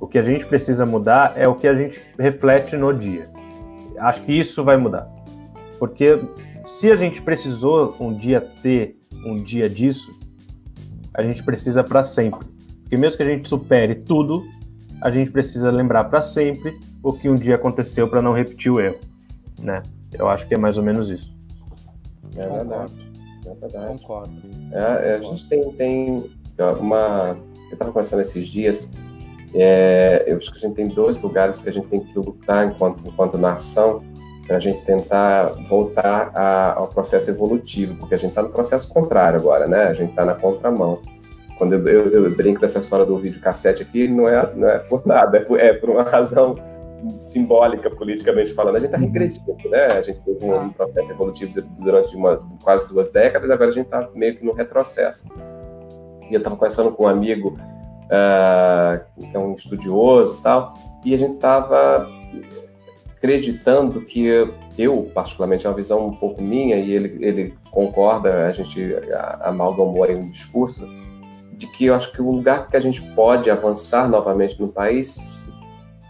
O que a gente precisa mudar é o que a gente reflete no dia. Acho que isso vai mudar. Porque se a gente precisou um dia ter um dia disso, a gente precisa para sempre. Porque mesmo que a gente supere tudo, a gente precisa lembrar para sempre o que um dia aconteceu para não repetir o erro, né? Eu acho que é mais ou menos isso. É verdade. É verdade. Concordo. É, a gente tem, tem uma. Eu estava conversando esses dias, é, eu acho que a gente tem dois lugares que a gente tem que lutar enquanto, enquanto nação, para a gente tentar voltar a, ao processo evolutivo, porque a gente está no processo contrário agora, né? A gente está na contramão. Quando eu, eu, eu, brinco dessa história do vídeo cassete aqui, não é, não é por nada, é por, é por uma razão simbólica, politicamente falando. A gente está regredindo, né? A gente teve um, um processo evolutivo durante uma, quase duas décadas, agora a gente está meio que no retrocesso. Eu estava conversando com um amigo uh, que é um estudioso e tal, e a gente estava acreditando que eu, particularmente, é uma visão um pouco minha, e ele, ele concorda, a gente amalgamou aí um discurso, de que eu acho que o lugar que a gente pode avançar novamente no país,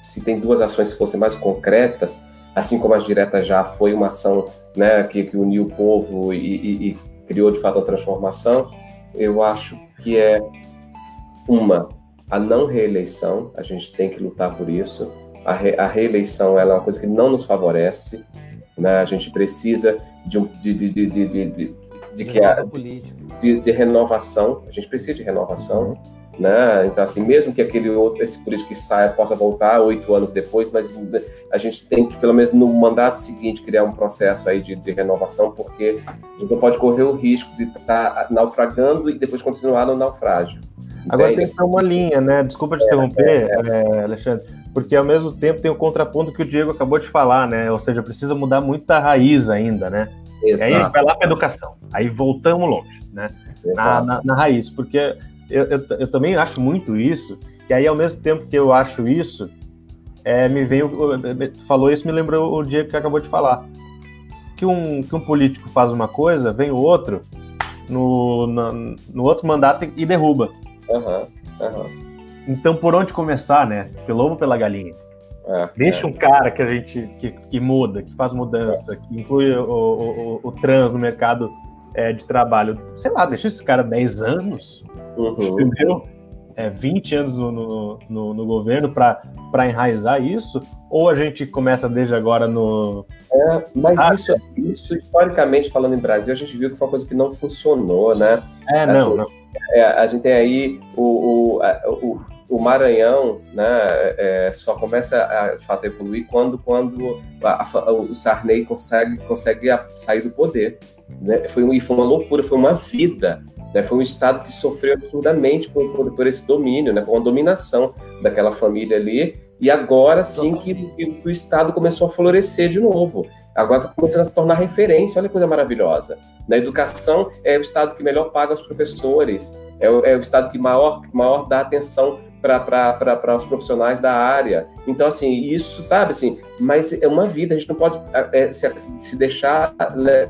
se tem duas ações que fossem mais concretas, assim como as diretas já foi uma ação né, que, que uniu o povo e, e, e criou de fato a transformação, eu acho que é uma a não reeleição, a gente tem que lutar por isso. A, re, a reeleição é uma coisa que não nos favorece, né? A gente precisa de, um, de, de, de, de, de, de que a, de, de, renovação. A gente precisa de renovação. Uhum. Né? Então, assim, mesmo que aquele outro, esse político que saia possa voltar oito anos depois, mas a gente tem que, pelo menos no mandato seguinte, criar um processo aí de, de renovação, porque a gente não pode correr o risco de estar tá naufragando e depois continuar no naufrágio. Agora tem que ter uma linha, né? Desculpa te é, interromper, é, é. Alexandre, porque ao mesmo tempo tem o contraponto que o Diego acabou de falar, né? Ou seja, precisa mudar muito a raiz ainda, né? Exato. E aí vai lá para educação, aí voltamos longe, né? Na, na, na, raiz, porque eu, eu, eu, também acho muito isso, e aí ao mesmo tempo que eu acho isso, é, me veio, falou isso, me lembrou o Diego que acabou de falar. Que um, que um político faz uma coisa, vem o outro no, no, no outro mandato e derruba. Uhum, uhum. Então, por onde começar, né? Pelo ovo ou pela galinha? É, Deixa é. um cara que a gente que, que muda, que faz mudança, é. que inclui o, o, o, trans no mercado é, de trabalho. Sei lá, deixa esse cara 10 anos, uhum. entendeu? É, 20 anos no, no, no, no governo para enraizar isso? Ou a gente começa desde agora no. É, mas ah, isso, isso, historicamente falando em Brasil, a gente viu que foi uma coisa que não funcionou, né? É, não, assim, não é, a gente tem aí o, o, o, o Maranhão, né, é, só começa a de fato evoluir quando, quando a, a, o Sarney consegue, consegue sair do poder. Né? Foi, e foi uma loucura, foi uma vida. Né? Foi um Estado que sofreu absurdamente por, por, por esse domínio, né? foi uma dominação daquela família ali. E agora sim que, que o Estado começou a florescer de novo. Agora está começando a se tornar referência, olha que coisa maravilhosa. Na educação, é o Estado que melhor paga os professores, é o, é o Estado que maior, maior dá atenção para os profissionais da área. Então, assim, isso, sabe, assim, mas é uma vida, a gente não pode é, se, se deixar, né,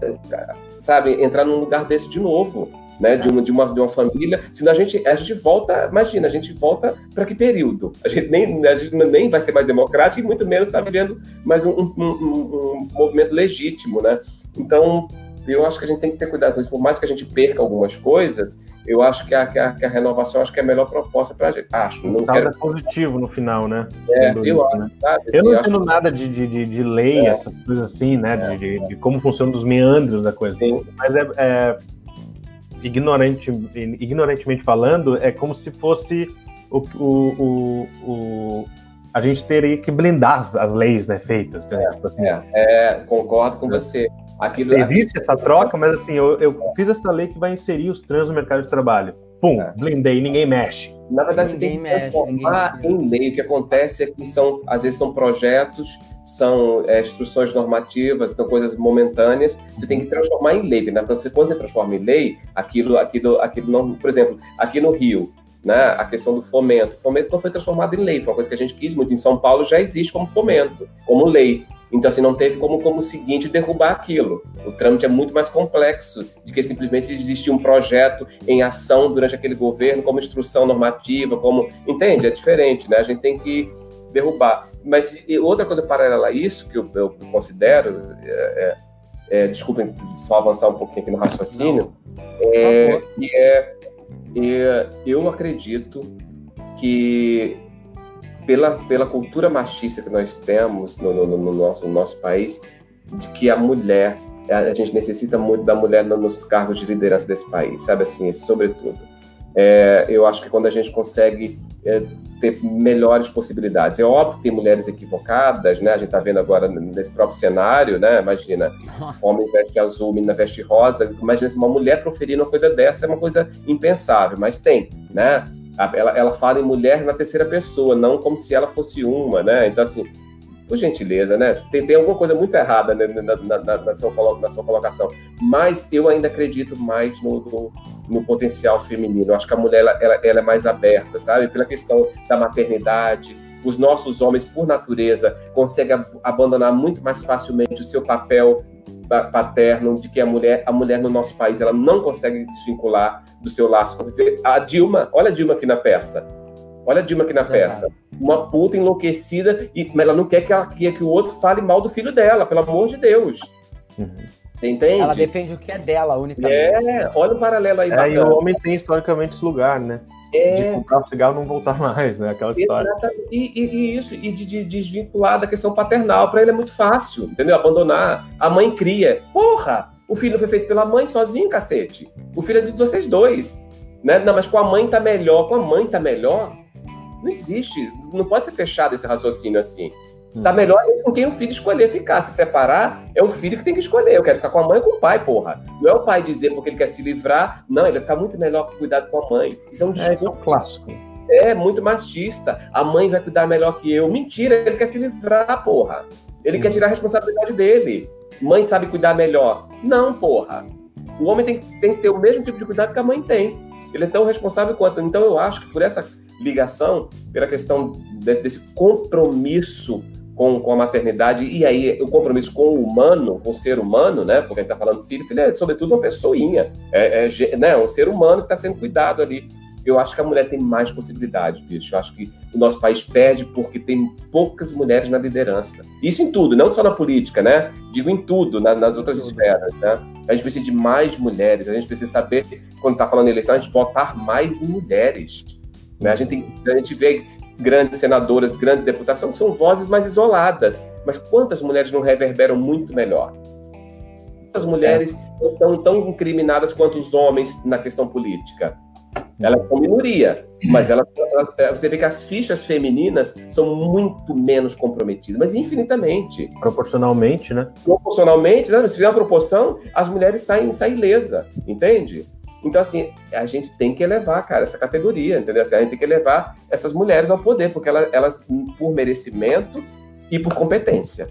sabe, entrar num lugar desse de novo né, de, uma, de, uma, de uma família, senão a gente, a gente volta, imagina, a gente volta para que período? A gente, nem, a gente nem vai ser mais democrático e muito menos está vivendo mais um, um, um, um, movimento legítimo, né? Então, eu acho que a gente tem que ter cuidado com isso, por mais que a gente perca algumas coisas, eu acho que a, que a, que a renovação acho que é a melhor proposta para a gente. Acho. Não quero... é positivo no final, né? É, eu acho. Né? Eu não entendo nada de, de, de, de lei, é. essas coisas assim, né? É. De, de, como funcionam os meandros da coisa. Sim. Mas é, é ignorante, ignorantemente falando, é como se fosse o, o, o, o a gente teria que blindar as, as leis né, feitas. Né? É, assim. é, é, concordo com você. Aquilo, Existe essa troca, mas assim, eu, eu fiz essa lei que vai inserir os trans no mercado de trabalho. Pum, é. blindei, ninguém mexe. Na verdade, ninguém você tem que transformar em lei. O que acontece é que são, às vezes, são projetos são é, instruções normativas, são coisas momentâneas, você tem que transformar em lei, né? Você, quando você transforma em lei, aquilo, aquilo, aquilo não, por exemplo, aqui no Rio, né, a questão do fomento, o fomento não foi transformado em lei, foi uma coisa que a gente quis muito. Em São Paulo já existe como fomento, como lei. Então, assim, não teve como, como seguinte derrubar aquilo. O trâmite é muito mais complexo de que simplesmente existir um projeto em ação durante aquele governo, como instrução normativa, como. Entende? É diferente, né? A gente tem que derrubar. Mas outra coisa paralela a isso, que eu, eu considero, é, é, é, desculpem só avançar um pouquinho aqui no raciocínio, é, que é, é, eu acredito que pela, pela cultura machista que nós temos no, no, no nosso, no nosso país, de que a mulher, a gente necessita muito da mulher nos cargos de liderança desse país, sabe assim, sobretudo. É, eu acho que quando a gente consegue é, ter melhores possibilidades. É óbvio que tem mulheres equivocadas, né? A gente está vendo agora nesse próprio cenário, né? Imagina, homem veste azul, menina veste rosa. Imagina se uma mulher proferindo uma coisa dessa, é uma coisa impensável, mas tem, né? Ela, ela fala em mulher na terceira pessoa, não como se ela fosse uma, né? Então, assim, por gentileza, né? Tem, tem alguma coisa muito errada né, na, na, na, na, sua, na sua colocação. Mas eu ainda acredito mais no, no, no potencial feminino. Eu acho que a mulher ela, ela, ela é mais aberta, sabe? Pela questão da maternidade, os nossos homens, por natureza, conseguem abandonar muito mais facilmente o seu papel paterno de que a mulher, a mulher no nosso país, ela não consegue desvincular do seu laço. A Dilma, olha a Dilma aqui na peça. Olha a Dilma aqui na peça. Uma puta enlouquecida, e, mas ela não quer que, ela, que, que o outro fale mal do filho dela, pelo amor de Deus. Uhum. Você entende? Ela defende o que é dela, unicamente. É, olha o paralelo aí. É, e o homem tem historicamente esse lugar, né? É... De comprar o cigarro não voltar mais, né? Aquela história. E, e, e isso, e de, de, desvincular da questão paternal. Para ele é muito fácil, entendeu? Abandonar. A mãe cria. Porra! O filho foi feito pela mãe sozinho, cacete. O filho é de vocês dois. Né? Não, mas com a mãe tá melhor, com a mãe tá melhor. Não existe. Não pode ser fechado esse raciocínio assim. Tá hum. melhor com quem o filho escolher ficar. Se separar, é o filho que tem que escolher. Eu quero ficar com a mãe ou com o pai, porra. Não é o pai dizer porque ele quer se livrar. Não, ele vai ficar muito melhor cuidado com a mãe. Isso é um discurso. É, é um clássico. É, muito machista. A mãe vai cuidar melhor que eu. Mentira, ele quer se livrar, porra. Ele hum. quer tirar a responsabilidade dele. Mãe sabe cuidar melhor. Não, porra. O homem tem, tem que ter o mesmo tipo de cuidado que a mãe tem. Ele é tão responsável quanto. Então eu acho que por essa ligação, pela questão de, desse compromisso com, com a maternidade, e aí o compromisso com o humano, com o ser humano, né? Porque a gente está falando filho, filho é sobretudo uma pessoinha, é, é né, um ser humano que está sendo cuidado ali. Eu acho que a mulher tem mais possibilidades, bicho. Eu acho que o nosso país perde porque tem poucas mulheres na liderança. Isso em tudo, não só na política, né? Digo em tudo, na, nas outras esferas, né? A gente precisa de mais mulheres, a gente precisa saber, quando está falando em eleição, a gente votar mais em mulheres. Né? A, gente tem, a gente vê grandes senadoras, grandes deputações, que são vozes mais isoladas. Mas quantas mulheres não reverberam muito melhor? Quantas mulheres é. estão tão incriminadas quanto os homens na questão política? Elas são minoria, mas elas, elas, é, você vê que as fichas femininas são muito menos comprometidas, mas infinitamente. Proporcionalmente, né? Proporcionalmente, né? se fizer uma proporção, as mulheres saem, saem ilesa, entende? Então, assim, a gente tem que elevar, cara, essa categoria, entendeu? Assim, a gente tem que elevar essas mulheres ao poder, porque elas, elas por merecimento e por competência.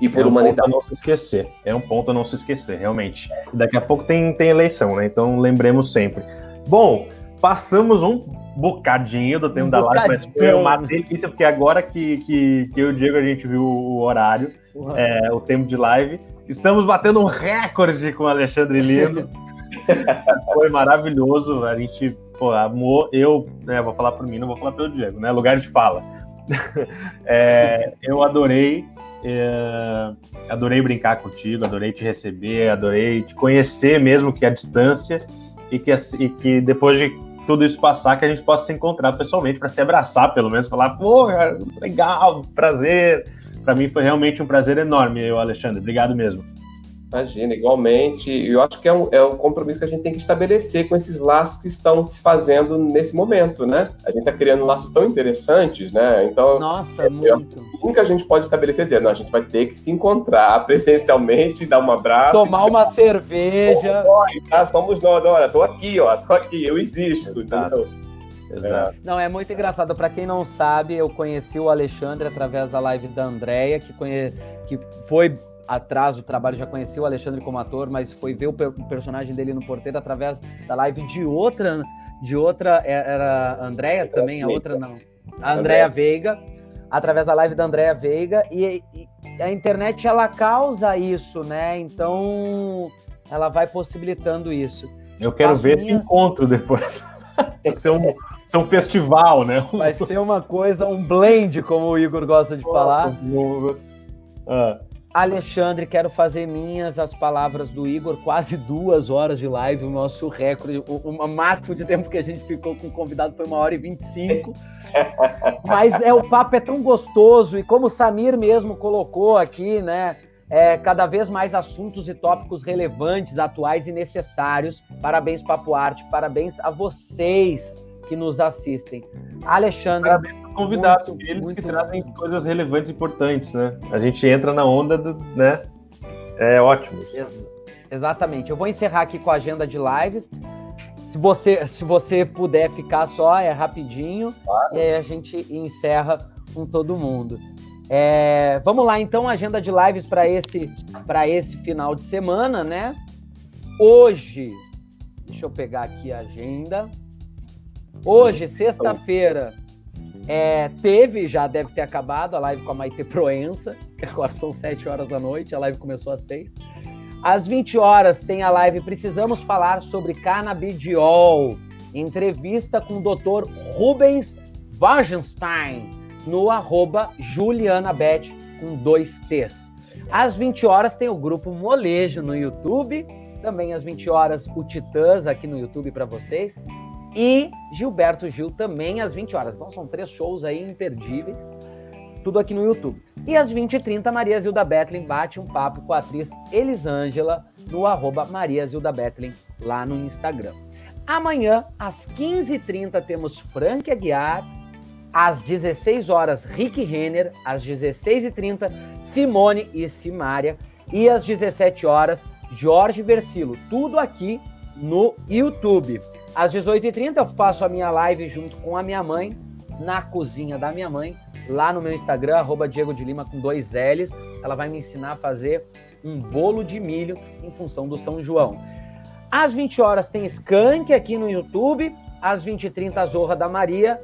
E por é um humanidade. Ponto a não se esquecer. É um ponto a não se esquecer, realmente. Daqui a pouco tem, tem eleição, né? Então lembremos sempre. Bom, passamos um bocadinho do tempo um da live, mas foi uma delícia, porque agora que, que, que eu e o Diego a gente viu o horário, é, o tempo de live, estamos batendo um recorde com o Alexandre Lima. Foi maravilhoso, a gente pô, amou. Eu, né, vou falar por mim, não vou falar pelo Diego, né? Lugar de fala. é, eu adorei, é, adorei brincar contigo, adorei te receber, adorei te conhecer mesmo que a distância e que, e que depois de tudo isso passar, que a gente possa se encontrar pessoalmente para se abraçar, pelo menos, falar, porra, legal, prazer. Para mim foi realmente um prazer enorme, eu, Alexandre. Obrigado mesmo. Imagina, igualmente. Eu acho que é um, é um compromisso que a gente tem que estabelecer com esses laços que estão se fazendo nesse momento, né? A gente está criando laços tão interessantes, né? Então, Nossa, eu, muito. Que a gente pode estabelecer é dizer, não, a gente vai ter que se encontrar presencialmente, dar um abraço. Tomar uma cerveja. Tá? Somos nós, olha, tô aqui, ó, tô aqui, eu existo, Exato. Exato. Não, é muito engraçado. Para quem não sabe, eu conheci o Alexandre através da live da Andrea, que, conhe... que foi atrás do trabalho, já conheci o Alexandre como ator, mas foi ver o, personagem dele no Porteiro através da live de outra, de outra, é, era a Andrea também, a outra não, a Andrea Veiga, através da live da Andrea Veiga, e, e a internet ela causa isso, né? Então ela vai possibilitando isso. Eu quero As ver minhas... esse encontro depois. Vai ser um, ser um festival, né? Vai ser uma coisa, um blend, como o Igor gosta de Nossa, falar. Ah. Alexandre, quero fazer minhas as palavras do Igor, quase duas horas de live, o nosso recorde, o, o máximo de tempo que a gente ficou com o convidado foi uma hora e vinte e cinco. Mas é o papo é tão gostoso e como o Samir mesmo colocou aqui, né? É, cada vez mais assuntos e tópicos relevantes, atuais e necessários. Parabéns, Papo Arte, parabéns a vocês que nos assistem. Alexandre. Parabéns convidados, muito, eles muito que trazem coisas relevantes e importantes, né? A gente entra na onda do, né? É ótimo. Ex exatamente. Eu vou encerrar aqui com a agenda de lives. Se você, se você puder ficar só, é rapidinho. Claro. E aí a gente encerra com todo mundo. É, vamos lá, então, agenda de lives para esse, esse final de semana, né? Hoje, deixa eu pegar aqui a agenda. Hoje, sexta-feira, é, teve, já deve ter acabado, a live com a Maite Proença, que agora são 7 horas da noite, a live começou às 6. Às 20 horas tem a live Precisamos Falar sobre Canabidiol. Entrevista com o Dr. Rubens Wagenstein no arroba julianabet com dois T's. Às 20 horas tem o grupo Molejo no YouTube, também às 20 horas o Titãs aqui no YouTube para vocês e Gilberto Gil também às 20 horas. Então são três shows aí imperdíveis, tudo aqui no YouTube. E às 20h30 Maria Zilda Bethlen bate um papo com a atriz Elisângela no arroba Maria Zilda Bethlen lá no Instagram. Amanhã, às 15h30, temos Frank Aguiar às 16 horas, Rick Renner. Às 16h30, Simone e Simária. E às 17 horas, Jorge Versilo. Tudo aqui no YouTube. Às 18h30 eu faço a minha live junto com a minha mãe, na cozinha da minha mãe, lá no meu Instagram, arroba Diego de Lima com dois L's. Ela vai me ensinar a fazer um bolo de milho em função do São João. Às 20 horas tem Skank aqui no YouTube. Às 20h30, a Zorra da Maria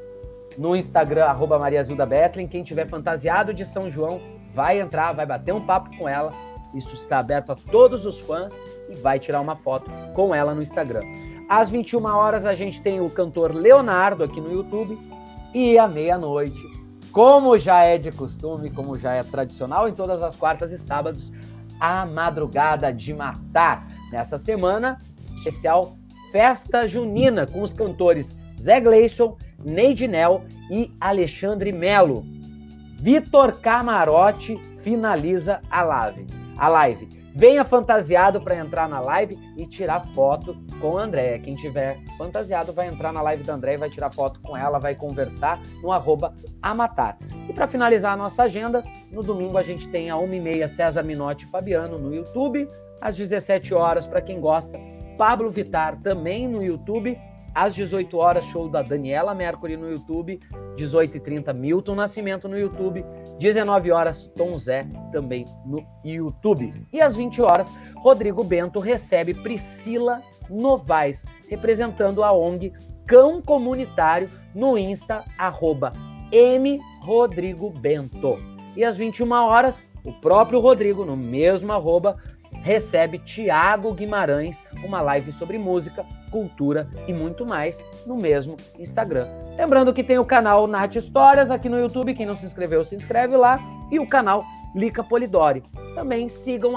no Instagram, arroba Maria Zilda Bethlen. Quem tiver fantasiado de São João, vai entrar, vai bater um papo com ela. Isso está aberto a todos os fãs e vai tirar uma foto com ela no Instagram. Às 21 horas a gente tem o cantor Leonardo aqui no YouTube e à meia-noite, como já é de costume, como já é tradicional em todas as quartas e sábados, a madrugada de matar. Nessa semana, especial Festa Junina com os cantores Zé Gleison Neide Nel e Alexandre Melo. Vitor Camarote finaliza a live. A live. Venha fantasiado para entrar na live e tirar foto com a Andréia. Quem tiver fantasiado vai entrar na live da Andréia, vai tirar foto com ela, vai conversar no arroba Amatar. E para finalizar a nossa agenda, no domingo a gente tem a 1h30 César Minotti e Fabiano no YouTube, às 17 horas para quem gosta, Pablo Vitar também no YouTube às 18 horas, show da Daniela Mercury no YouTube. 18h30, Milton Nascimento no YouTube. 19 horas, Tom Zé também no YouTube. E às 20 horas, Rodrigo Bento recebe Priscila Novaes, representando a ONG Cão Comunitário no Insta, arroba mrodrigobento. E às 21 horas, o próprio Rodrigo, no mesmo arroba, recebe Tiago Guimarães, uma live sobre música, cultura e muito mais no mesmo Instagram. Lembrando que tem o canal Nath Histórias aqui no YouTube, quem não se inscreveu, se inscreve lá, e o canal Lica Polidori. Também sigam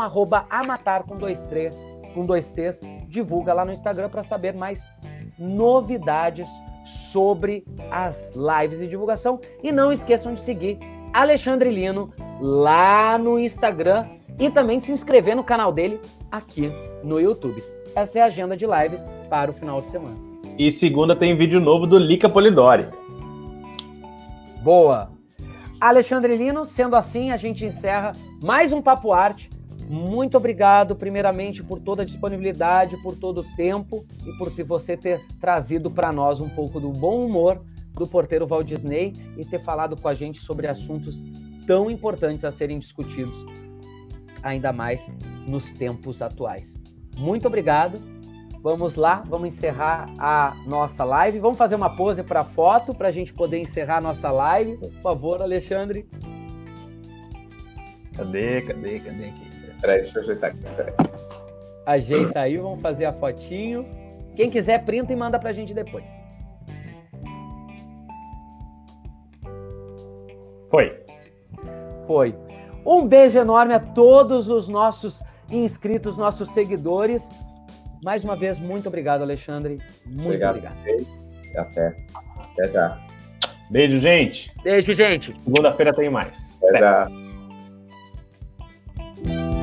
Amatar com dois, três, com dois T's, divulga lá no Instagram para saber mais novidades sobre as lives e divulgação. E não esqueçam de seguir Alexandre Lino lá no Instagram e também se inscrever no canal dele aqui no YouTube. Essa é a agenda de lives para o final de semana. E segunda tem vídeo novo do Lica Polidori. Boa! Alexandre Lino, sendo assim, a gente encerra mais um Papo Arte. Muito obrigado, primeiramente, por toda a disponibilidade, por todo o tempo e por você ter trazido para nós um pouco do bom humor do porteiro Walt Disney e ter falado com a gente sobre assuntos tão importantes a serem discutidos ainda mais nos tempos atuais. Muito obrigado. Vamos lá, vamos encerrar a nossa live. Vamos fazer uma pose para foto para a gente poder encerrar a nossa live. Por favor, Alexandre. Cadê, cadê, cadê aqui? Peraí, deixa eu ajeitar aqui. Peraí. Ajeita aí, vamos fazer a fotinho. Quem quiser, printa e manda para a gente depois. Foi. Foi. Um beijo enorme a todos os nossos inscritos, nossos seguidores. Mais uma vez, muito obrigado, Alexandre. Muito obrigado. obrigado. Até. Até já. Beijo, gente. Beijo, gente. Segunda-feira tem mais. Até. Até já.